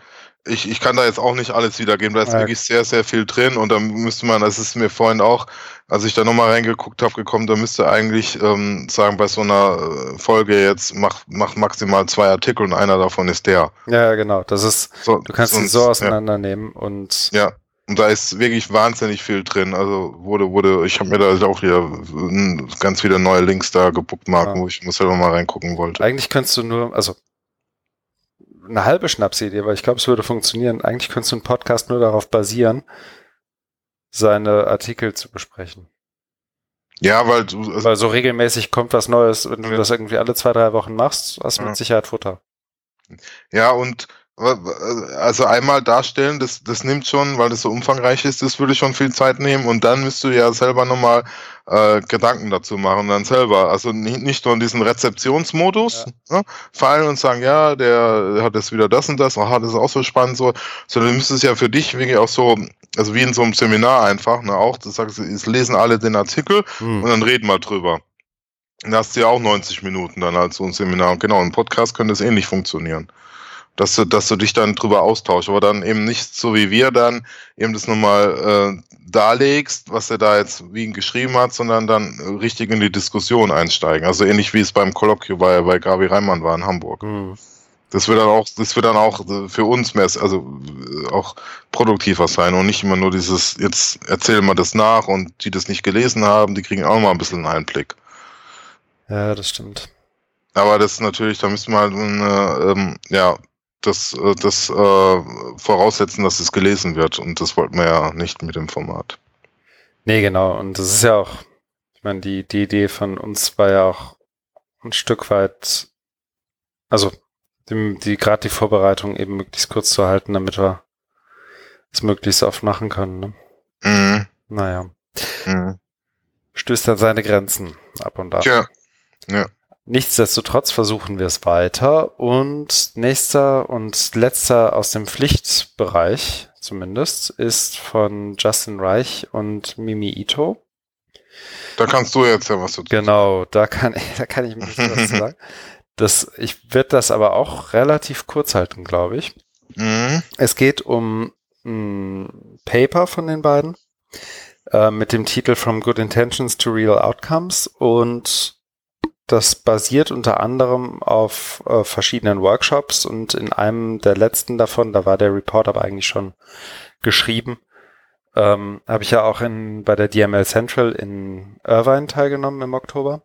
ich, ich kann da jetzt auch nicht alles wiedergeben. Da ist Ja. wirklich sehr, sehr viel drin und da müsste man, das ist mir vorhin auch, als ich da nochmal reingeguckt habe, gekommen, da müsste eigentlich ähm, sagen, bei so einer äh, Folge jetzt mach, mach maximal zwei Artikel und einer davon ist der. Ja, genau. Das ist, So, du kannst sonst- so ja. auseinandernehmen und Ja, und da ist wirklich wahnsinnig viel drin. Also wurde, wurde, ich habe mir da auch wieder mm, ganz viele neue Links da gebookmarkt, Ja. wo ich selber mal reingucken wollte. eigentlich könntest du nur, also eine halbe Schnapsidee, weil ich glaube, es würde funktionieren. Eigentlich könntest du einen Podcast nur darauf basieren, seine Artikel zu besprechen. Ja, weil du, also, Weil so regelmäßig kommt was Neues, wenn du Ja. das irgendwie alle zwei, drei Wochen machst, hast du mit Sicherheit Futter. ja, und also einmal darstellen, das, das nimmt schon, weil das so umfangreich ist, das würde schon viel Zeit nehmen und dann müsst du ja selber nochmal äh, Gedanken dazu machen, dann selber. Also nicht, nicht nur in diesen Rezeptionsmodus ne, fallen und sagen, ja, der, hat jetzt wieder das und das, aha, das ist auch so spannend, so, sondern du müsstest ja für dich wirklich auch so, also wie in so einem Seminar einfach, ne, auch, das sagst du, es lesen alle den Artikel Hm. und dann reden wir drüber. Und Da hast du ja auch 90 Minuten dann als so ein Seminar. Und genau, im Podcast könnte es ähnlich funktionieren. Dass du, dass du dich dann drüber austauschst, aber dann eben nicht so wie wir dann eben das nochmal äh, darlegst, was er da jetzt wie ihn geschrieben hat, sondern dann richtig in die Diskussion einsteigen. Also ähnlich wie es beim Kolloquio bei, bei Gabi Reimann war in Hamburg. Hm. Das wird dann auch, das wird dann auch für uns mehr, also äh, auch produktiver sein und nicht immer nur dieses, jetzt erzählen wir das nach und die das nicht gelesen haben, die kriegen auch mal ein bisschen einen Einblick. Ja, das stimmt. Aber das ist natürlich, da müssen wir halt, äh, ähm, ja, das, äh, das äh, voraussetzen, dass es gelesen wird. Und das wollten wir ja nicht mit dem Format. Nee, genau. Und das ist ja auch, ich meine, die, die Idee von uns war ja auch ein Stück weit, also die, die gerade die Vorbereitung eben möglichst kurz zu halten, damit wir es möglichst oft machen können. Ne? Mhm. Naja, Mhm. stößt an seine Grenzen ab und ab. Tja, Nichtsdestotrotz versuchen wir es weiter und nächster und letzter aus dem Pflichtbereich zumindest ist von Justin Reich und Mimi Ito. da kannst du jetzt ja was dazu Genau, da kann, <laughs> da kann ich bisschen was zu sagen. <laughs> Das, ich werde das aber auch relativ kurz halten, glaube ich. Mhm. Es geht um ein Paper von den beiden äh, mit dem Titel From Good Intentions to Real Outcomes und das basiert unter anderem auf äh, verschiedenen Workshops und in einem der letzten davon, da war der Report aber eigentlich schon geschrieben, ähm, habe ich ja auch in, bei der DML Central in Irvine teilgenommen im Oktober.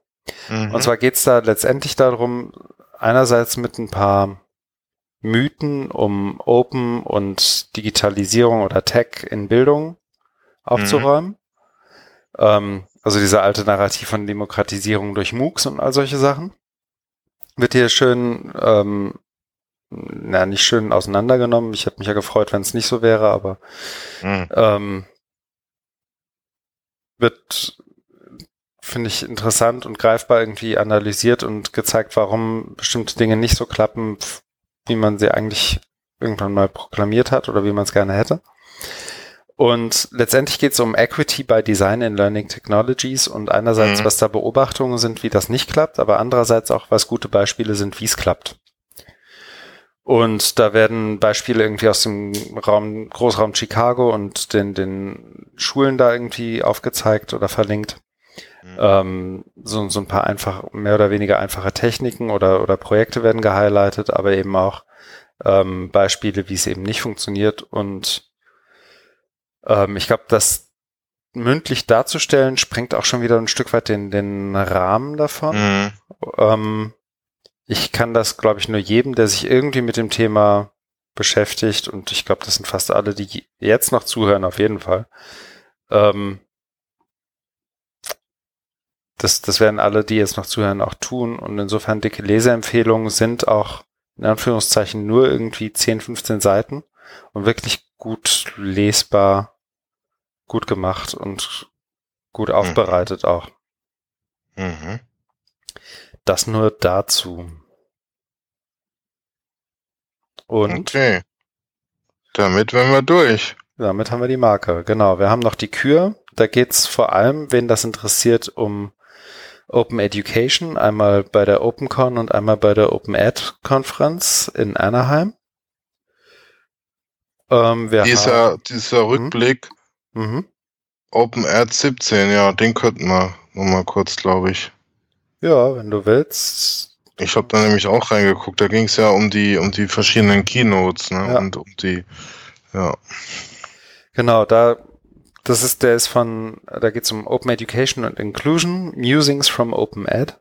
Mhm. Und zwar geht's da letztendlich darum, einerseits mit ein paar Mythen um Open und Digitalisierung oder Tech in Bildung aufzuräumen. Ähm, also dieser alte Narrativ von Demokratisierung durch MOOCs und all solche Sachen. Wird hier schön, ähm, na, nicht schön auseinandergenommen. Ich hätte mich ja gefreut, wenn es nicht so wäre, aber Mhm. ähm, wird, finde ich, interessant und greifbar irgendwie analysiert und gezeigt, warum bestimmte Dinge nicht so klappen, wie man sie eigentlich irgendwann mal proklamiert hat oder wie man es gerne hätte. Und letztendlich geht es um Equity by Design in Learning Technologies und einerseits, Mhm. was da Beobachtungen sind, wie das nicht klappt, aber andererseits auch, was gute Beispiele sind, wie es klappt. Und da werden Beispiele irgendwie aus dem Raum, Großraum Chicago und den, den Schulen da irgendwie aufgezeigt oder verlinkt. Mhm. Ähm, so, so ein paar einfach, mehr oder weniger einfache Techniken oder, oder Projekte werden gehighlightet, aber eben auch ähm, Beispiele, wie es eben nicht funktioniert. Und ähm, ich glaube, das mündlich darzustellen, sprengt auch schon wieder ein Stück weit den, den Rahmen davon. Mhm. Ähm, ich kann das, glaube ich, nur jedem, der sich irgendwie mit dem Thema beschäftigt, und ich glaube, das sind fast alle, die jetzt noch zuhören, auf jeden Fall. Ähm, das, das werden alle, die jetzt noch zuhören, auch tun. Und insofern dicke Leseempfehlungen sind auch in Anführungszeichen nur irgendwie 10, 15 Seiten und wirklich gut lesbar, gut gemacht und gut aufbereitet auch. Mhm. Das nur dazu. Und Okay. Damit wären wir durch. damit haben wir die Marke. Genau, wir haben noch die Kür. Da geht's vor allem, wen das interessiert, um Open Education. Einmal bei der OpenCon und einmal bei der Open Ed Konferenz in Anaheim. Ähm, dieser, dieser Rückblick, Mhm. Open Ad 17, ja, den könnten wir nochmal kurz, glaube ich. Ja, wenn du willst. Ich habe da nämlich auch reingeguckt. Da ging es ja um die, um die verschiedenen Keynotes, ne? Ja. Und um die, ja. Genau, da, das ist, der ist von, da geht es um Open Education and Inclusion, Musings from Open Ed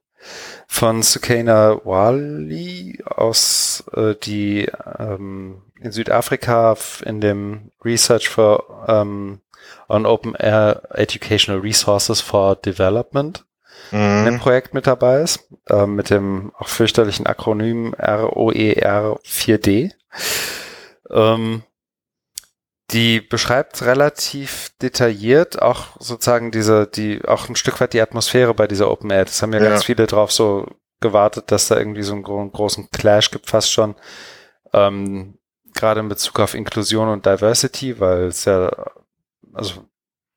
von Sukaina Wali aus, äh, die ähm, in Südafrika in dem Research for ähm, on Open Air Educational Resources for Development Mhm. Projekt mit dabei ist, äh, mit dem auch fürchterlichen Akronym ROER 4D. Ähm, die beschreibt relativ detailliert auch sozusagen diese, die, auch ein Stück weit die Atmosphäre bei dieser Open Air. Das haben ja, Ja. ganz viele drauf so gewartet, dass da irgendwie so einen gro großen Clash gibt, fast schon. Ähm, gerade in Bezug auf Inklusion und Diversity, weil es ja, also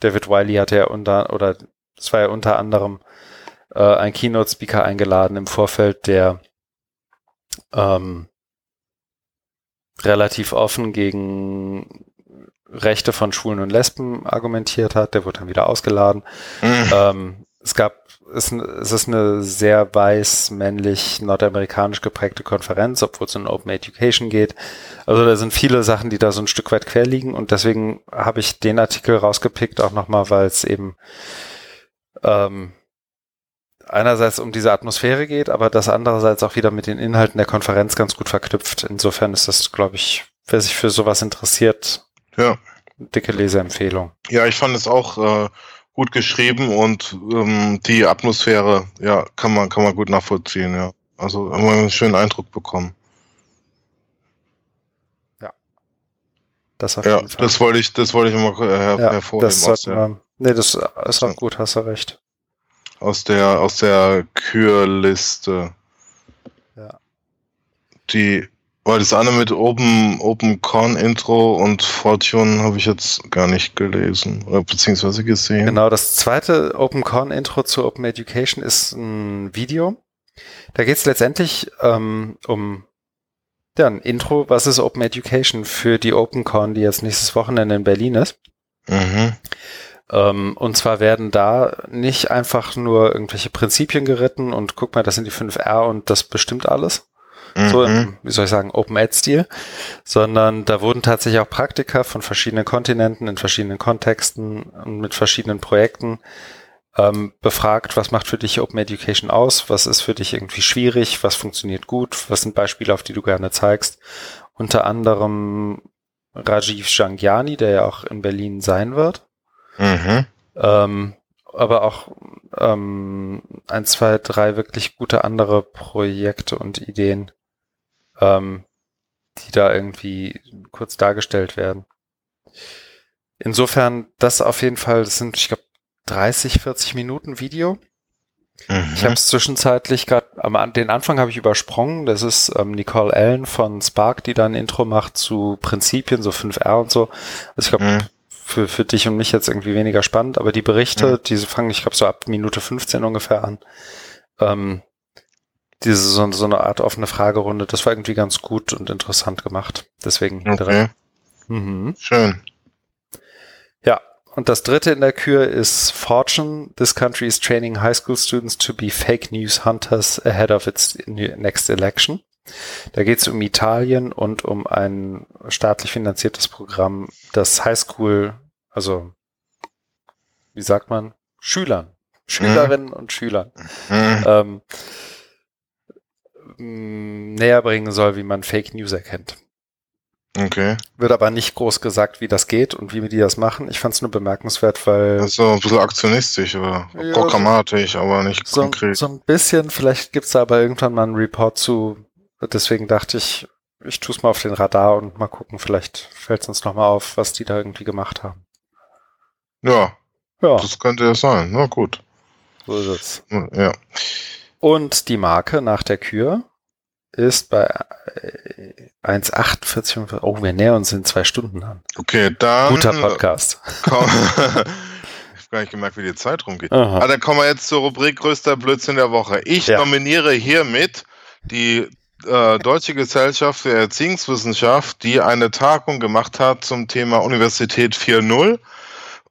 David Wiley hatte ja unter, oder es war ja unter anderem äh, ein Keynote-Speaker eingeladen im Vorfeld, der ähm, relativ offen gegen Rechte von Schwulen und Lesben argumentiert hat. Der wurde dann wieder ausgeladen. Mhm. Ähm, es gab, es, es ist eine sehr weiß, männlich, nordamerikanisch geprägte Konferenz, obwohl es um Open Education geht. Also da sind viele Sachen, die da so ein Stück weit quer liegen und deswegen habe ich den Artikel rausgepickt, auch nochmal, weil es eben ähm, einerseits um diese Atmosphäre geht, aber das andererseits auch wieder mit den Inhalten der Konferenz ganz gut verknüpft. Insofern ist das, glaube ich, wer sich für sowas interessiert, Ja. dicke Leseempfehlung. Ja, ich fand es auch äh, gut geschrieben und ähm, die Atmosphäre, ja, kann man, kann man gut nachvollziehen, ja. Also haben wir einen schönen Eindruck bekommen. Das Ja, jeden Fall. das wollte ich, das wollte ich immer äh, her ja, hervorheben das aus, der, wir, nee, das ist Ja. auch gut, hast du recht. aus der, aus der Kürliste. Ja. Die, weil das eine mit Open, Open Con Intro und Fortune habe ich jetzt gar nicht gelesen oder beziehungsweise gesehen. Genau, das zweite OpenCon-Intro zu Open Education ist ein Video. Da geht es letztendlich ähm, um ja, ein Intro, was ist Open Education für die OpenCon, die jetzt nächstes Wochenende in Berlin ist. Mhm. Ähm, und zwar werden da nicht einfach nur irgendwelche Prinzipien geritten und guck mal, das sind die 5R und das bestimmt alles. So Mhm. im, wie soll ich sagen, Open-Ed-Stil, sondern da wurden tatsächlich auch Praktika von verschiedenen Kontinenten in verschiedenen Kontexten und mit verschiedenen Projekten ähm, befragt, was macht für dich Open Education aus, was ist für dich irgendwie schwierig, was funktioniert gut, was sind Beispiele, auf die du gerne zeigst. Unter anderem Rajiv Jangiani, der ja auch in Berlin sein wird. Mhm. Ähm, aber auch ähm, ein, zwei, drei wirklich gute andere Projekte und Ideen, ähm, die da irgendwie kurz dargestellt werden. Insofern, das auf jeden Fall, das sind, ich glaube, 30, 40 Minuten Video. Mhm. Ich habe es zwischenzeitlich gerade, den Anfang habe ich übersprungen. Das ist ähm, Nicole Allen von Spark, die da ein Intro macht zu Prinzipien, so 5R und so. Also ich glaube, Mhm. für, für dich und mich jetzt irgendwie weniger spannend, aber die Berichte, Mhm. diese fangen, ich glaube, so ab Minute 15 ungefähr an. Ähm, diese so, so eine Art offene Fragerunde, das war irgendwie ganz gut und interessant gemacht. Deswegen Okay. Mhm. schön. Ja, und das dritte in der Kür ist Fortune. This country is training high school students to be fake news hunters ahead of its next election. Da geht es um Italien und um ein staatlich finanziertes Programm, das Highschool, also wie sagt man, Schülern, Schülerinnen und Schülern Mhm. ähm, näher bringen soll, wie man Fake News erkennt. Okay. Wird aber nicht groß gesagt, wie das geht und wie die das machen. Ich fand es nur bemerkenswert, weil Also ein bisschen aktionistisch oder Ja, programmatisch, aber nicht so, konkret. so ein bisschen, vielleicht gibt's da aber irgendwann mal einen Report zu. Deswegen dachte ich, ich tue es mal auf den Radar und mal gucken, vielleicht fällt es uns nochmal auf, was die da irgendwie gemacht haben. Ja, Ja, das könnte ja sein. Na gut. so ist es. Ja. Und die Marke nach der Kür ist bei äh, 1,48. Oh, wir nähern uns in zwei Stunden an. Okay, dann. Guter Podcast. Komm, <laughs> ich habe gar nicht gemerkt, wie die Zeit rumgeht. Aha. Ah, dann kommen wir jetzt zur Rubrik größter Blödsinn der Woche. Ich Ja. nominiere hiermit die äh, Deutsche Gesellschaft für Erziehungswissenschaft, die eine Tagung gemacht hat zum Thema Universität 4.0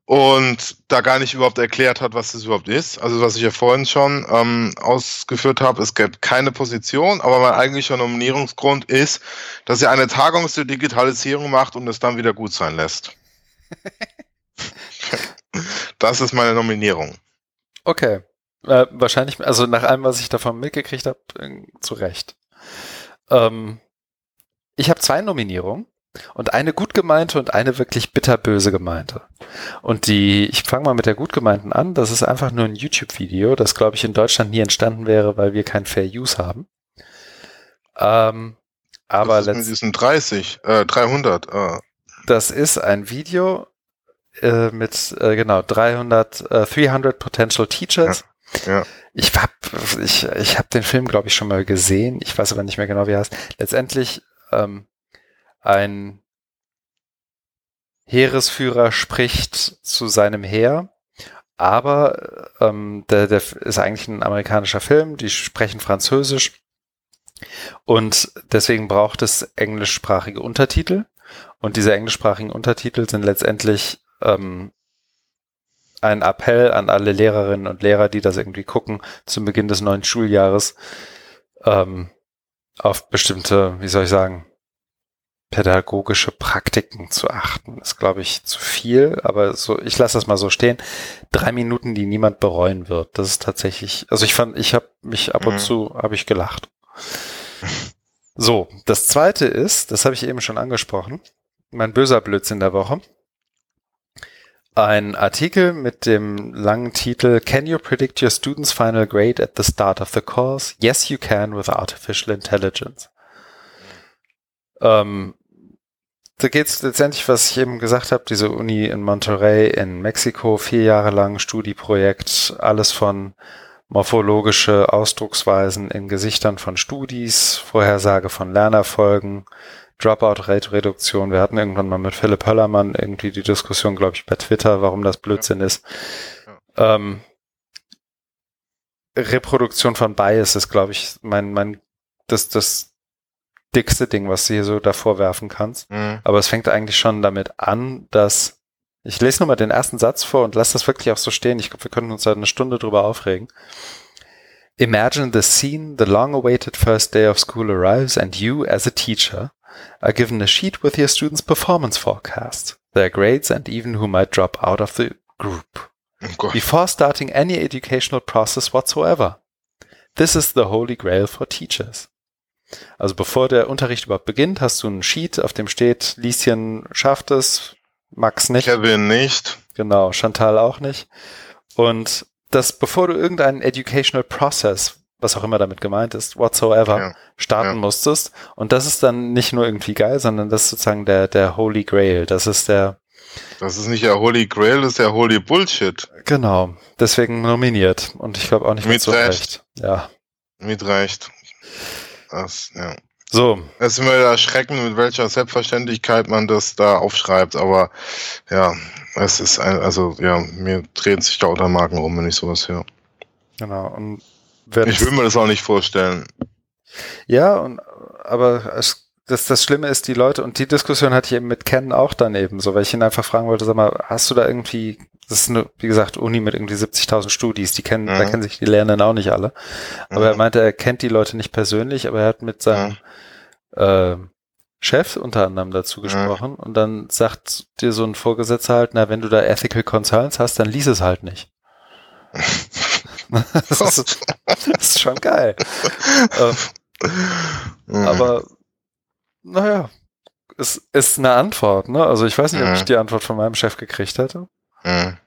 und da gar nicht überhaupt erklärt hat, was das überhaupt ist. Also was ich ja vorhin schon ähm, ausgeführt habe, es gibt keine Position, aber mein eigentlicher Nominierungsgrund ist, dass sie eine Tagung zur Digitalisierung macht und es dann wieder gut sein lässt. <laughs> das ist meine Nominierung. Okay. Äh, wahrscheinlich, also nach allem, was ich davon mitgekriegt habe, äh, zu Recht. Ähm, ich habe zwei Nominierungen. Und eine gut gemeinte und eine wirklich bitterböse gemeinte. Und die, ich fange mal mit der gut gemeinten an. Das ist einfach nur ein YouTube-Video, das glaube ich in Deutschland nie entstanden wäre, weil wir kein Fair Use haben. Ähm, aber das ist mit diesen 30, äh, 300. Äh. Das ist ein Video äh, mit äh, genau 300, äh, 300 Potential Teachers. Ja. ja. Ich hab, ich, ich hab den Film glaube ich schon mal gesehen. Ich weiß aber nicht mehr genau, wie er heißt. Letztendlich ähm, ein Heeresführer spricht zu seinem Heer, aber ähm, der, der ist eigentlich ein amerikanischer Film, die sprechen Französisch und deswegen braucht es englischsprachige Untertitel und diese englischsprachigen Untertitel sind letztendlich ähm, ein Appell an alle Lehrerinnen und Lehrer, die das irgendwie gucken, zum Beginn des neuen Schuljahres ähm, auf bestimmte, wie soll ich sagen, pädagogische Praktiken zu achten. Ist, glaube ich, zu viel, aber so, ich lasse das mal so stehen. Drei Minuten, die niemand bereuen wird. Das ist tatsächlich, also ich fand, ich habe mich ab und mhm. zu, habe ich gelacht. So, das zweite ist, das habe ich eben schon angesprochen, mein böser Blödsinn der Woche. Ein Artikel mit dem langen Titel Can you predict your student's final grade at the start of the course? Yes, you can with artificial intelligence. Ähm, da geht es letztendlich, was ich eben gesagt habe, diese Uni in Monterrey in Mexiko, vier Jahre lang Studieprojekt, alles von morphologische Ausdrucksweisen in Gesichtern von Studis, Vorhersage von Lernerfolgen, Dropout-Rate-Reduktion. Wir hatten irgendwann mal mit Philipp Höllermann irgendwie die Diskussion, glaube ich, bei Twitter, warum das Blödsinn ja. ist. Ja. Ähm, Reproduktion von Bias ist, glaube ich, mein, mein, das, das dickste Ding, was du hier so davor werfen kannst. Mhm. Aber es fängt eigentlich schon damit an, dass ich lese nur mal den ersten Satz vor und lasse das wirklich auch so stehen. Ich glaube, wir können uns da eine Stunde drüber aufregen. Imagine the scene, the long-awaited first day of school arrives and you, as a teacher, are given a sheet with your students' performance forecast, their grades and even who might drop out of the group. Oh before starting any educational process whatsoever. This is the holy grail for teachers. Also bevor der Unterricht überhaupt beginnt, hast du einen Sheet, auf dem steht, Lieschen schafft es, Max nicht. Kevin nicht. Genau, Chantal auch nicht. Und das, bevor du irgendeinen Educational Process, was auch immer damit gemeint ist, whatsoever, ja. starten ja. musstest. Und das ist dann nicht nur irgendwie geil, sondern das ist sozusagen der, der Holy Grail. Das ist der. Das ist nicht der Holy Grail, das ist der Holy Bullshit. Genau. Deswegen nominiert. Und ich glaube auch nicht mit, mit so recht. recht. Ja. Mit Recht. Das, ja. So. Es ist immer erschreckend, mit welcher Selbstverständlichkeit man das da aufschreibt, aber ja, es ist ein, also ja, mir drehen sich da unter Marken rum, wenn ich sowas höre. Genau. Und ich will mir das auch nicht vorstellen. Ja, und aber es, das, das Schlimme ist, die Leute, und die Diskussion hatte ich eben mit Ken auch daneben, so, weil ich ihn einfach fragen wollte, sag mal, hast du da irgendwie das ist eine, wie gesagt, Uni mit irgendwie 70.000 Studis, die kennen, mhm. da kennen sich die Lernenden auch nicht alle. Aber mhm. er meinte, er kennt die Leute nicht persönlich, aber er hat mit seinem mhm. äh, Chef unter anderem dazu mhm. gesprochen und dann sagt dir so ein Vorgesetzter halt, na, wenn du da Ethical Concerns hast, dann lies es halt nicht. <laughs> das, ist, das, ist, schon geil. ähm, aber naja, es ist eine Antwort, ne? Also ich weiß nicht, ob ich die Antwort von meinem Chef gekriegt hätte. Mhm.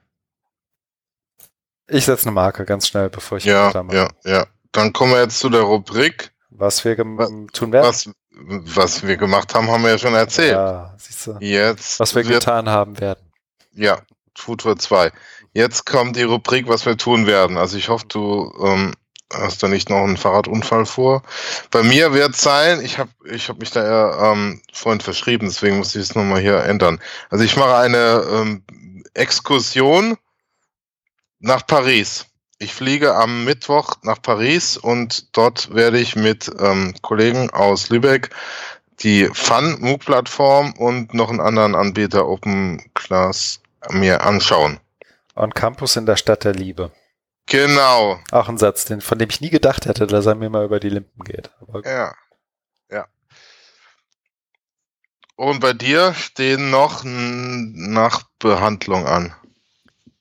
Ich setze eine Marke ganz schnell, bevor ich ja, ja, ja. Dann kommen wir jetzt zu der Rubrik. Was wir tun werden. Was, was wir gemacht haben, haben wir ja schon erzählt. Ja, siehst du. Jetzt was wir wird, getan haben werden. Ja, Futur 2. Jetzt kommt die Rubrik, was wir tun werden. Also ich hoffe, du ähm, hast da nicht noch einen Fahrradunfall vor. Bei mir wird es sein, ich habe ich hab mich da ja ähm, vorhin verschrieben, deswegen muss ich es nochmal hier ändern. Also ich mache eine ähm, Exkursion nach Paris. Ich fliege am Mittwoch nach Paris und dort werde ich mit ähm, Kollegen aus Lübeck die Fun MOOC Plattform und noch einen anderen Anbieter Open Class mir anschauen. On Campus in der Stadt der Liebe. Genau. Auch ein Satz, den, von dem ich nie gedacht hätte, dass er mir mal über die Limpen geht. Aber. Ja. Und bei dir stehen noch Nachbehandlung an.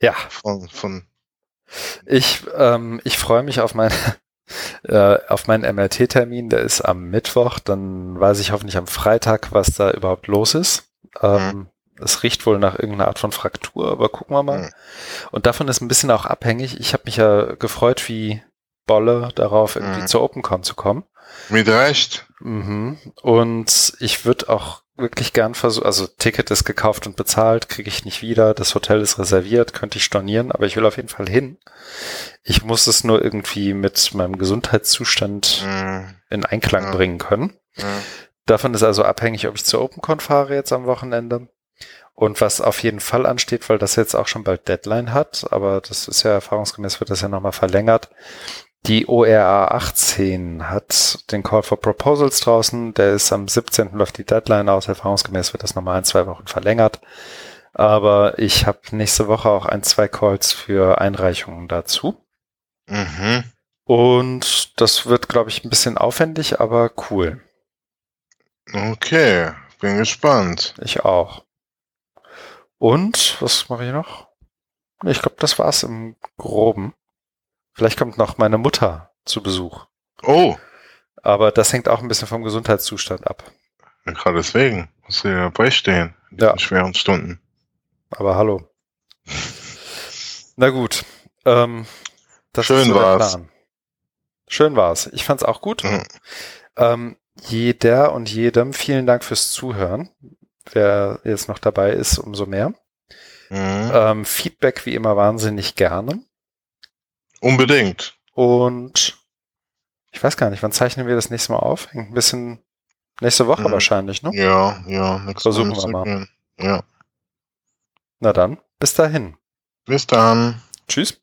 Ja. Von, von ich, ähm, ich freue mich auf meine <laughs> äh, auf meinen MRT-Termin, der ist am Mittwoch, dann weiß ich hoffentlich am Freitag, was da überhaupt los ist. Ähm, mhm. Es riecht wohl nach irgendeiner Art von Fraktur, aber gucken wir mal. Mhm. Und davon ist ein bisschen auch abhängig. Ich habe mich ja gefreut wie Bolle darauf, irgendwie mhm. zur OpenCon zu kommen. Mit Recht. Mhm. Und ich würde auch wirklich gern versuchen, also Ticket ist gekauft und bezahlt, kriege ich nicht wieder, das Hotel ist reserviert, könnte ich stornieren, aber ich will auf jeden Fall hin. Ich muss es nur irgendwie mit meinem Gesundheitszustand mhm. in Einklang mhm. bringen können. Mhm. Davon ist also abhängig, ob ich zur OpenCon fahre jetzt am Wochenende. Und was auf jeden Fall ansteht, weil das jetzt auch schon bald Deadline hat, aber das ist ja erfahrungsgemäß, wird das ja nochmal verlängert, die ORA 18 hat den Call for Proposals draußen. Der ist am 17. läuft die Deadline aus. Erfahrungsgemäß wird das nochmal ein, zwei Wochen verlängert. Aber ich habe nächste Woche auch ein, zwei Calls für Einreichungen dazu. Mhm. Und das wird, glaube ich, ein bisschen aufwendig, aber cool. Okay, bin gespannt. Ich auch. Und, was mache ich noch? Ich glaube, das war's im Groben. Vielleicht kommt noch meine Mutter zu Besuch. Oh. Aber das hängt auch ein bisschen vom Gesundheitszustand ab. Ja, gerade deswegen muss sie ja beistehen in ja. schweren Stunden. Aber hallo. Na gut. Ähm, das Schön so war's. Schön war's. Ich fand's auch gut. Mhm. Ähm, jeder und jedem vielen Dank fürs Zuhören. Wer jetzt noch dabei ist, umso mehr. Mhm. Ähm, Feedback wie immer wahnsinnig gerne. Unbedingt. Und ich weiß gar nicht, wann zeichnen wir das nächste Mal auf? Hängt ein bisschen nächste Woche hm. wahrscheinlich, ne? Ja, ja. Versuchen wir mal. Gehen. Ja. Na dann, bis dahin. Bis dann. Tschüss.